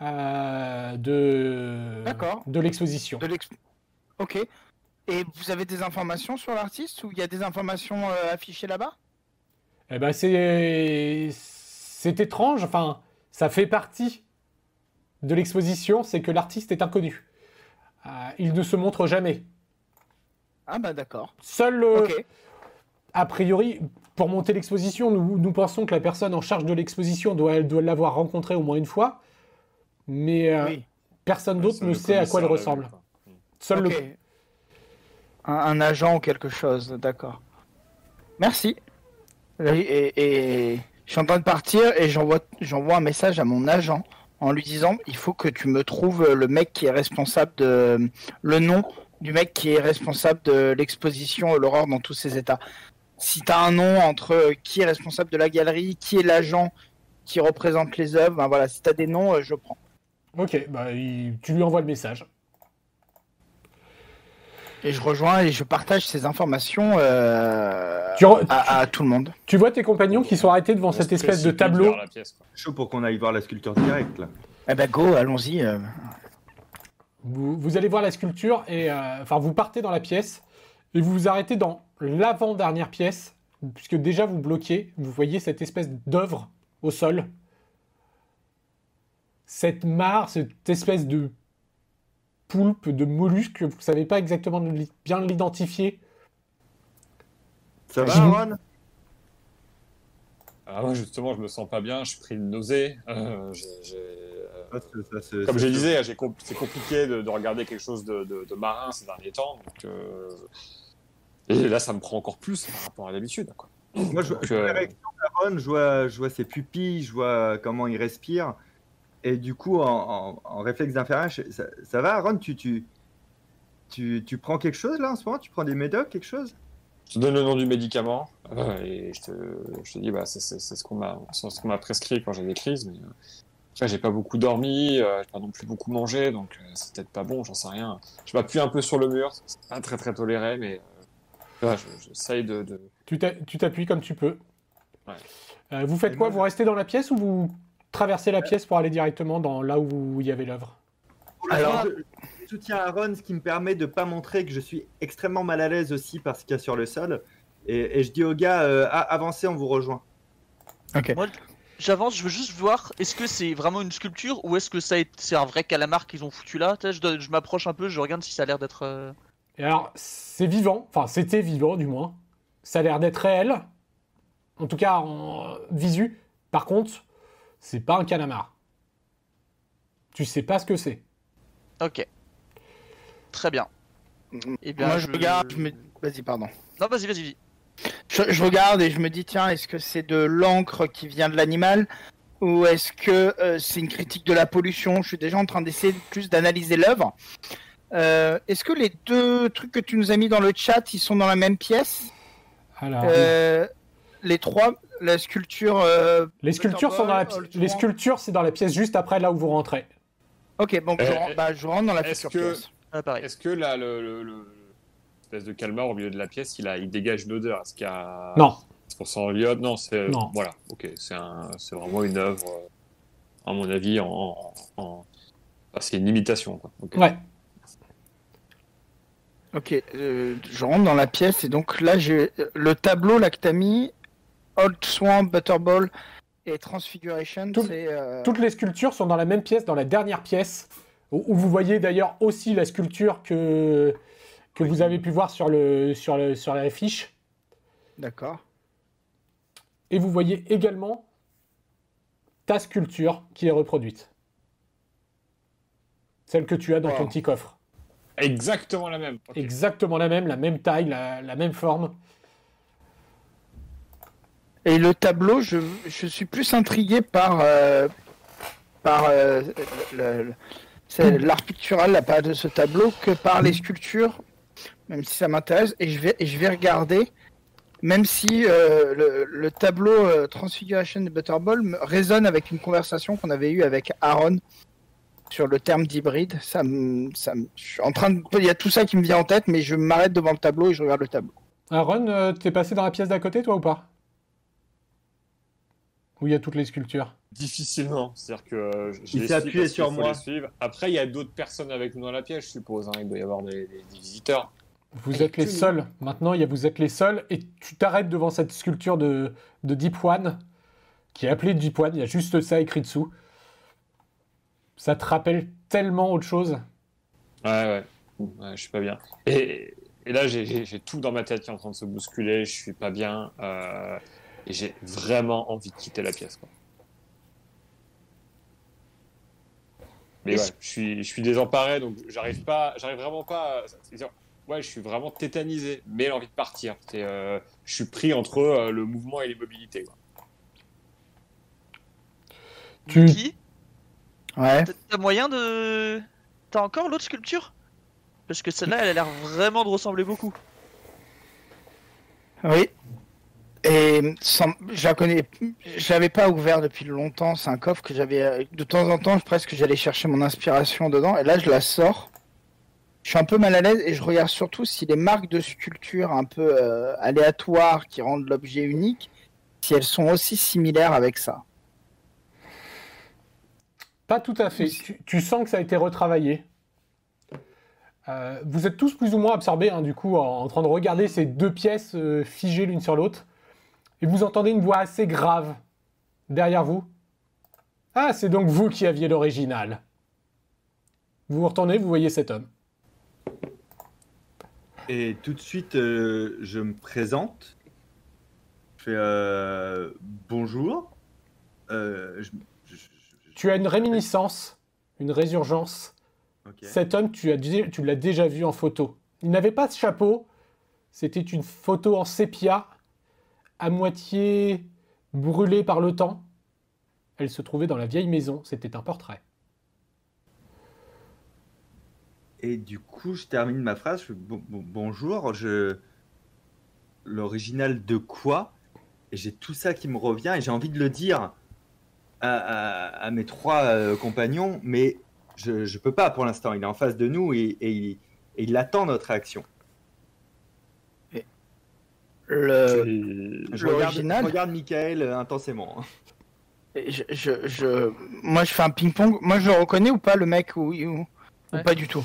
euh, de, l'exposition. de Ok. Et vous avez des informations sur l'artiste ou il y a des informations affichées là-bas? Eh ben, c'est c'est étrange. Enfin, ça fait partie de l'exposition, c'est que l'artiste est inconnu. Euh, il ne se montre jamais. Ah bah d'accord. Seul, euh, a priori, pour monter l'exposition, nous, nous pensons que la personne en charge de l'exposition doit, doit l'avoir rencontré au moins une fois, mais euh, oui. personne d'autre ne sait à quoi l'a ressemble. Seul le... Un, un agent ou quelque chose, d'accord. Merci. Et, et- et je suis en train de partir et j'envoie j'envoie un message à mon agent en lui disant il faut que tu me trouves le mec qui est responsable de le nom du mec qui est responsable de l'exposition L'horreur dans tous ses états. Si tu un nom entre qui est responsable de la galerie, qui est l'agent qui représente les œuvres, ben voilà, si tu des noms, euh, je prends. Ok, bah, tu lui envoies le message. Et je rejoins et je partage ces informations euh, Tu, re- à, à tout le monde. tu vois tes compagnons qui sont arrêtés devant On cette espèce de tableau. pièce. Chaud pour qu'on aille voir la sculpture directe là. Eh ben go, allons-y. euh. Vous, vous allez voir la sculpture et euh, enfin vous partez dans la pièce et vous vous arrêtez dans l'avant-dernière pièce puisque déjà vous bloquez, vous voyez cette espèce d'œuvre au sol. Cette mare, cette espèce de poulpe, de mollusque, vous savez pas exactement bien l'identifier. Ça va, Aaron? Ah ouais, justement, je me sens pas bien, je suis pris de nausée. euh, euh, Ça ça Comme je disais, c'est compliqué de, de regarder quelque chose de, de- de marin ces derniers temps. donc, euh, Et là, ça me prend encore plus par rapport à d'habitude. quoi. Moi, je, Donc, je vois euh, la réaction d'Aaron, je vois, je vois ses pupilles, je vois comment il respire. Et du coup, en, en- en réflexe d'inférieur, je- ça, ça va, Aaron tu, tu, tu, tu prends quelque chose là en ce moment? Tu prends des médocs, quelque chose? Je te donne le nom du médicament euh, et je te, je te dis, bah, c'est c'est- c'est ce qu'on m'a ce qu'on m'a prescrit quand j'ai des crises. Mais euh, j'ai pas beaucoup dormi, euh, j'ai pas non plus beaucoup mangé, donc euh, c'est peut-être pas bon, j'en sais rien. Je m'appuie un peu sur le mur, c'est pas très très toléré, mais euh, j'essaye de, de, Tu t'a- tu t'appuies comme tu peux. Ouais. Euh, vous faites Et quoi? moi, Vous restez dans la pièce ou vous traversez la pièce pour aller directement dans là où il y avait l'œuvre Alors- je, je soutiens Aaron, ce qui me permet de pas montrer que je suis extrêmement mal à l'aise aussi par ce qu'il y a sur le sol. Et, et je dis aux gars, euh, avancez, on vous rejoint. Moi, j'avance, je veux juste voir, est-ce que c'est vraiment une sculpture ou est-ce que ça a été- c'est un vrai calamar qu'ils ont foutu là? Je, dois- je m'approche un peu, je regarde si ça a l'air d'être. euh, Et alors, c'est vivant, enfin c'était vivant du moins. Ça a l'air d'être réel, en tout cas en visu. Par contre, c'est pas un calamar. Tu sais pas ce que c'est. Ok. Très bien. Eh bien, Moi je je- regarde, je me... Vas-y, pardon. Non, vas-y, vas-y, vas-y. Je, je regarde et je me dis, tiens, est-ce que c'est de l'encre qui vient de l'animal ou est-ce que euh, c'est une critique de la pollution? Je suis déjà en train d'essayer plus d'analyser l'œuvre. Euh, est-ce que les deux trucs que tu nous as mis dans le chat, ils sont dans la même pièce? Alors, Euh, Les trois, la sculpture. euh, les sculptures sont dans la pi- les sculptures, c'est dans la pièce juste après là où vous rentrez. Ok, bon, je, Euh, rentre, bah, je rentre dans la est-ce future que- pièce. Ah. Est-ce que là, le, le, le- espèce de calmar au milieu de la pièce, il, a, il dégage une odeur? Est-ce qu'il y a Non. C'est pour son l'iode Non, c'est Non. voilà. Ok, c'est un, c'est vraiment une œuvre, euh, à mon avis, en, en, en- enfin, c'est une imitation. Quoi. Ouais. Ok, euh, je rentre dans la pièce et donc là j'ai le tableau là que t'as mis, Old Swamp, Butterball et Transfiguration, Tout- euh, Toutes les sculptures sont dans la même pièce, dans la dernière pièce, où, où vous voyez d'ailleurs aussi la sculpture que, que vous avez pu voir sur, le, sur, le, sur la fiche. D'accord. Et vous voyez également ta sculpture qui est reproduite. Celle que tu as dans ton petit coffre. Exactement la même. Exactement la même, la même taille, la, la même forme. Et le tableau, je, je suis plus intrigué par, euh, par euh, c'est l'art pictural, la part de ce tableau, que par les sculptures, même si ça m'intéresse. Et je vais, et je vais regarder, même si euh, le, le tableau euh, Transfiguration de Butterball me résonne avec une conversation qu'on avait eue avec Aaron sur le terme d'hybride. Ça me, ça me- je suis en train de, il y a tout ça qui me vient en tête, mais je m'arrête devant le tableau et je regarde le tableau. Aaron, euh, t'es passé dans la pièce d'à côté, toi, ou pas? Où il y a toutes les sculptures Difficilement. C'est-à-dire que je Il s'est appuyé sur moi. les suivre. Après, il y a d'autres personnes avec nous dans la pièce, je suppose. hein. Il doit y avoir des, des- des visiteurs. Vous êtes les seuls. Maintenant, il y a, vous êtes les seuls. Et tu t'arrêtes devant cette sculpture de, de Deep One, qui est appelée Deep One. Il y a juste ça écrit dessous. Ça te rappelle tellement autre chose. Ouais, ouais. Ouais, je suis pas bien. Et, et là, j'ai tout dans ma tête qui est en train de se bousculer. Je suis pas bien. euh, et j'ai vraiment envie de quitter la pièce. Quoi. Mais ouais, je suis, je suis désemparé, donc j'arrive pas, j'arrive vraiment pas. à- Ouais, je suis vraiment tétanisé, mais j'ai envie de partir. Euh, je suis pris entre euh, le mouvement et l'immobilité. quoi. Tu- Mickey, Ouais. t'as- t'as moyen de. T'as encore l'autre sculpture? Parce que celle-là, elle a l'air vraiment de ressembler beaucoup. Oui. Et je la connais, je l'avais pas ouvert depuis longtemps. C'est un coffre que j'avais euh, de temps en temps, presque j'allais chercher mon inspiration dedans. Et là, je la sors. Je suis un peu mal à l'aise et je regarde surtout si les marques de sculpture un peu euh, aléatoires qui rendent l'objet unique, si elles sont aussi similaires avec ça. Pas tout à fait. Tu, sens que ça a été retravaillé. Euh, vous êtes tous plus ou moins absorbés, hein, du coup, en, train de regarder ces deux pièces figées l'une sur l'autre. Et vous entendez une voix assez grave derrière vous. Ah, c'est donc vous qui aviez l'original. Vous vous retournez, vous voyez cet homme. Et tout de suite, euh, je me présente. Je fais euh, bonjour. Euh, je- je- je- je- Tu as une réminiscence, une résurgence. Cet homme, tu, as tu l'as déjà vu en photo. Il n'avait pas de chapeau. C'était une photo en sépia, à moitié brûlée par le temps. Elle se trouvait dans la vieille maison. C'était un portrait. Et du coup, je termine ma phrase. Bonjour. L'original de quoi? J'ai tout ça qui me revient et j'ai envie de le dire à, mes trois euh, compagnons, mais je je peux pas pour l'instant. Il est en face de nous et, il, et il attend notre réaction. Le, Je regarde, je regarde Michael euh, intensément. je, je, je- moi, je fais un ping-pong. Moi, je le reconnais ou pas le mec ou, ou, ou Ouais. pas du tout?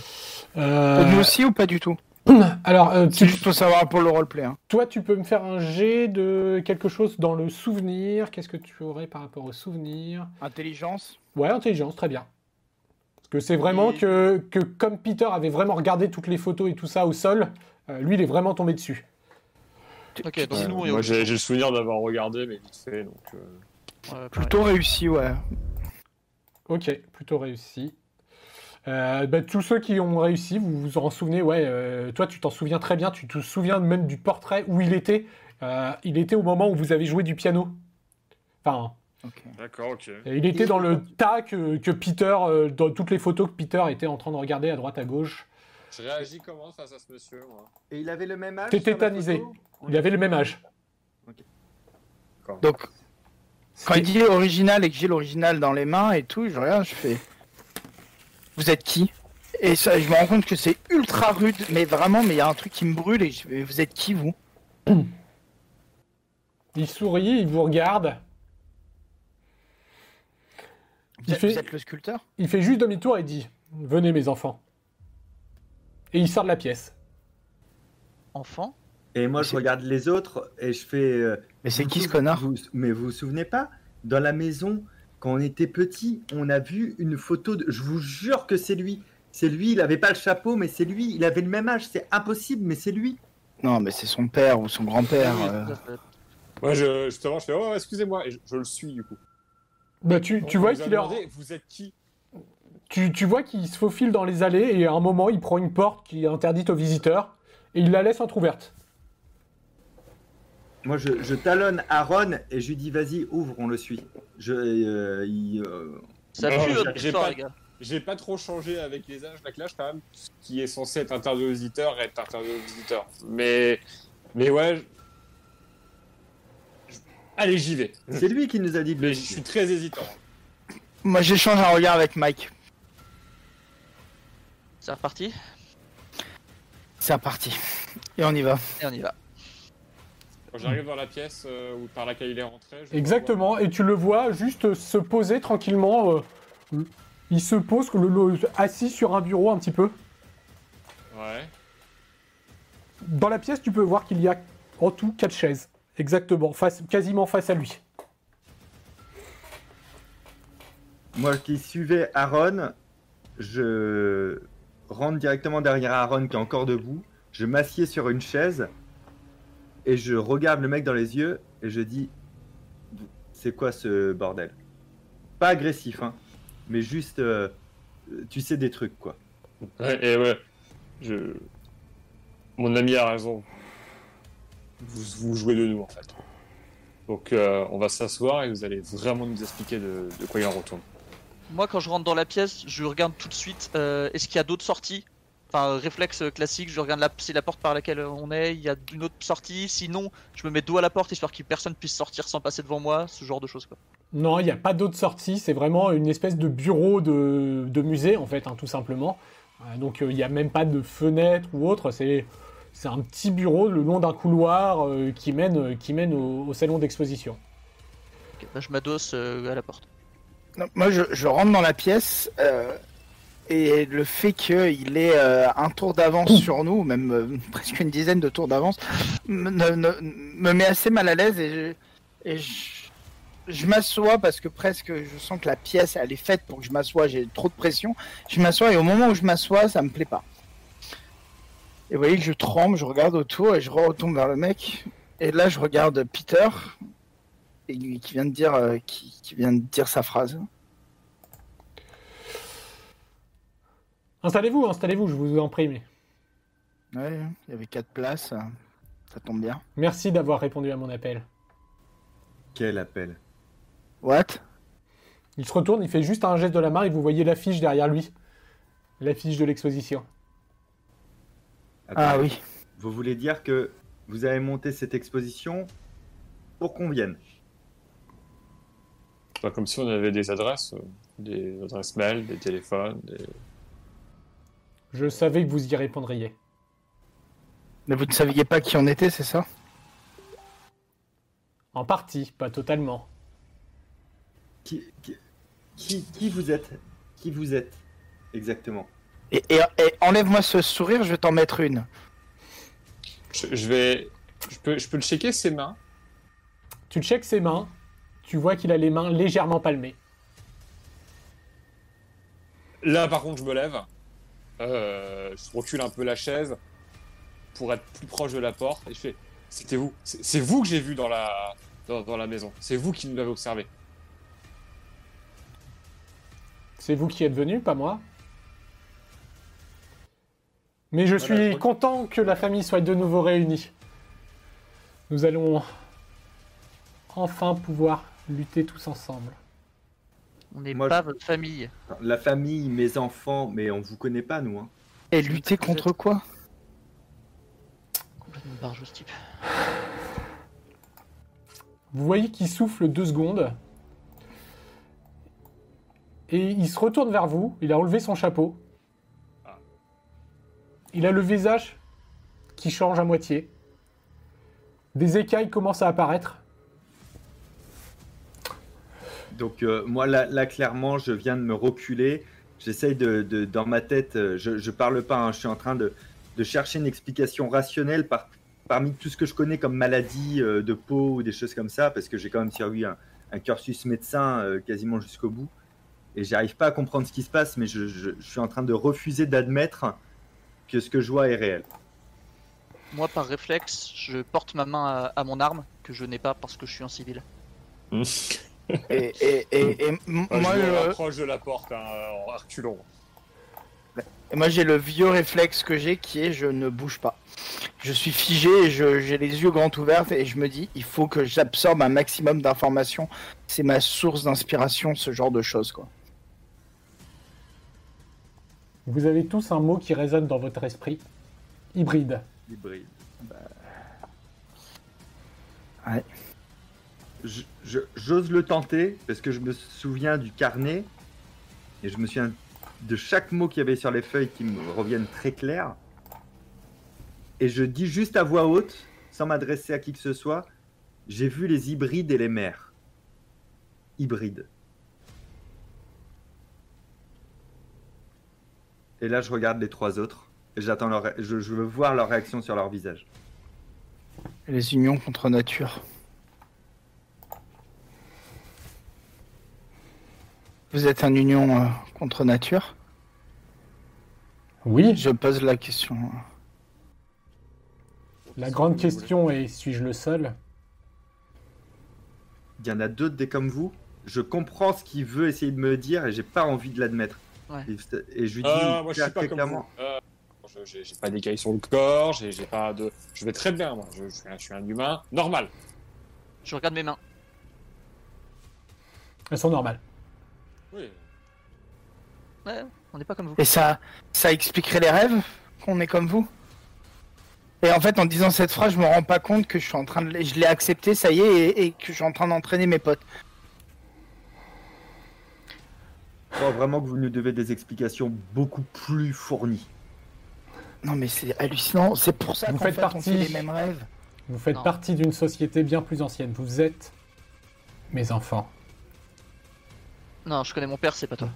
Euh, Nous aussi ou pas du tout? alors, euh, C'est tu- juste pour savoir pour le roleplay. Hein. toi, tu peux me faire un jet de quelque chose dans le souvenir. Qu'est-ce que tu aurais par rapport au souvenir? Intelligence. Ouais, intelligence, très bien. Parce que c'est vraiment Et- que, que comme Peter avait vraiment regardé toutes les photos et tout ça au sol, euh, lui, il est vraiment tombé dessus. Ok, donc Ouais, nous, on est moi, au- j'ai j'ai le souvenir d'avoir regardé, mais vite fait. Donc, euh, Ouais. Plutôt réussi, ouais. Ok, plutôt réussi. Euh, bah, tous ceux qui ont réussi, vous vous en souvenez, ouais, euh, toi tu t'en souviens très bien, tu te souviens même du portrait où il était. Euh, il était au moment où vous avez joué du piano. Enfin, Ok. D'accord, ok. euh, il était dans le tas que, que Peter, euh, dans toutes les photos que Peter était en train de regarder à droite à gauche. Je réagis comment face à ce monsieur, moi Et il avait le même âge T'es sur la tétanisé. photo? Il avait le même âge. Donc, quand il dit original et que j'ai l'original dans les mains et tout, je regarde, je fais. Vous êtes qui? Et ça, je me rends compte que c'est ultra rude, mais vraiment, mais il y a un truc qui me brûle et je- et vous êtes qui vous? Il sourit, il vous regarde. vous Il êtes, fait- vous êtes le sculpteur? Il fait juste demi-tour et dit Venez, mes enfants. Et il sort de la pièce. Enfant Et moi, je regarde les autres et je fais. euh, Mais c'est vous qui ce connard vous- Mais vous vous souvenez pas Dans la maison, quand on était petit, on a vu une photo de. Je vous jure que c'est lui. C'est lui, il avait pas le chapeau, mais c'est lui. Il avait le même âge. C'est impossible, mais c'est lui. Non, mais c'est son père ou son grand-père. Oui, euh. tout à fait. Moi, je, justement, je fais Oh, excusez-moi, et je, je le suis du coup. Bah, tu, tu On vois vous a qu'il est en- demandé, Vous êtes qui? Tu, tu vois qu'il se faufile dans les allées et à un moment, il prend une porte qui est interdite aux visiteurs et il la laisse entrouverte. Moi, je, je talonne Aaron et je lui dis vas-y, ouvre, on le suit. Je, euh, il, euh, Ça Non, pue j'ai- votre j'ai histoire, pas- les gars. J'ai pas trop changé avec les âges, la clash quand même. Ce qui est censé être interdit aux visiteurs est interdit aux visiteurs. Mais, mais ouais. je- Allez, j'y vais. c'est lui qui nous a dit de Mais je suis très hésitant. Moi, j'échange un regard avec Mike. C'est reparti C'est reparti. Et on y va. et on y va. Quand j'arrive dans la pièce euh, où par laquelle il est rentré, je Exactement, et tu le vois juste se poser tranquillement. euh, il se pose le- le- assis sur un bureau un petit peu. Ouais. Dans la pièce, tu peux voir qu'il y a en tout quatre chaises. Exactement, face, quasiment face à lui. Moi qui suivais Aaron, je rentre directement derrière Aaron qui est encore debout. Je m'assieds sur une chaise et je regarde le mec dans les yeux et je dis c'est quoi ce bordel? Pas agressif, hein, mais juste euh, tu sais des trucs quoi. Et ouais. Je... Mon ami a raison. Vous, vous jouez de nous en fait. Donc euh, on va s'asseoir et vous allez vraiment nous expliquer de, de quoi il en retourne. Moi, quand je rentre dans la pièce, je regarde tout de suite euh, est-ce qu'il y a d'autres sorties? Enfin, réflexe classique, je regarde la, si la porte par laquelle on est, il y a une autre sortie. Sinon, je me mets dos à la porte histoire que personne puisse sortir sans passer devant moi, ce genre de choses. Quoi. Non, il n'y a pas d'autre sortie, c'est vraiment une espèce de bureau de, de musée, en fait, hein, tout simplement. Euh, donc euh, il n'y a même pas de fenêtre ou autre, c'est, c'est un petit bureau le long d'un couloir qui mène, qui mène au, au salon d'exposition. Ok, bah, je m'adosse à la porte. Non, moi, je, je rentre dans la pièce euh, et le fait qu'il ait euh, un tour d'avance sur nous, même euh, presque une dizaine de tours d'avance, me, met assez mal à l'aise et je, et je, je m'assois parce que presque je sens que la pièce elle est faite pour que je m'assoie, j'ai trop de pression. Je m'assois et au moment où je m'assois, ça me plaît pas. Et vous voyez que je tremble, je regarde autour et je retombe vers le mec. Et là, je regarde Peter et lui- qui vient de dire, euh, qui, qui vient de dire sa phrase. Installez-vous, installez-vous, je vous en prie. mais Ouais, il y avait quatre places, ça tombe bien. Merci d'avoir répondu à mon appel. Quel appel? What? Il se retourne, il fait juste un geste de la main et vous voyez l'affiche derrière lui. L'affiche de l'exposition. Ah oui. Vous voulez dire que vous avez monté cette exposition pour qu'on vienne? C'est pas comme si on avait des adresses, euh, des adresses mail, des téléphones, des... Je savais que vous y répondriez. Mais vous ne saviez pas qui on était, c'est ça? En partie, pas totalement. qui, qui, qui, qui vous êtes? Qui vous êtes exactement? Et, et- et enlève-moi ce sourire, je vais t'en mettre une. Je, je vais... Je peux, je peux le checker ses mains? Tu checkes ses mains, tu vois qu'il a les mains légèrement palmées. Là, par contre, je me lève. Euh, je recule un peu la chaise pour être plus proche de la porte. Et je fais C'était vous. C'est vous que j'ai vu dans la, dans, dans la maison. C'est vous qui nous l'avez observé. C'est vous qui êtes venu, pas moi. Mais je Voilà, suis je content que la famille soit de nouveau réunie. Nous allons enfin pouvoir lutter tous ensemble. On n'est pas je- votre famille. La famille, mes enfants, mais on vous connaît pas, nous. Hein. Et lutter contre quoi? Complètement barjot ce type. Vous voyez qu'il souffle deux secondes. Et il se retourne vers vous, il a enlevé son chapeau. Il a le visage qui change à moitié. Des écailles commencent à apparaître. Donc euh, moi là, là, clairement je viens de me reculer. J'essaye de, de- dans ma tête, euh, je, je parle pas, hein, je suis en train de, de chercher une explication rationnelle par, parmi tout ce que je connais comme maladie euh, de peau ou des choses comme ça, parce que j'ai quand même suivi un, un cursus médecin euh, quasiment jusqu'au bout. Et j'arrive pas à comprendre ce qui se passe, mais je, je- je suis en train de refuser d'admettre que ce que je vois est réel. Moi, par réflexe, je porte ma main à, à mon arme, que je n'ai pas parce que je suis un civil. Et, et, et, et m- Moi, je de la porte hein, en reculant. et moi j'ai le vieux réflexe que j'ai qui est je ne bouge pas. Je suis figé, j'ai les yeux grands ouverts et je me dis il faut que j'absorbe un maximum d'informations. C'est ma source d'inspiration, ce genre de choses quoi. Vous avez tous un mot qui résonne dans votre esprit. Hybride. Hybride. Ouais. J'ose le tenter parce que je me souviens du carnet et je me souviens de chaque mot qu'il y avait sur les feuilles qui me reviennent très clairs. Et je dis juste à voix haute, sans m'adresser à qui que ce soit, j'ai vu les hybrides et les mères. Hybrides. Et là, je regarde les trois autres et j'attends leur, je, je veux voir leur réaction sur leur visage. Les unions contre nature. Vous êtes un union euh, contre nature? Oui, Je pose la question. la grande question est suis-je le seul? Il y en a d'autres des comme vous. Je comprends ce qu'il veut essayer de me dire et j'ai pas envie de l'admettre. Ouais. Et, et je lui dis Ah, moi, je suis pas comme vous. Euh, je- j'ai pas d'écailles sur le corps, j'ai j'ai pas de. Je vais très bien, moi. Je, je suis, un, je suis un humain normal. Je regarde mes mains. Elles sont normales. Oui. Ouais, on n'est pas comme vous. Et ça, ça expliquerait les rêves qu'on est comme vous? Et en fait, en disant cette phrase, je me rends pas compte que je suis en train de, je l'ai accepté, ça y est, et, et que je suis en train d'entraîner mes potes. je crois vraiment que vous nous devez des explications beaucoup plus fournies. Non, mais c'est hallucinant. C'est pour ça Vous qu'en faites fait, on partie. fait les mêmes rêves. Vous faites Non. partie d'une société bien plus ancienne. Vous êtes mes enfants. Non, je connais mon père, c'est pas toi.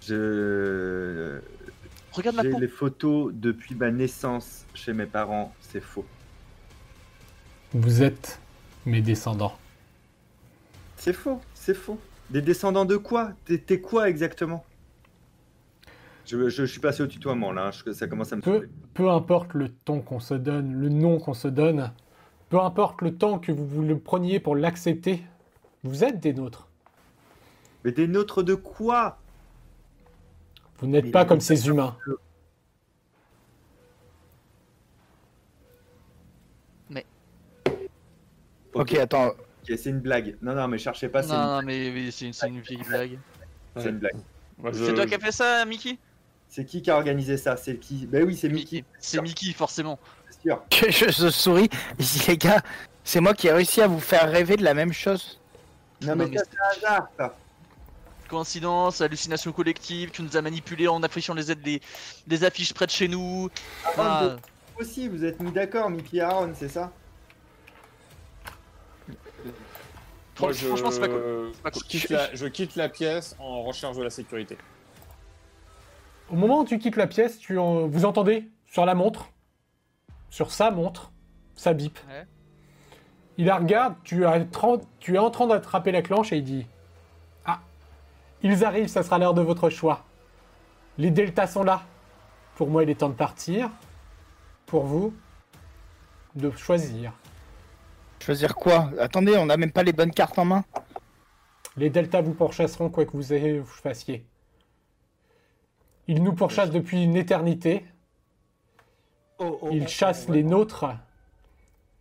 Je... Regarde ma J'ai peau. les photos depuis ma naissance chez mes parents, c'est faux. Vous êtes mes descendants. C'est faux, c'est faux. Des descendants de quoi? T'es t'es quoi exactement? Je, je, je suis passé au tutoiement là, hein, je- ça commence à me Peu, peu importe le ton qu'on se donne, le nom qu'on se donne, peu importe le temps que vous vous le preniez pour l'accepter, vous êtes des nôtres. Mais des nôtres de quoi? Vous n'êtes Mais pas comme ces humains. Ok, attends. Ok, c'est une blague. Non, non, mais cherchez pas, c'est Non, non, mais, mais c'est une, c'est une vieille blague. c'est une blague. Je- C'est toi qui as fait ça, Mickey? C'est qui qui a organisé ça? C'est qui? Ben oui, c'est Mickey, C'est Mickey, forcément. c'est sûr. Je, je- je souris. Je dis, les gars, c'est moi qui ai réussi à vous faire rêver de la même chose. Non, Non, mais, mais ça, c'est un hasard, ça. Coïncidence, hallucination collective, tu nous as manipulés en affichant les, aides- les, les affiches près de chez nous. Ah, aussi, vous êtes mis d'accord, Mickey et Aaron, c'est ça? Fran- Moi, je... Franchement, c'est pas cool. pas cool. Je quitte, la... je quitte la pièce en recherche de la sécurité. Au moment où tu quittes la pièce, tu en- vous entendez sur la montre, sur sa montre, ça bip. Ouais. Il la regarde, tu, as tren- tu es en train d'attraper la clenche et il dit ils arrivent, ça sera l'heure de votre choix. Les deltas sont là. Pour moi, il est temps de partir. Pour vous, de choisir. Choisir quoi? Attendez, on n'a même pas les bonnes cartes en main. Les deltas vous pourchasseront quoi que vous, ayez- vous fassiez. Ils nous pourchassent depuis une éternité. Oh, oh, Ils chassent on va- les nôtres.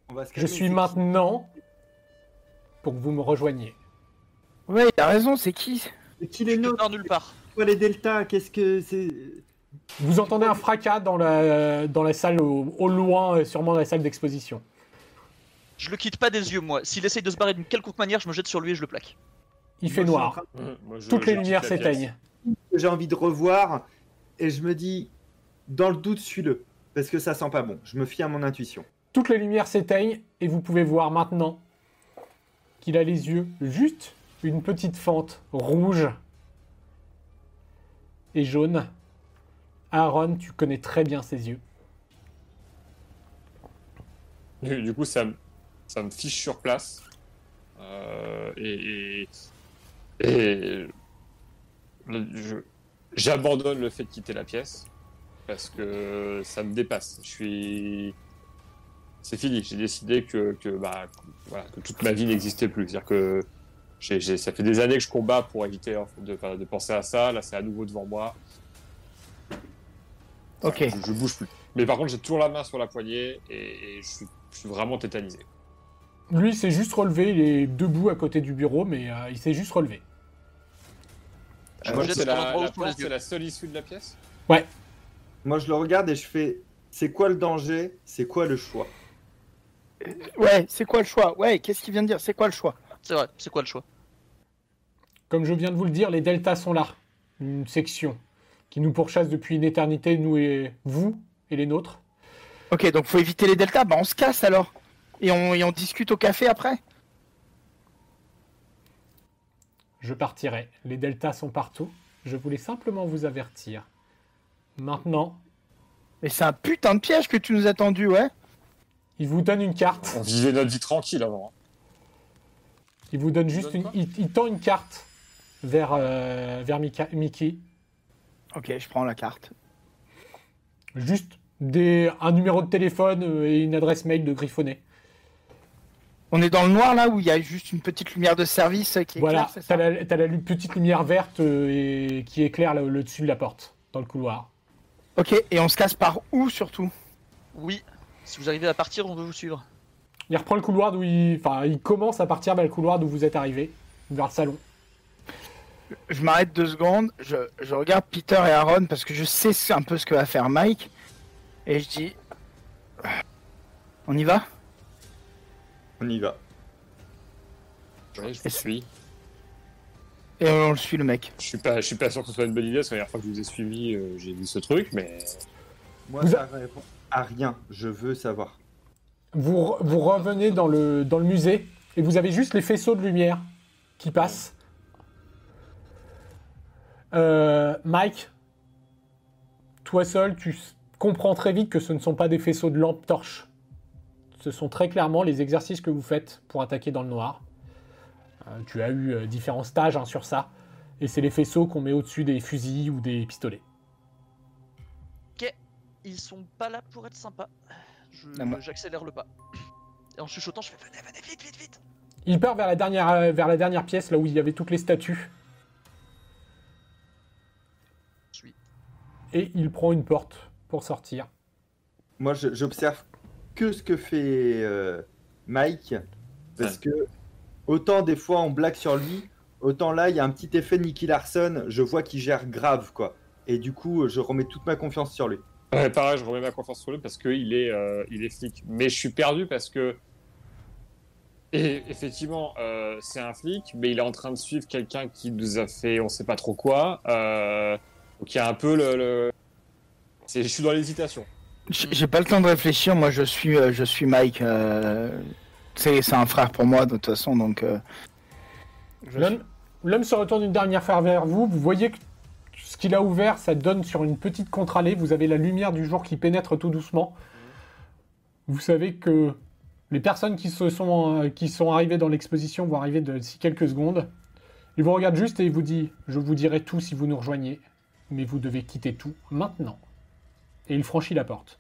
on va se Je suis maintenant pour que vous me rejoigniez. Ouais, il a raison, c'est qui? C'est qui les je te nôtres pars nulle part. Quoi, les deltas? Qu'est-ce que c'est? Vous entendez un fracas dans la, dans la salle, au, au loin, euh, sûrement dans la salle d'exposition. Je le quitte pas des yeux, moi. S'il essaye de se barrer d'une quelconque manière, je me jette sur lui et je le plaque. Il fait Moi, je noir. train Moi, je- Toutes les je lumières s'éteignent. j'ai envie de revoir et je me dis, dans le doute, suis-le. Parce que ça sent pas bon. Je me fie à mon intuition. Toutes les lumières s'éteignent et vous pouvez voir maintenant qu'il a les yeux juste une petite fente rouge et jaune. Aaron, tu connais très bien ses yeux. Du, coup, ça, me- fiche sur place. Euh, et, j'abandonne le fait de quitter la pièce parce que ça me dépasse. Je suis. C'est fini. J'ai décidé que, que, bah, toute ma vie n'existait plus. C'est-à-dire que ça fait des années que je combats pour éviter en fait, de, penser à ça. Là, c'est à nouveau devant moi. Ok. Je, je bouge plus. Mais par contre, j'ai toujours la main sur la poignée et, et je, suis, je suis vraiment tétanisé. Lui, il s'est juste relevé, il est debout à côté du bureau, mais euh, il s'est juste relevé. Euh, c'est la, la seule issue de la pièce? Moi, je le regarde et je fais, c'est quoi le danger? C'est quoi le choix? Ouais, c'est quoi le choix? Ouais, qu'est-ce qu'il vient de dire? C'est quoi le choix? C'est vrai, c'est quoi le choix? Comme je viens de vous le dire, les deltas sont là. Une section qui nous pourchasse depuis une éternité, nous et vous et les nôtres. Ok, donc faut éviter les deltas. Bah on se casse alors. Et on, et on discute au café après. Je partirai. Les deltas sont partout. Je voulais simplement vous avertir. Maintenant, Mais c'est un putain de piège que tu nous as tendu, ouais. il vous donne une carte. On vivait notre vie tranquille avant. Il vous donne juste donne une. Il, il tend une carte vers, euh, vers Mika- Mickey. Ok, je prends la carte. Juste des, un numéro de téléphone euh, et une adresse mail de griffonné. On est dans le noir là où il y a juste une petite lumière de service euh, qui est Voilà, t'as la, t'as la petite lumière verte et qui éclaire le, le dessus de la porte, dans le couloir. Ok, et on se casse par où surtout? Oui. Si vous arrivez à partir, on veut vous suivre. Il reprend le couloir d'où il. Enfin, il commence à partir vers le couloir d'où vous êtes arrivé, vers le salon. Je m'arrête deux secondes, je, je regarde Peter et Aaron parce que je sais un peu ce que va faire Mike. Et je dis... On y va? On y va. Ouais, je Et suis. Et on le suit le mec. Je suis pas, je suis pas sûr que ce soit une bonne idée. parce que La dernière fois que je vous ai suivi, euh, j'ai vu ce truc, mais Moi, Vous ça répond à rien. Je veux savoir. Vous, vous revenez dans le, dans le musée et vous avez juste les faisceaux de lumière qui passent. Euh, Mike, toi seul, tu comprends très vite que ce ne sont pas des faisceaux de lampe torche. Ce sont très clairement les exercices que vous faites pour attaquer dans le noir. Euh, tu as eu euh, différents stages hein, sur ça. Et c'est les faisceaux qu'on met au-dessus des fusils ou des pistolets. Ils sont pas là pour être sympas. Ah, J'accélère le pas. Et en chuchotant, je fais venez, venez, vite, vite, vite. Il part vers la dernière, euh, vers la dernière pièce, là où il y avait toutes les statues. Et il prend une porte pour sortir. Moi, j'observe que ce que fait euh, Mike. Parce que autant des fois on blague sur lui, autant là, il y a un petit effet Nicky Larson. Je vois qu'il gère grave, quoi. Et du coup, je remets toute ma confiance sur lui. Ouais, pareil, je remets ma confiance sur lui parce qu'il est, euh, il est flic. Mais je suis perdu parce que. Et effectivement, euh, c'est un flic, mais il est en train de suivre quelqu'un qui nous a fait on sait pas trop quoi. Euh, donc il y a un peu le. le- c'est- Je suis dans l'hésitation. J'ai j'ai pas le temps de réfléchir, moi je suis, euh, je suis Mike. euh, C'est c'est un frère pour moi de toute façon, donc... euh, suis- L'homme l'homme se retourne une dernière fois vers vous. Vous voyez que ce qu'il a ouvert, ça donne sur une petite contre-allée. Vous avez la lumière du jour qui pénètre tout doucement. Vous savez que les personnes qui, se sont, euh, qui sont arrivées dans l'exposition vont arriver d'ici quelques secondes. Il vous regarde juste et il vous dit Je vous dirai tout si vous nous rejoignez, mais vous devez quitter tout maintenant. Et il franchit la porte.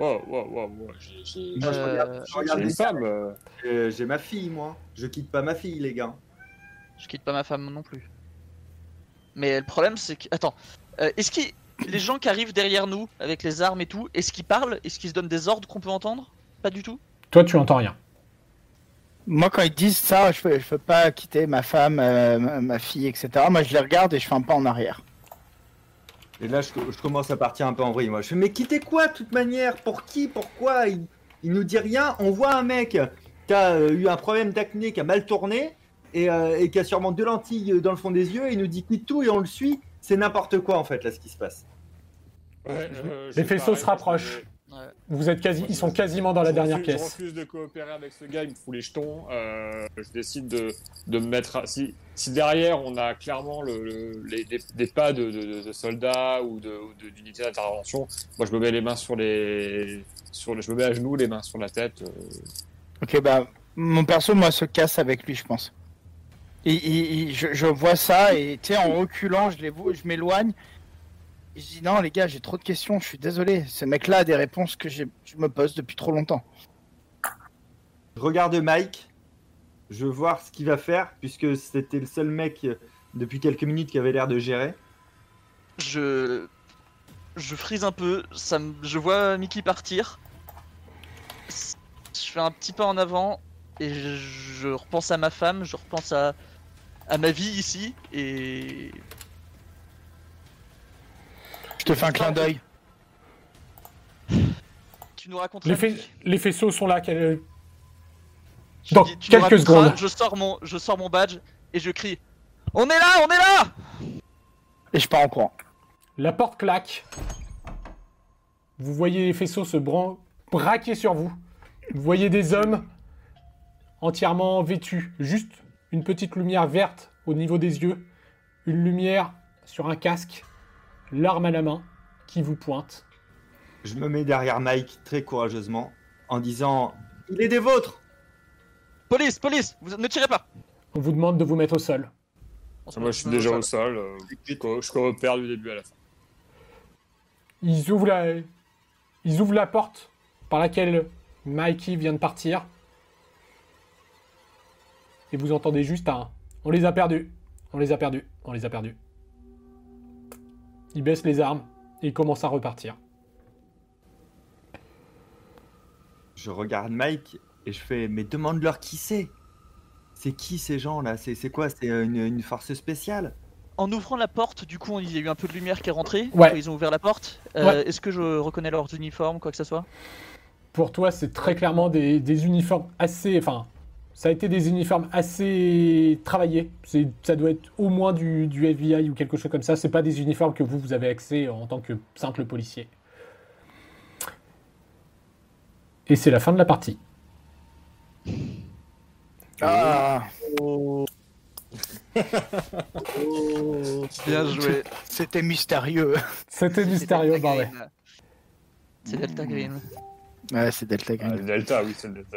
Wow, wow, wow, wow. J'ai- Euh, une femme. euh, Euh, J'ai ma fille, moi. Je quitte pas ma fille, les gars. Je quitte pas ma femme non plus. Mais le problème, c'est que. Attends. Euh, est-ce que les gens qui arrivent derrière nous, avec les armes et tout, est-ce qu'ils parlent? Est-ce qu'ils se donnent des ordres qu'on peut entendre? Pas du tout Toi, tu entends rien. Moi quand ils disent ça, je je peux pas quitter ma femme, euh, ma, fille, etc. Moi je les regarde et je fais un pas en arrière. Et là, je, je commence à partir un peu en vrille. Moi, je fais, mais quittez quoi, de toute manière? Pour qui? Pourquoi? Il, il nous dit rien. On voit un mec qui a euh, eu un problème d'acné, qui a mal tourné, et, euh, et qui a sûrement deux lentilles dans le fond des yeux et il nous dit quitte tout et on le suit. C'est n'importe quoi en fait là ce qui se passe. Ouais, euh, Les faisceaux pareil, se rapprochent. Je- Ouais. Vous êtes quasi, ils sont quasiment dans la je dernière refuse- Je pièce. refuse de coopérer avec ce gars, il me fout les jetons. euh, je décide de, de me mettre. à- Si, si derrière on a clairement le, le- les, des, des pas de, de- de soldats ou de- ou de- d'unités d'intervention, moi je me mets les mains sur les. Sur, les- je me mets à genoux, les mains sur la tête. euh, Ok, bah, mon perso, moi, se casse avec lui, je pense. Et, et- et je, je vois ça, et tu sais, en reculant, je, les je m'éloigne. Et Je dis non, les gars, j'ai trop de questions, je suis désolé. Ce mec-là a des réponses que je me pose depuis trop longtemps. Je regarde Mike, je veux voir ce qu'il va faire puisque c'était le seul mec euh, depuis quelques minutes qui avait l'air de gérer. Je. Je frise un peu, ça je vois Mickey partir. Je fais un petit pas en avant et je, je repense à ma femme, je repense à, à ma vie ici et. Je te fais un clin d'œil. Tu nous racontes Les, fai- les faisceaux sont là. quel- Dans quelques secondes. Je sors, mon, je sors mon badge et je crie On est là, on est là Et je pars en courant. La porte claque. Vous voyez les faisceaux se bran- braquer sur vous. Vous voyez des hommes entièrement vêtus. Juste une petite lumière verte au niveau des yeux. Une lumière sur un casque. L'arme à la main qui vous pointe. Je me mets derrière Mike très courageusement en disant Il est des vôtres Police, police, vous ne tirez pas On vous demande de vous mettre au sol. Moi je suis déjà au sol, euh, je, je coopère du début à la fin. Ils ouvrent la, ils ouvrent la porte par laquelle Mikey vient de partir. Et vous entendez juste un On les a perdus. On les a perdus. On les a perdus. Ils baissent les armes et ils commencent à repartir. Je regarde Mike et je fais Mais demande-leur qui c'est C'est qui ces gens-là? C'est c'est quoi? C'est une, une force spéciale? En ouvrant la porte, du coup, il y a eu un peu de lumière qui est rentrée. Ouais. quand Ils ont ouvert la porte. Euh, Ouais. Est-ce que je reconnais leurs uniformes, quoi que ce soit? Pour toi, c'est très clairement des, des uniformes assez. Enfin, ça a été des uniformes assez travaillés. C'est- Ça doit être au moins du, du FBI ou quelque chose comme ça. C'est pas des uniformes que vous, vous avez accès en tant que simple policier. Et c'est la fin de la partie. Ah, Bien joué. c'était mystérieux. C'était mystérieux, bah ouais. C'est Delta Green. Ouais, c'est Delta Ah, Green. le Delta, oui, c'est Delta.